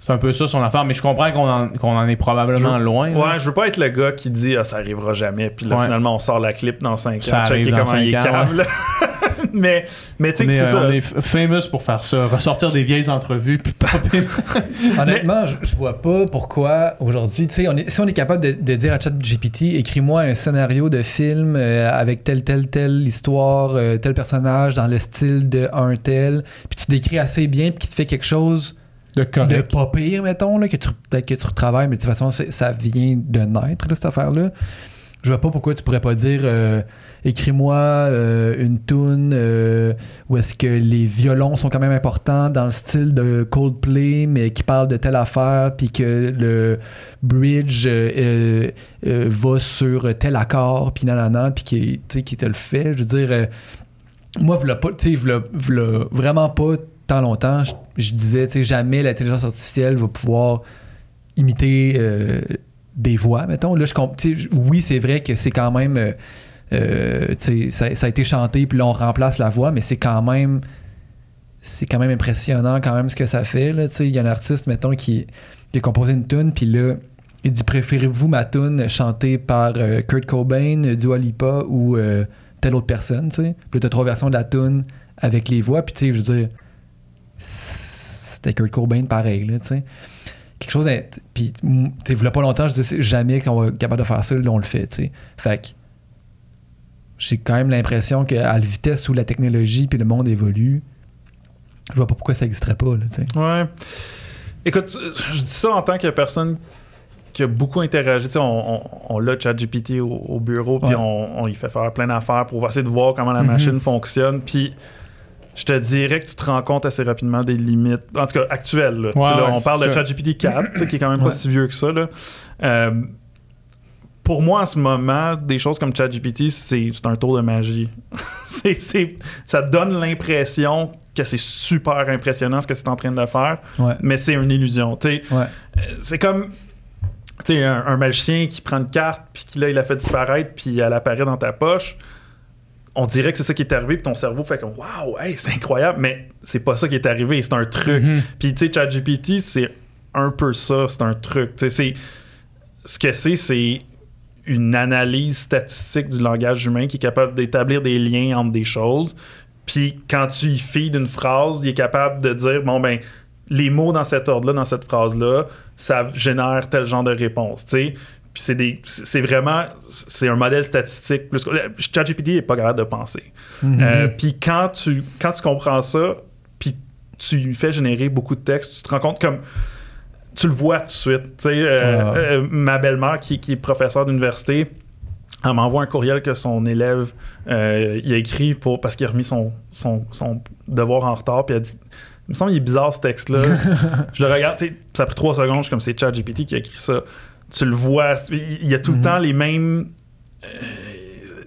C'est un peu ça son affaire, mais je comprends qu'on en, qu'on en est probablement
Je-
loin. là.
Ouais, je veux pas être le gars qui dit ah, ça arrivera jamais, puis là
Ouais.
finalement on sort la clip dans 5 ans.
Ça
checker comment il est
cinq ans,
cave, là. mais, mais tu sais,
est,
c'est
euh,
ça.
on est famous pour faire ça, ressortir des vieilles entrevues puis.
Honnêtement, je, je vois pas pourquoi aujourd'hui, tu sais, si on est capable de, de dire à ChatGPT, écris-moi un scénario de film euh, avec telle, telle, telle histoire, euh, tel personnage dans le style de un tel, puis tu décris assez bien, puis qui te fait quelque chose
De
de pas pire, mettons, là, que tu, que tu retravailles, mais de toute façon, ça vient de naître, cette affaire-là. Je vois pas pourquoi tu pourrais pas dire euh, écris-moi euh, une tune euh, où est-ce que les violons sont quand même importants dans le style de Coldplay, mais qui parle de telle affaire, puis que le bridge va sur tel accord, puis nanana, puis qui, qui te le fait. Je veux dire, moi, v'là- v'là vraiment pas longtemps, je, disais, tu sais, jamais l'intelligence artificielle va pouvoir imiter euh, des voix, mettons. Là, je oui, c'est vrai que c'est quand même, euh, euh, ça, ça a été chanté, puis là, on remplace la voix, mais c'est quand même, c'est quand même impressionnant quand même ce que ça fait. Il y a un artiste, mettons, qui, qui a composé une tune, puis là, il dit, préférez-vous ma tune chantée par Kurt Cobain, Dua Lipa ou telle autre personne, tu sais? Puis t'as trois versions de la tune avec les voix, puis tu sais, je veux dire, c'était Kurt Cobain pareil, tu sais. Quelque chose, puis, tu sais, a pas longtemps, je disais jamais qu'on va être capable de faire ça, là, on le fait, tu sais. Fait que, j'ai quand même l'impression qu'à la vitesse où la technologie puis le monde évolue, je vois pas pourquoi ça n'existerait pas, là, tu sais.
Ouais. Écoute, je dis ça en tant que personne qui a beaucoup interagi. Tu sais, on, on, on l'a ChatGPT au, au bureau, puis
Ouais.
on, on y fait faire plein d'affaires pour essayer de voir comment la
Mhm.
machine fonctionne. Puis je te dirais que tu te rends compte assez rapidement des limites, en tout cas actuelles. là.
Ouais,
on parle de. ChatGPT 4, tu sais, qui est quand même pas si vieux que ça. Là. Euh, pour moi, en ce moment, des choses comme ChatGPT, c'est un tour de magie. ça donne l'impression que c'est super impressionnant ce que c'est en train de faire,
Ouais.
mais c'est une illusion.
Ouais.
Euh, c'est comme un, un magicien qui prend une carte, puis qui, là, il la fait disparaître, puis elle apparaît dans ta poche. On dirait que c'est ça qui est arrivé, puis ton cerveau fait comme Waouh, hey, c'est incroyable, mais c'est pas ça qui est arrivé, c'est un truc.
Mhm.
Puis, tu sais, ChatGPT, c'est un peu ça, c'est un truc. Tu sais, c'est. Ce que c'est, c'est une analyse statistique du langage humain qui est capable d'établir des liens entre des choses. Puis, quand tu y d'une phrase, il est capable de dire bon, ben, les mots dans cet ordre-là, dans cette phrase-là, ça génère tel genre de réponse. Tu sais. Puis c'est des c'est vraiment c'est un modèle statistique plus ChatGPT est pas capable de penser.
Mhm.
Euh, puis quand tu, quand tu comprends ça, puis tu lui fais générer beaucoup de texte, tu te rends compte comme. Tu le vois tout de suite. Tu sais, euh,
Ah.
euh, ma belle-mère, qui, qui est professeure d'université, elle m'envoie un courriel que son élève il a écrit pour, parce qu'il a remis son, son, son devoir en retard, puis elle dit Il me semble qu'il est bizarre ce texte-là. je le regarde, tu sais, ça a pris trois secondes, je suis comme c'est ChatGPT qui a écrit ça. Tu le vois, il y a tout le
Mhm.
temps les mêmes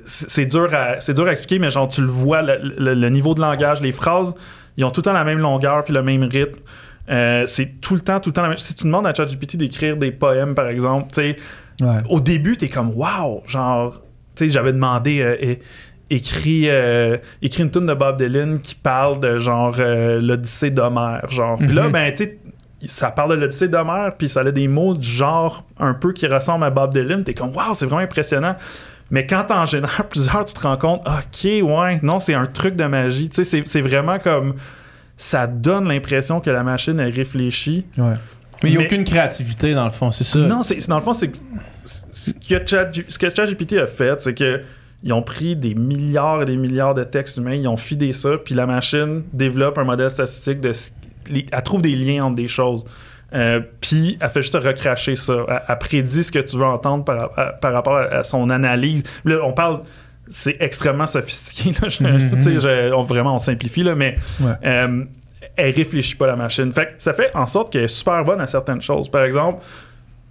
c'est c'est dur à c'est dur à expliquer mais genre tu le vois le, le- le niveau de langage les phrases ils ont tout le temps la même longueur puis le même rythme Euh, c'est tout le temps tout le temps la même si tu demandes à ChatGPT d'écrire des poèmes par exemple tu sais
Ouais.
au début t'es comme wow genre tu sais j'avais demandé euh, écrit euh, écrit une tune de Bob Dylan qui parle de genre euh, l'Odyssée d'Homère genre puis là
Mhm.
ben tu ça parle de l'Odyssée d'Homère puis ça a des mots du genre un peu qui ressemblent à Bob Dylan t'es comme wow c'est vraiment impressionnant mais quand t'en génères plusieurs, tu te rends compte, ok, ouais, non, c'est un truc de magie. Tu sais, c'est- vraiment comme. Ça donne l'impression que la machine, elle réfléchit.
Ouais.
Mais il n'y a aucune créativité dans le fond, c'est ça.
Non, c'est dans le fond, c'est que ce que ce que ChatGPT a fait, c'est que ils ont pris des milliards et des milliards de textes humains, ils ont fidé ça, puis la machine développe un modèle statistique de. ce- les- Elle trouve des liens entre des choses. Euh, puis elle fait juste recracher ça. Elle, elle prédit ce que tu veux entendre par, à- par rapport à, à son analyse. Là, on parle. C'est extrêmement sophistiqué. Là. Je- je- on- vraiment, on simplifie, là, mais
Ouais.
euh, elle réfléchit pas la machine. Fait que ça fait en sorte qu'elle est super bonne à certaines choses. Par exemple,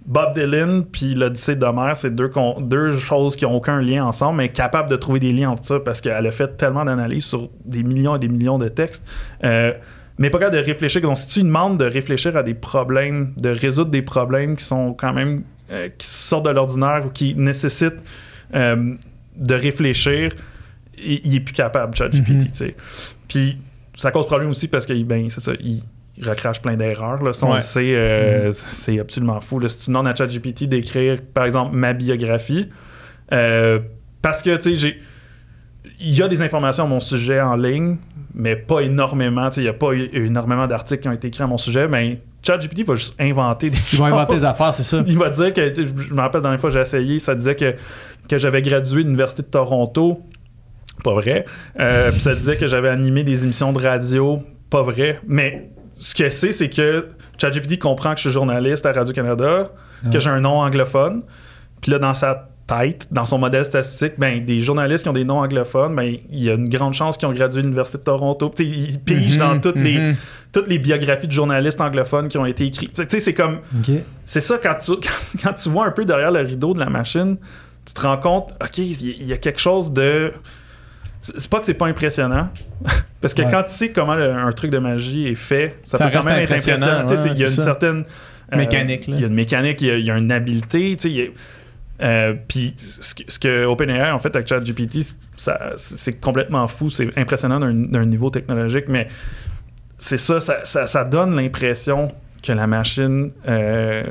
Bob Dylan puis l'Odyssée d'Homère, c'est deux, choses qui ont aucun lien ensemble, mais capable de trouver des liens entre ça parce qu'elle a fait tellement d'analyses sur des millions et des millions de textes. Euh, mais pas capable de réfléchir. Donc, si tu lui demandes de réfléchir à des problèmes, de résoudre des problèmes qui sont quand même euh, qui sortent de l'ordinaire ou qui nécessitent euh, de réfléchir, il, il est plus capable, ChatGPT. Sais. Puis ça cause problème aussi parce que ben, c'est ça, il, il recrache plein d'erreurs.
Ouais.
le sait, euh, c'est absolument fou. Là. Si tu demandes à ChatGPT d'écrire, par exemple, ma biographie, parce que, tu sais, j'ai il y a des informations à mon sujet en ligne, mais pas énormément. Il n'y a pas eu énormément d'articles qui ont été écrits à mon sujet, mais ChatGPT va juste inventer des
Ils vont inventer des affaires, c'est ça.
Il va dire que, je me rappelle la dernière fois que j'ai essayé, ça disait que, que j'avais gradué de l'Université de Toronto. Pas vrai. Euh, puis ça disait que j'avais animé des émissions de radio. Pas vrai. Mais ce que c'est, c'est que ChatGPT comprend que je suis journaliste à Radio-Canada,
Ah.
que j'ai un nom anglophone. Puis là, dans sa tête, dans son modèle statistique, ben, des journalistes qui ont des noms anglophones, ben, il y a une grande chance qu'ils ont gradué de l'Université de Toronto. Tu sais, il pige dans
Mhm,
toutes, les,
mhm.
toutes les biographies de journalistes anglophones qui ont été écrites. Tu sais, c'est comme c'est ça, quand tu, quand, quand tu vois un peu derrière le rideau de la machine, tu te rends compte, OK, il y, a quelque chose de. C'est pas que c'est pas impressionnant, parce que
Ouais.
quand tu sais comment le- un truc de magie est fait, ça,
Ça
peut quand même être
impressionnant, ouais,
il y a une
ça.
certaine. euh,
Mécanique.
Il y a une mécanique, il y a, il y a une habileté. tu sais, il y a- euh, Puis ce que, ce que OpenAI en fait avec ChatGPT, c'est- complètement fou, c'est impressionnant d'un niveau technologique, mais c'est ça, ça, ça- ça donne l'impression que la machine, euh,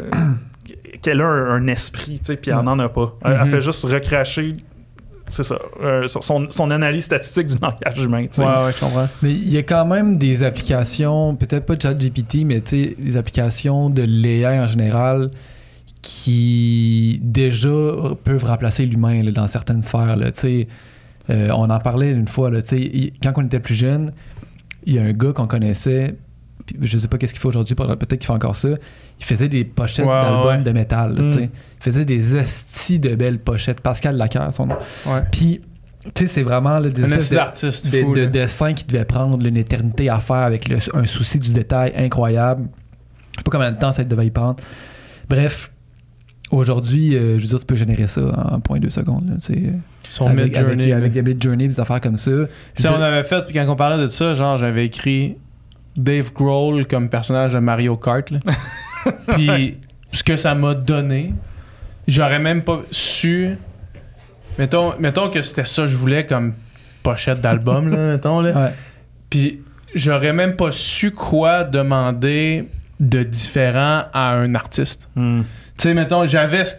qu'elle a un, un esprit, tu sais, puis elle
Ouais.
n'en a pas. Elle, elle
Mhm.
fait juste recracher, c'est ça, euh, son, son analyse statistique du langage humain. tu sais.
Ouais, ouais, je comprends.
Mais il y a quand même des applications, peut-être pas de ChatGPT, mais tu sais, des applications de l'AI en général qui déjà peuvent remplacer l'humain dans certaines sphères. Là, euh, on en parlait une fois, là, quand on était plus jeune, il y a un gars qu'on connaissait, puis je sais pas qu'est-ce qu'il fait aujourd'hui, peut-être qu'il fait encore ça, il faisait des pochettes d'albums
ouais.
de métal. là,
Mm.
sais. Il faisait des hosties de belles pochettes. Pascal Lacaire, son nom.
Ouais.
Puis, tu sais, c'est vraiment là, des
Un
espèces
esti
de-
d'artiste
de,
fou.
de
là.
dessin qui devait prendre une éternité à faire avec le- un souci du détail incroyable. Je sais pas combien de temps ça devait y prendre. Bref, aujourd'hui, euh, je veux dire, tu peux générer ça en 0.2 secondes. là,
Son
avec,
Journey.
avec, avec Mid Journey, des affaires comme ça. Je-
on avait fait, puis quand on parlait de ça, genre, j'avais écrit Dave Grohl comme personnage de Mario Kart. là. puis ce que ça m'a donné, j'aurais même pas su. Mettons, mettons que c'était ça que je voulais comme pochette d'album, là, mettons. Là.
Ouais.
Puis j'aurais même pas su quoi demander de différent à un artiste.
Hmm.
Tu sais, mettons, j'avais ce-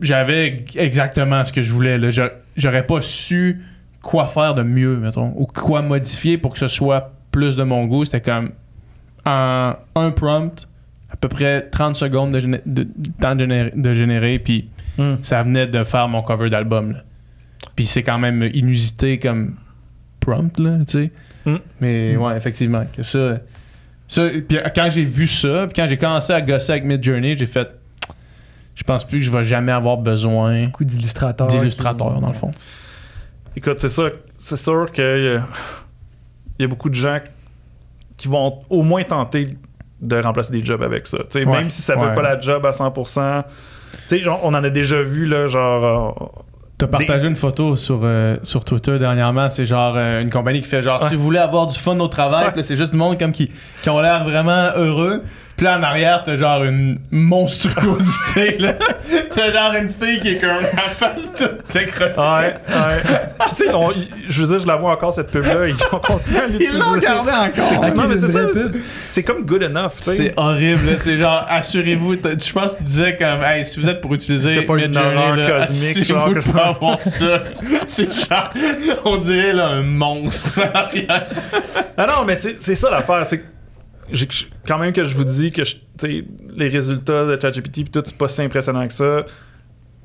j'avais exactement ce que je voulais. J'aurais pas su quoi faire de mieux, mettons, ou quoi modifier pour que ce soit plus de mon goût. C'était comme en un prompt, à peu près 30 secondes de, géné- de- de temps de générer, de générer, puis
Hmm.
ça venait de faire mon cover d'album. là. Puis c'est quand même inusité comme prompt, là, tu sais.
Mm.
Mais ouais, effectivement, que ça. Ça puis quand j'ai vu ça, puis quand j'ai commencé à gosser avec Midjourney, j'ai fait. Je pense plus que je vais jamais avoir besoin
Beaucoup d'illustrateurs.
d'illustrateurs,
qui-
dans le fond.
Écoute, c'est ça. C'est sûr qu'il y, a- il y a beaucoup de gens qui vont au moins tenter de remplacer des jobs avec ça. Tu sais,
Ouais,
Même si ça fait
ouais.
pas la job à 100%. Tu sais, genre, on en a déjà vu, là, genre.
T'as partagé une photo sur, euh, sur Twitter dernièrement. C'est genre euh, une compagnie qui fait genre
Ouais.
si vous voulez avoir du fun au travail,
Ouais.
c'est juste du monde comme qui, qui ont l'air vraiment heureux. Puis là en arrière, t'as genre une monstruosité là. t'as genre une fille qui est comme la face toute décrochée.
Ouais, ouais. Puis, tu sais, on- je veux dire, je la vois encore, cette pub-là. Ils ont continué à l'utiliser.
Ils l'ont gardé encore.
Ok,
Non, mais
c'est
ça. c'est- comme good enough. tu sais.
C'est horrible, là. c'est genre assurez-vous. t'as- Je pense que tu disais comme hey, si vous êtes pour utiliser
a pas une
Midjourney,
horreur
là,
cosmique, genre,
assurez-vous
que
de pas avoir ça. C'est genre on dirait là un monstre en arrière.
Ah non, mais c'est c'est ça l'affaire. C'est que quand même que je vous dis que je- les résultats de ChatGPT pis tout, c'est pas si impressionnant que ça.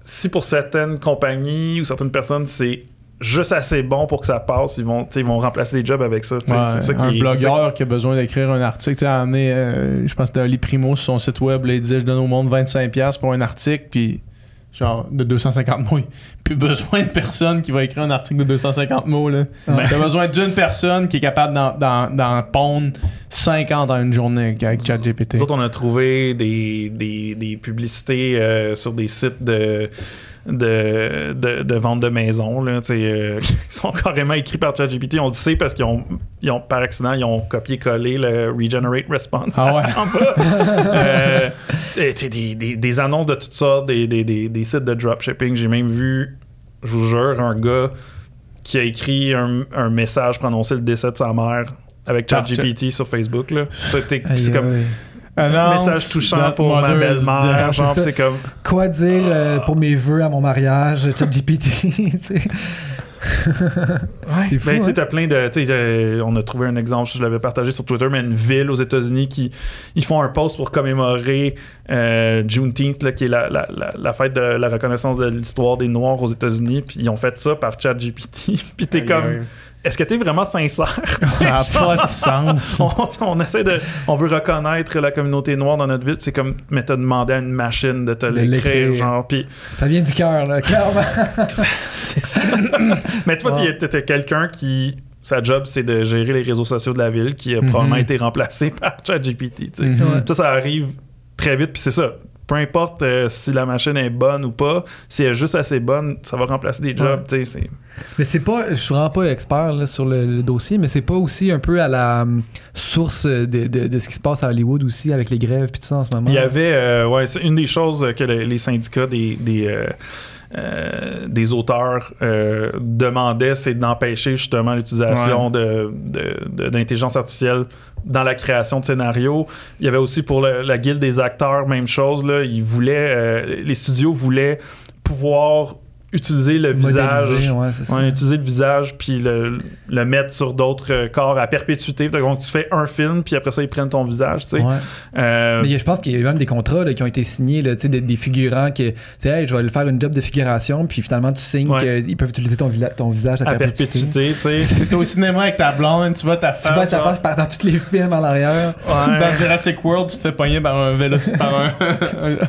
Si pour certaines compagnies ou certaines personnes, c'est juste assez bon pour que ça passe, ils vont, ils vont remplacer les jobs avec ça.
Ouais,
c'est ça qui
un
est-
blogueur qui a besoin d'écrire un article. Donné, euh, je pense que c'était Ali Primo sur son site web. Là, il disait Je donne au monde 25$ pour un article, puis genre de 250 mots. Plus besoin de personne qui va écrire un article de 250 mots. Là.
Ouais.
T'as besoin d'une personne qui est capable d'en- pondre 50 en une journée avec ChatGPT.
Nous autres, on a trouvé des, des, des publicités euh, sur des sites de, de, de, de vente de maisons là, euh, qui sont carrément écrits par ChatGPT. On le sait parce qu'ils ont, ils ont, par accident, ils ont copié-collé le Regenerate Response.
Ah ouais?
en bas. Euh, et, des, des, des annonces de toutes sortes, des, des, des, des sites de dropshipping. J'ai même vu, je vous jure, un gars qui a écrit un, un message pour annoncer le décès de sa mère avec ChatGPT sur Facebook. là. C'est comme.
Annonce
message touchant pour ma belle-mère.
C'est
comme.
Quoi dire euh, pour mes vœux à mon mariage, ChatGPT. C'est fou,
Ben, tu sais,
hein?
t'as plein de. tu sais, euh, on a trouvé un exemple, je l'avais partagé sur Twitter, mais une ville aux États-Unis qui ils font un post pour commémorer euh, Juneteenth, là, qui est la, la, la, la fête de la reconnaissance de l'histoire des Noirs aux États-Unis. Puis ils ont fait ça par ChatGPT. puis t'es comme. Est-ce que t'es vraiment sincère?
Ça n'a pas de sens.
on, on essaie de. On veut reconnaître la communauté noire dans notre ville. C'est comme. Mais t'as demandé à une machine de te l'écrire, genre. Puis.
Ça vient du cœur, là, clairement.
C'est ça. Mais tu vois, t'as t'as quelqu'un qui. Sa job, c'est de gérer les réseaux sociaux de la ville qui a
Mhm.
probablement été remplacé par ChatGPT. tu.
Mhm.
Ouais.
Ça, ça arrive très vite, puis c'est ça. Peu importe euh, si la machine est bonne ou pas, si elle est juste assez bonne, ça va remplacer des jobs. tu sais, c'est-
Mais c'est pas, je suis vraiment pas expert là, sur le, le dossier, mais c'est pas aussi un peu à la hum, source de, de- de ce qui se passe à Hollywood aussi avec les grèves puis tout ça en ce moment.
Il y avait, euh, ouais, c'est une des choses que le- les syndicats des, des, euh, des auteurs euh, demandaient, c'est d'empêcher justement l'utilisation de, de- de- d'intelligence artificielle dans la création de scénarios. Il y avait aussi pour le- la guilde des acteurs, même chose. Là, ils voulaient, euh, les studios voulaient pouvoir utiliser le visage.
ouais, c'est ça.
Ouais, utiliser le visage puis le, le mettre sur d'autres euh, corps à perpétuité. Donc tu fais un film puis après ça ils prennent ton visage. Tu sais.
Ouais.
Euh,
Mais je pense qu'il y a eu même des contrats là, qui ont été signés, là, tu sais, des, des figurants qui, tu sais, hey, je vais aller faire une job de figuration, puis finalement tu signes
Ouais.
qu'ils peuvent utiliser ton, visage à,
à
perpétuité.
perpétuité, tu sais.
T'es au cinéma avec ta blonde, tu vois ta
Tu vois
face.
ta
genre,
face par- dans tous les films en arrière.
Ouais.
Dans Jurassic World, tu te fais pogner par un vélo, par un,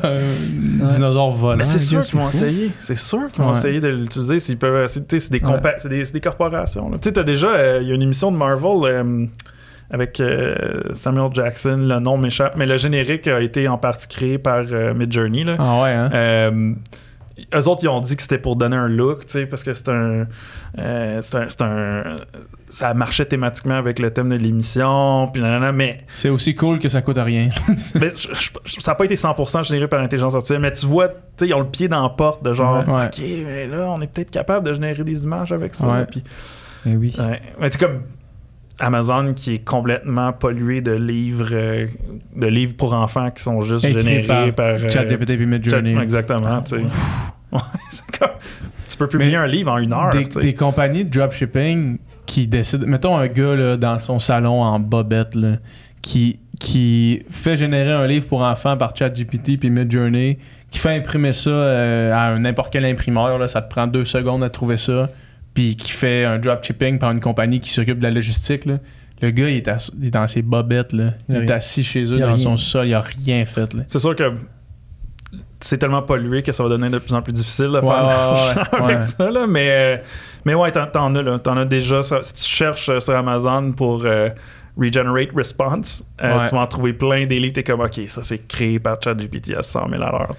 un- un dinosaure volant.
Mais c'est sûr
Qu'est-ce
qu'ils vont essayer. C'est sûr qu'ils vont Essayer de l'utiliser s'ils peuvent. C'est, sais, c'est des, des, c'est des corporations. Tu sais, t'as déjà. euh, Il y a une émission de Marvel euh, avec euh, Samuel Jackson, le nom m'échappe, mais le générique a été en partie créé par euh, Midjourney. Là.
Ah ouais, hein?
Euh, eux autres, ils ont dit que c'était pour donner un look, tu sais, parce que c'est un, euh, c'est un, c'est un- Ça marchait thématiquement avec le thème de l'émission, puis nanana, mais
C'est aussi cool que ça coûte rien.
mais je- je- ça n'a pas été 100% généré par l'intelligence artificielle, mais tu vois, tu sais, ils ont le pied dans la porte de genre,
Ouais.
OK, mais là, on est peut-être capable de générer des images avec ça.
Ouais.
Puis,
Mais oui.
ouais. Mais c'est comme Amazon qui est complètement pollué de livres, euh, de livres pour enfants qui sont juste
Écrit
générés
par
par. euh,
ChatGPT puis Midjourney.
Exactement, tu sais. C'est comme. Tu peux publier
Mais
un livre en une heure, tu
des compagnies de dropshipping qui décident. Mettons un gars là, dans son salon en bobette là, qui, qui fait générer un livre pour enfants par ChatGPT puis Midjourney, qui fait imprimer ça euh, à n'importe quel imprimeur. Là, ça te prend deux secondes à trouver ça. Puis qui fait un dropshipping par une compagnie qui s'occupe de la logistique. là. Le gars, il est, ass- il est dans ses bobettes. Là. Il est
rien.
assis chez eux dans
rien.
son sol. Il a rien fait. Là.
C'est sûr que c'est tellement pollué que ça va devenir de plus en plus difficile de
Ouais,
faire
ouais,
avec
ouais.
ça. Là. Mais, euh, mais ouais, t'en, as là. T'en as déjà. ça- si tu cherches euh, sur Amazon pour euh, Regenerate Response, euh,
Ouais.
tu vas en trouver plein des livres. T'es comme, OK, ça c'est créé par ChatGPT à 100 000 à l'heure.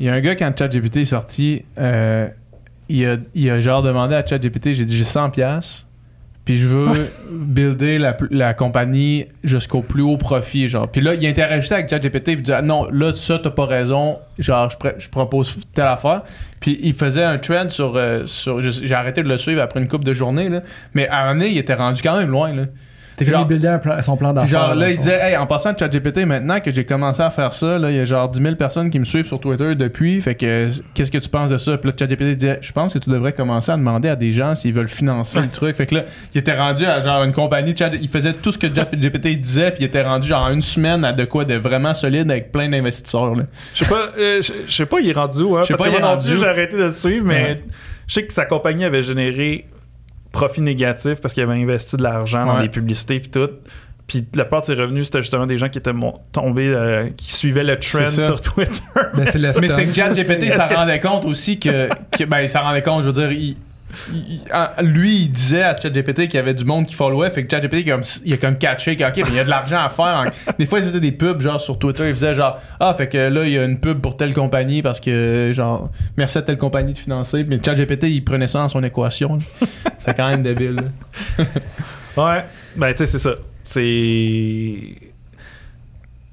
Il y a un gars, quand ChatGPT est sorti, euh, il, a, il a genre demandé à ChatGPT j'ai dit j'ai 100$, piastres, puis je veux builder la, la compagnie jusqu'au plus haut profit. genre. Puis là, il interagissait avec ChatGPT, puis il disait non, là, ça, t'as pas raison, genre, je, je propose telle affaire. Puis il faisait un trend sur. euh, sur j'ai arrêté de le suivre après une couple de journées, là, mais à un moment donné, il était rendu quand même loin. Là.
T'es
Genre-
venu builder son plan d'affaires.
genre là, il disait, hey, en passant de ChatGPT, maintenant que j'ai commencé à faire ça, là, il y a genre 10 000 personnes qui me suivent sur Twitter depuis. Fait que, qu'est-ce que tu penses de ça? Puis là, ChatGPT disait, je pense que tu devrais commencer à demander à des gens s'ils veulent financer le truc. Fait que là, il était rendu à genre une compagnie, Chat- il faisait tout ce que ChatGPT disait, puis il était rendu genre une semaine à de quoi de vraiment solide avec plein d'investisseurs. là.
Je sais pas, euh, je sais pas, il est rendu où, hein,
Je sais pas, il est rendu
j'ai arrêté de le suivre, mais
Ouais.
je sais que sa compagnie avait généré profit négatif parce qu'il avait investi de l'argent dans
Ouais.
des publicités puis tout. Puis la plupart de ses revenus, c'était justement des gens qui étaient tombés, euh, qui suivaient le trend sur Twitter.
Ben,
Mais c'est que ChatGPT, ça
que-
rendait compte aussi que, que- ben, il s'en rendait compte, je veux dire, il, en- lui, il disait à ChatGPT qu'il y avait du monde qui followait, fait que ChatGPT, comme, il a comme catché, que, ok, il y a de l'argent à faire. Des fois, il faisait des pubs, genre, sur Twitter, il faisait genre, ah, fait que là, il y a une pub pour telle compagnie parce que, genre, merci à telle compagnie de financer, mais ChatGPT, il prenait ça dans son équation. C'est quand même débile.
Ouais, ben tu sais, c'est ça. C'est. Tu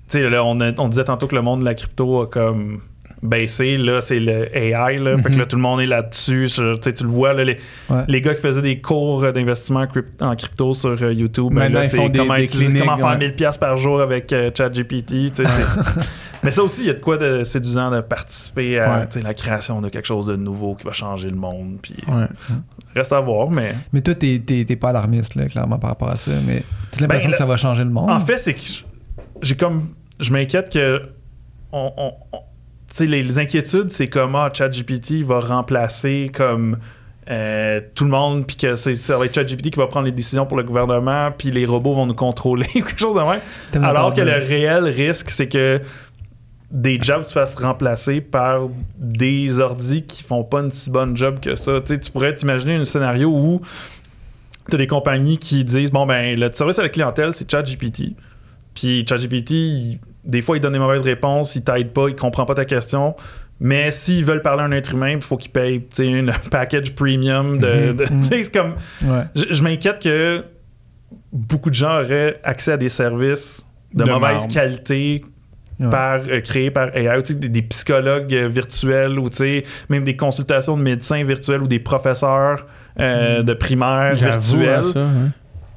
sais, là, on, on disait tantôt que le monde de la crypto a comme baissé. Là, c'est le AI. Là. Fait que là, tout le monde est là-dessus. Tu tu le vois, là, les,
Ouais.
les gars qui faisaient des cours euh, d'investissement en crypt- en crypto sur euh, YouTube, ben là, c'est comment,
des
utiliser- comment faire
ouais.
1000 pièces par jour avec euh, ChatGPT. tu Mais ça aussi, il y a de quoi de séduisant de participer à
Ouais.
tu la création de quelque chose de nouveau qui va changer le monde. Puis
Ouais.
reste à voir, mais...
Mais toi, t'es, pas alarmiste, là, clairement, par rapport à ça. Mais t'as l'impression
Ben,
que ça va changer le monde?
En fait, c'est que j'ai comme. Je m'inquiète que. On, tu les, les inquiétudes, c'est comme ah, ChatGPT va remplacer comme. euh, tout le monde, puis que c'est, ça va être ChatGPT qui va prendre les décisions pour le gouvernement, puis les robots vont nous contrôler, quelque chose de même. Alors que le réel risque, c'est que des jobs se fassent remplacer par des ordis qui font pas une si bonne job que ça. Tu sais, tu pourrais t'imaginer un scénario où tu as des compagnies qui disent bon ben le service à la clientèle c'est ChatGPT. Puis ChatGPT, des fois il donne des mauvaises réponses, il t'aide pas, il comprend pas ta question. Mais s'ils veulent parler à un être humain, il faut qu'ils payent tu sais, une package premium de,
Mhm,
de-
mhm.
tu sais, c'est comme
Ouais.
je, je m'inquiète que beaucoup de gens auraient accès à des services de,
De
mauvaise qualité
Ouais.
par, euh, créés par AI, des, des psychologues euh, virtuels ou tu sais, même des consultations de médecins virtuels ou des professeurs euh, de primaire virtuels.
ça, hein.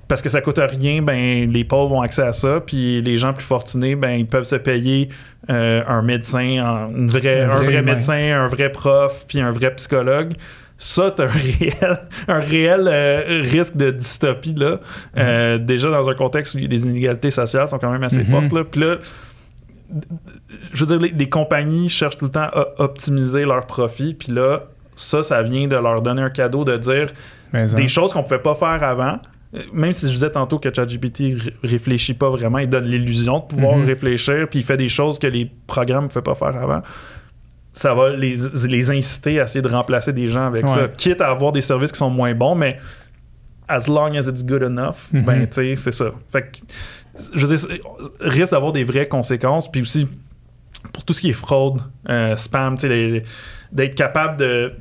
Parce que ça coûte rien, ben les pauvres ont accès à ça, puis les gens plus fortunés, ben ils peuvent se payer euh, un médecin, une vraie,
Un
un
vrai
médecin, un vrai prof, puis un vrai psychologue. Ça, t'as un réel, un réel euh, risque de dystopie là. Euh, déjà dans un contexte où les inégalités sociales sont quand même assez
Mhm.
fortes là. Puis là, je veux dire, les, les compagnies cherchent tout le temps à optimiser leurs profits, puis là, ça, ça vient de leur donner un cadeau de dire
Mais,
des choses qu'on pouvait pas faire avant. Euh, Même si je disais tantôt que ChatGPT ré- réfléchit pas vraiment, il donne l'illusion de pouvoir
Mhm.
réfléchir, puis il fait des choses que les programmes ne pouvaient pas faire avant. Ça va les, les inciter à essayer de remplacer des gens avec
Ouais.
ça, quitte à avoir des services qui sont moins bons, mais as long as it's good enough,
Mhm.
ben tu sais, c'est ça. Fait que, je veux dire, risque d'avoir des vraies conséquences, puis aussi pour tout ce qui est fraude, euh, spam, tu sais, d'être capable de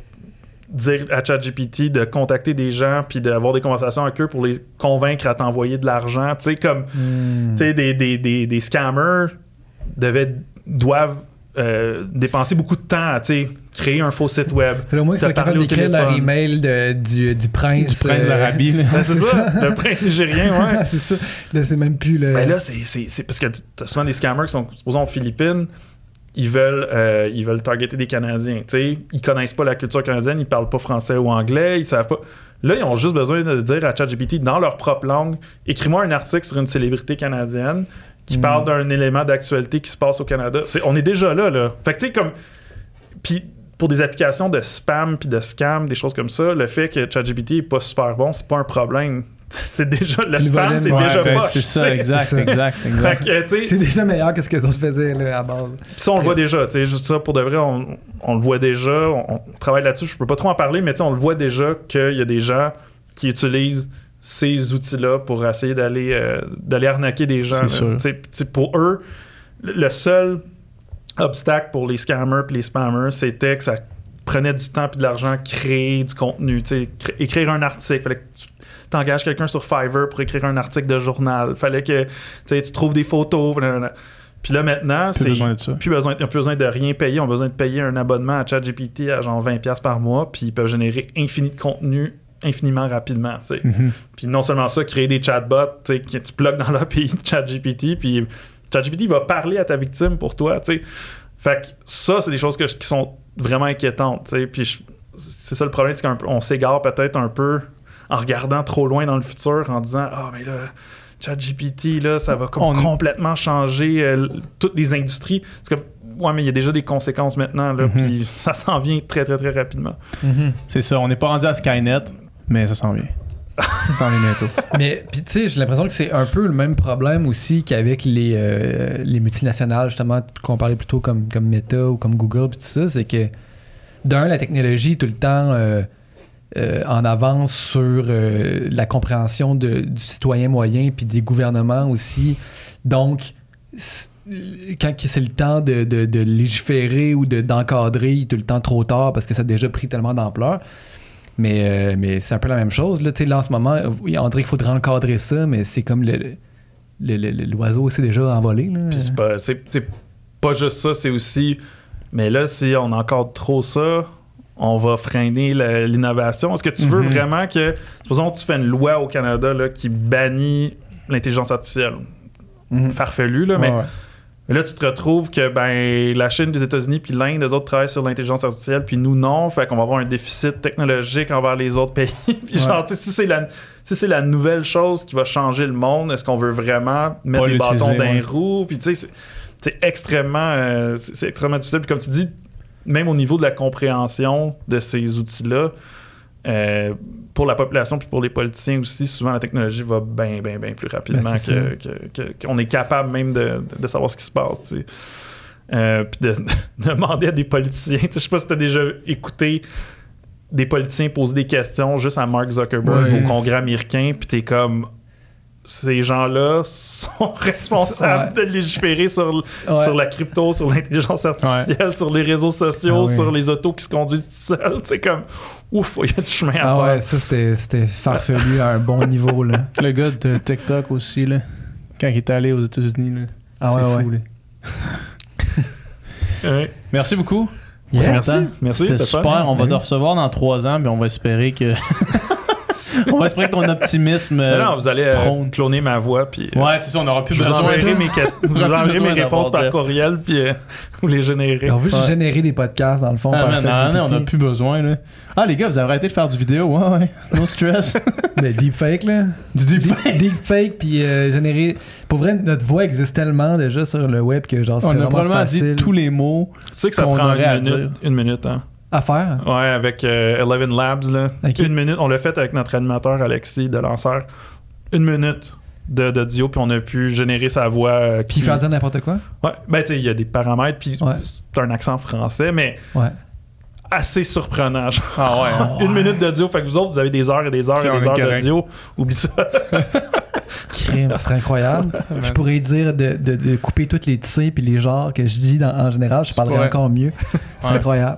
dire à ChatGPT de contacter des gens puis d'avoir des conversations avec eux pour les convaincre à t'envoyer de l'argent. Tu sais, comme
Hmm.
tu sais, des, des, des, des scammers devaient, doivent euh, dépenser beaucoup de temps à tu sais, créer un faux site web.
Fait au moins qu'ils
Te
soient capables d'écrire leur email de- du, du prince.
du prince
euh,
d'Arabie. là.
Ben, c'est ça, le prince nigérien, ouais.
c'est ça. Là, c'est même plus le.
Ben là, c'est, c'est, c'est parce que t'as souvent des scammers qui sont, supposons, aux Philippines, ils veulent, euh, ils veulent targeter des Canadiens. tu sais. Ils connaissent pas la culture canadienne, ils parlent pas français ou anglais, ils savent pas. Là, ils ont juste besoin de dire à ChatGPT, dans leur propre langue, écris-moi un article sur une célébrité canadienne qui
Mm.
parle d'un élément d'actualité qui se passe au Canada. On est déjà là, là. Fait que tu sais, comme. Puis pour des applications de spam puis de scam, des choses comme ça, le fait que ChatGPT est pas super bon, c'est pas un problème. C'est déjà. Le spam, c'est
ouais,
déjà poche,
c'est ça, exact,
ça.
exact, exact.
C'est déjà meilleur que ce que les autres faisaient là, à base.
Puis ça, on le voit déjà, tu sais, juste ça, pour de vrai, on, on le voit déjà, on, on travaille là-dessus, je peux pas trop en parler, mais tu sais, on le voit déjà qu'il y a des gens qui utilisent ces outils-là pour essayer d'aller euh, d'aller arnaquer des gens.
Sûr.
Pour eux, le seul obstacle pour les scammers et les spammers, c'était que ça prenait du temps et de l'argent créer du contenu, tu sais, écrire un article, fallait que tu t'engages quelqu'un sur Fiverr pour écrire un article de journal, fallait que tu trouves des photos, blablabla. puis là maintenant,
Plus
c'est
besoin de ça.
plus besoin, ils ont plus besoin de rien payer. Ils ont besoin de payer un abonnement à ChatGPT à genre 20$ par mois, puis ils peuvent générer infini de contenu infiniment rapidement.
Mhm.
Puis non seulement ça, créer des chatbots que tu plugues dans l'API de ChatGPT, puis ChatGPT va parler à ta victime pour toi. Fait que ça, c'est des choses que qui sont vraiment inquiétantes. Puis je- c'est ça le problème, c'est qu'on s'égare peut-être un peu en regardant trop loin dans le futur, en disant Ah, mais là. ChatGPT, là, ça va comme
On-
complètement changer euh, toutes les industries. C'est comme, ouais, mais il y a déjà des conséquences maintenant, là,
Mhm.
puis ça s'en vient très, très, très rapidement.
C'est ça, on n'est pas rendu à Skynet, mais ça s'en vient. ça s'en vient bientôt.
Mais puis tu sais, j'ai l'impression que c'est un peu le même problème aussi qu'avec les, euh, les multinationales, justement, qu'on parlait plutôt comme, comme Meta ou comme Google, puis tout ça, c'est que d'un, la technologie est tout le temps euh, euh, en avance sur euh, la compréhension de- du citoyen moyen, puis des gouvernements aussi. Donc, quand c'est le temps de, légiférer ou de- d'encadrer, il est tout le temps trop tard parce que ça a déjà pris tellement d'ampleur. Mais, euh, mais c'est un peu la même chose. Là, là en ce moment, on dirait qu'il faudrait encadrer ça, mais c'est comme le, le- le- l'oiseau s'est déjà envolé.
Puis c'est pas, pas juste ça, c'est aussi Mais là, si on encadre trop ça, on va freiner l'innovation. Est-ce que tu veux
Mhm.
vraiment que, supposons que tu fais une loi au Canada là, qui bannit l'intelligence artificielle,
Mhm.
farfelu, là, mais
Ouais,
là, tu te retrouves que ben, la Chine, les États-Unis puis l'Inde, eux autres travaillent sur l'intelligence artificielle, puis nous, non. Fait qu'on va avoir un déficit technologique envers les autres pays. puis genre, tu sais, si c'est la, si c'est la nouvelle chose qui va changer le monde, est-ce qu'on veut vraiment mettre
Pas
des bâtons dans les roues? Puis tu sais, c'est- extrêmement, euh, c'est extrêmement difficile. Puis comme tu dis, même au niveau de la compréhension de ces outils-là, euh, pour la population puis pour les politiciens aussi, souvent la technologie va bien, bien, bien plus rapidement
Ben,
que- que- qu'on est capable même de, de- savoir ce qui se passe. tu sais. Euh, puis de, de demander à des politiciens. tu sais, Je sais pas si tu as déjà écouté des politiciens poser des questions juste à Mark Zuckerberg au Congrès américain, puis t'es comme ces gens-là sont responsables de légiférer sur, l-
Ouais.
sur la crypto, sur l'intelligence artificielle, sur les réseaux sociaux,
Ah oui.
sur les autos qui se conduisent tout seuls. C'est comme ouf, il y a du chemin à
Ah
faire.
ouais, ça c'était farfelu à un bon niveau là.
Le gars de TikTok aussi, là, quand il est allé aux États-Unis. là.
Ah
C'est
ouais,
fou,
ouais.
là.
Ouais.
Merci beaucoup.
Yeah.
Merci, merci,
C'était super.
fun.
On va te recevoir dans trois ans, puis on va espérer que. On va espérer que ton optimisme.
Non,
euh,
non, vous allez euh, cloner ma voix, puis euh,
Ouais, c'est ça, on aura plus
je vous
besoin.
enverrai
de-
mes, vous
besoin
mes réponses par courriel, puis euh, vous les générez.
On veut juste
Ouais.
générer des podcasts dans le fond
Ah,
par
man, non, on n'a plus besoin. Là. Ah, les gars, vous avez arrêté de faire du vidéo. Ouais, ouais. No stress.
Mais deepfake là.
du deepfake?
Deep- Deepfake puis euh, générer. Pour vrai, notre voix existe tellement déjà sur le web que genre c'est
On a probablement
facile
dit tous les mots.
Tu sais que ça prend une minute, une minute, hein?
À faire.
Ouais, avec euh, Eleven Labs, là. Une minute. On l'a fait avec notre animateur Alexis de lanceur. Une minute de- d'audio, puis on a pu générer sa voix. euh,
Puis faire dire n'importe quoi?
Ouais, ben, tu sais, il y a des paramètres, puis
Ouais.
c'est un accent français, mais
Ouais.
assez surprenant. genre.
Ah ouais. hein.
Une minute d'audio. Fait que vous autres, vous avez des heures et des heures et des heures d'audio. Oublie ça.
Crime, ce serait incroyable. je pourrais dire de, de, de couper toutes les tissés puis les genres que je dis dans- en général, je parlerais encore mieux. C'est
Ouais.
incroyable.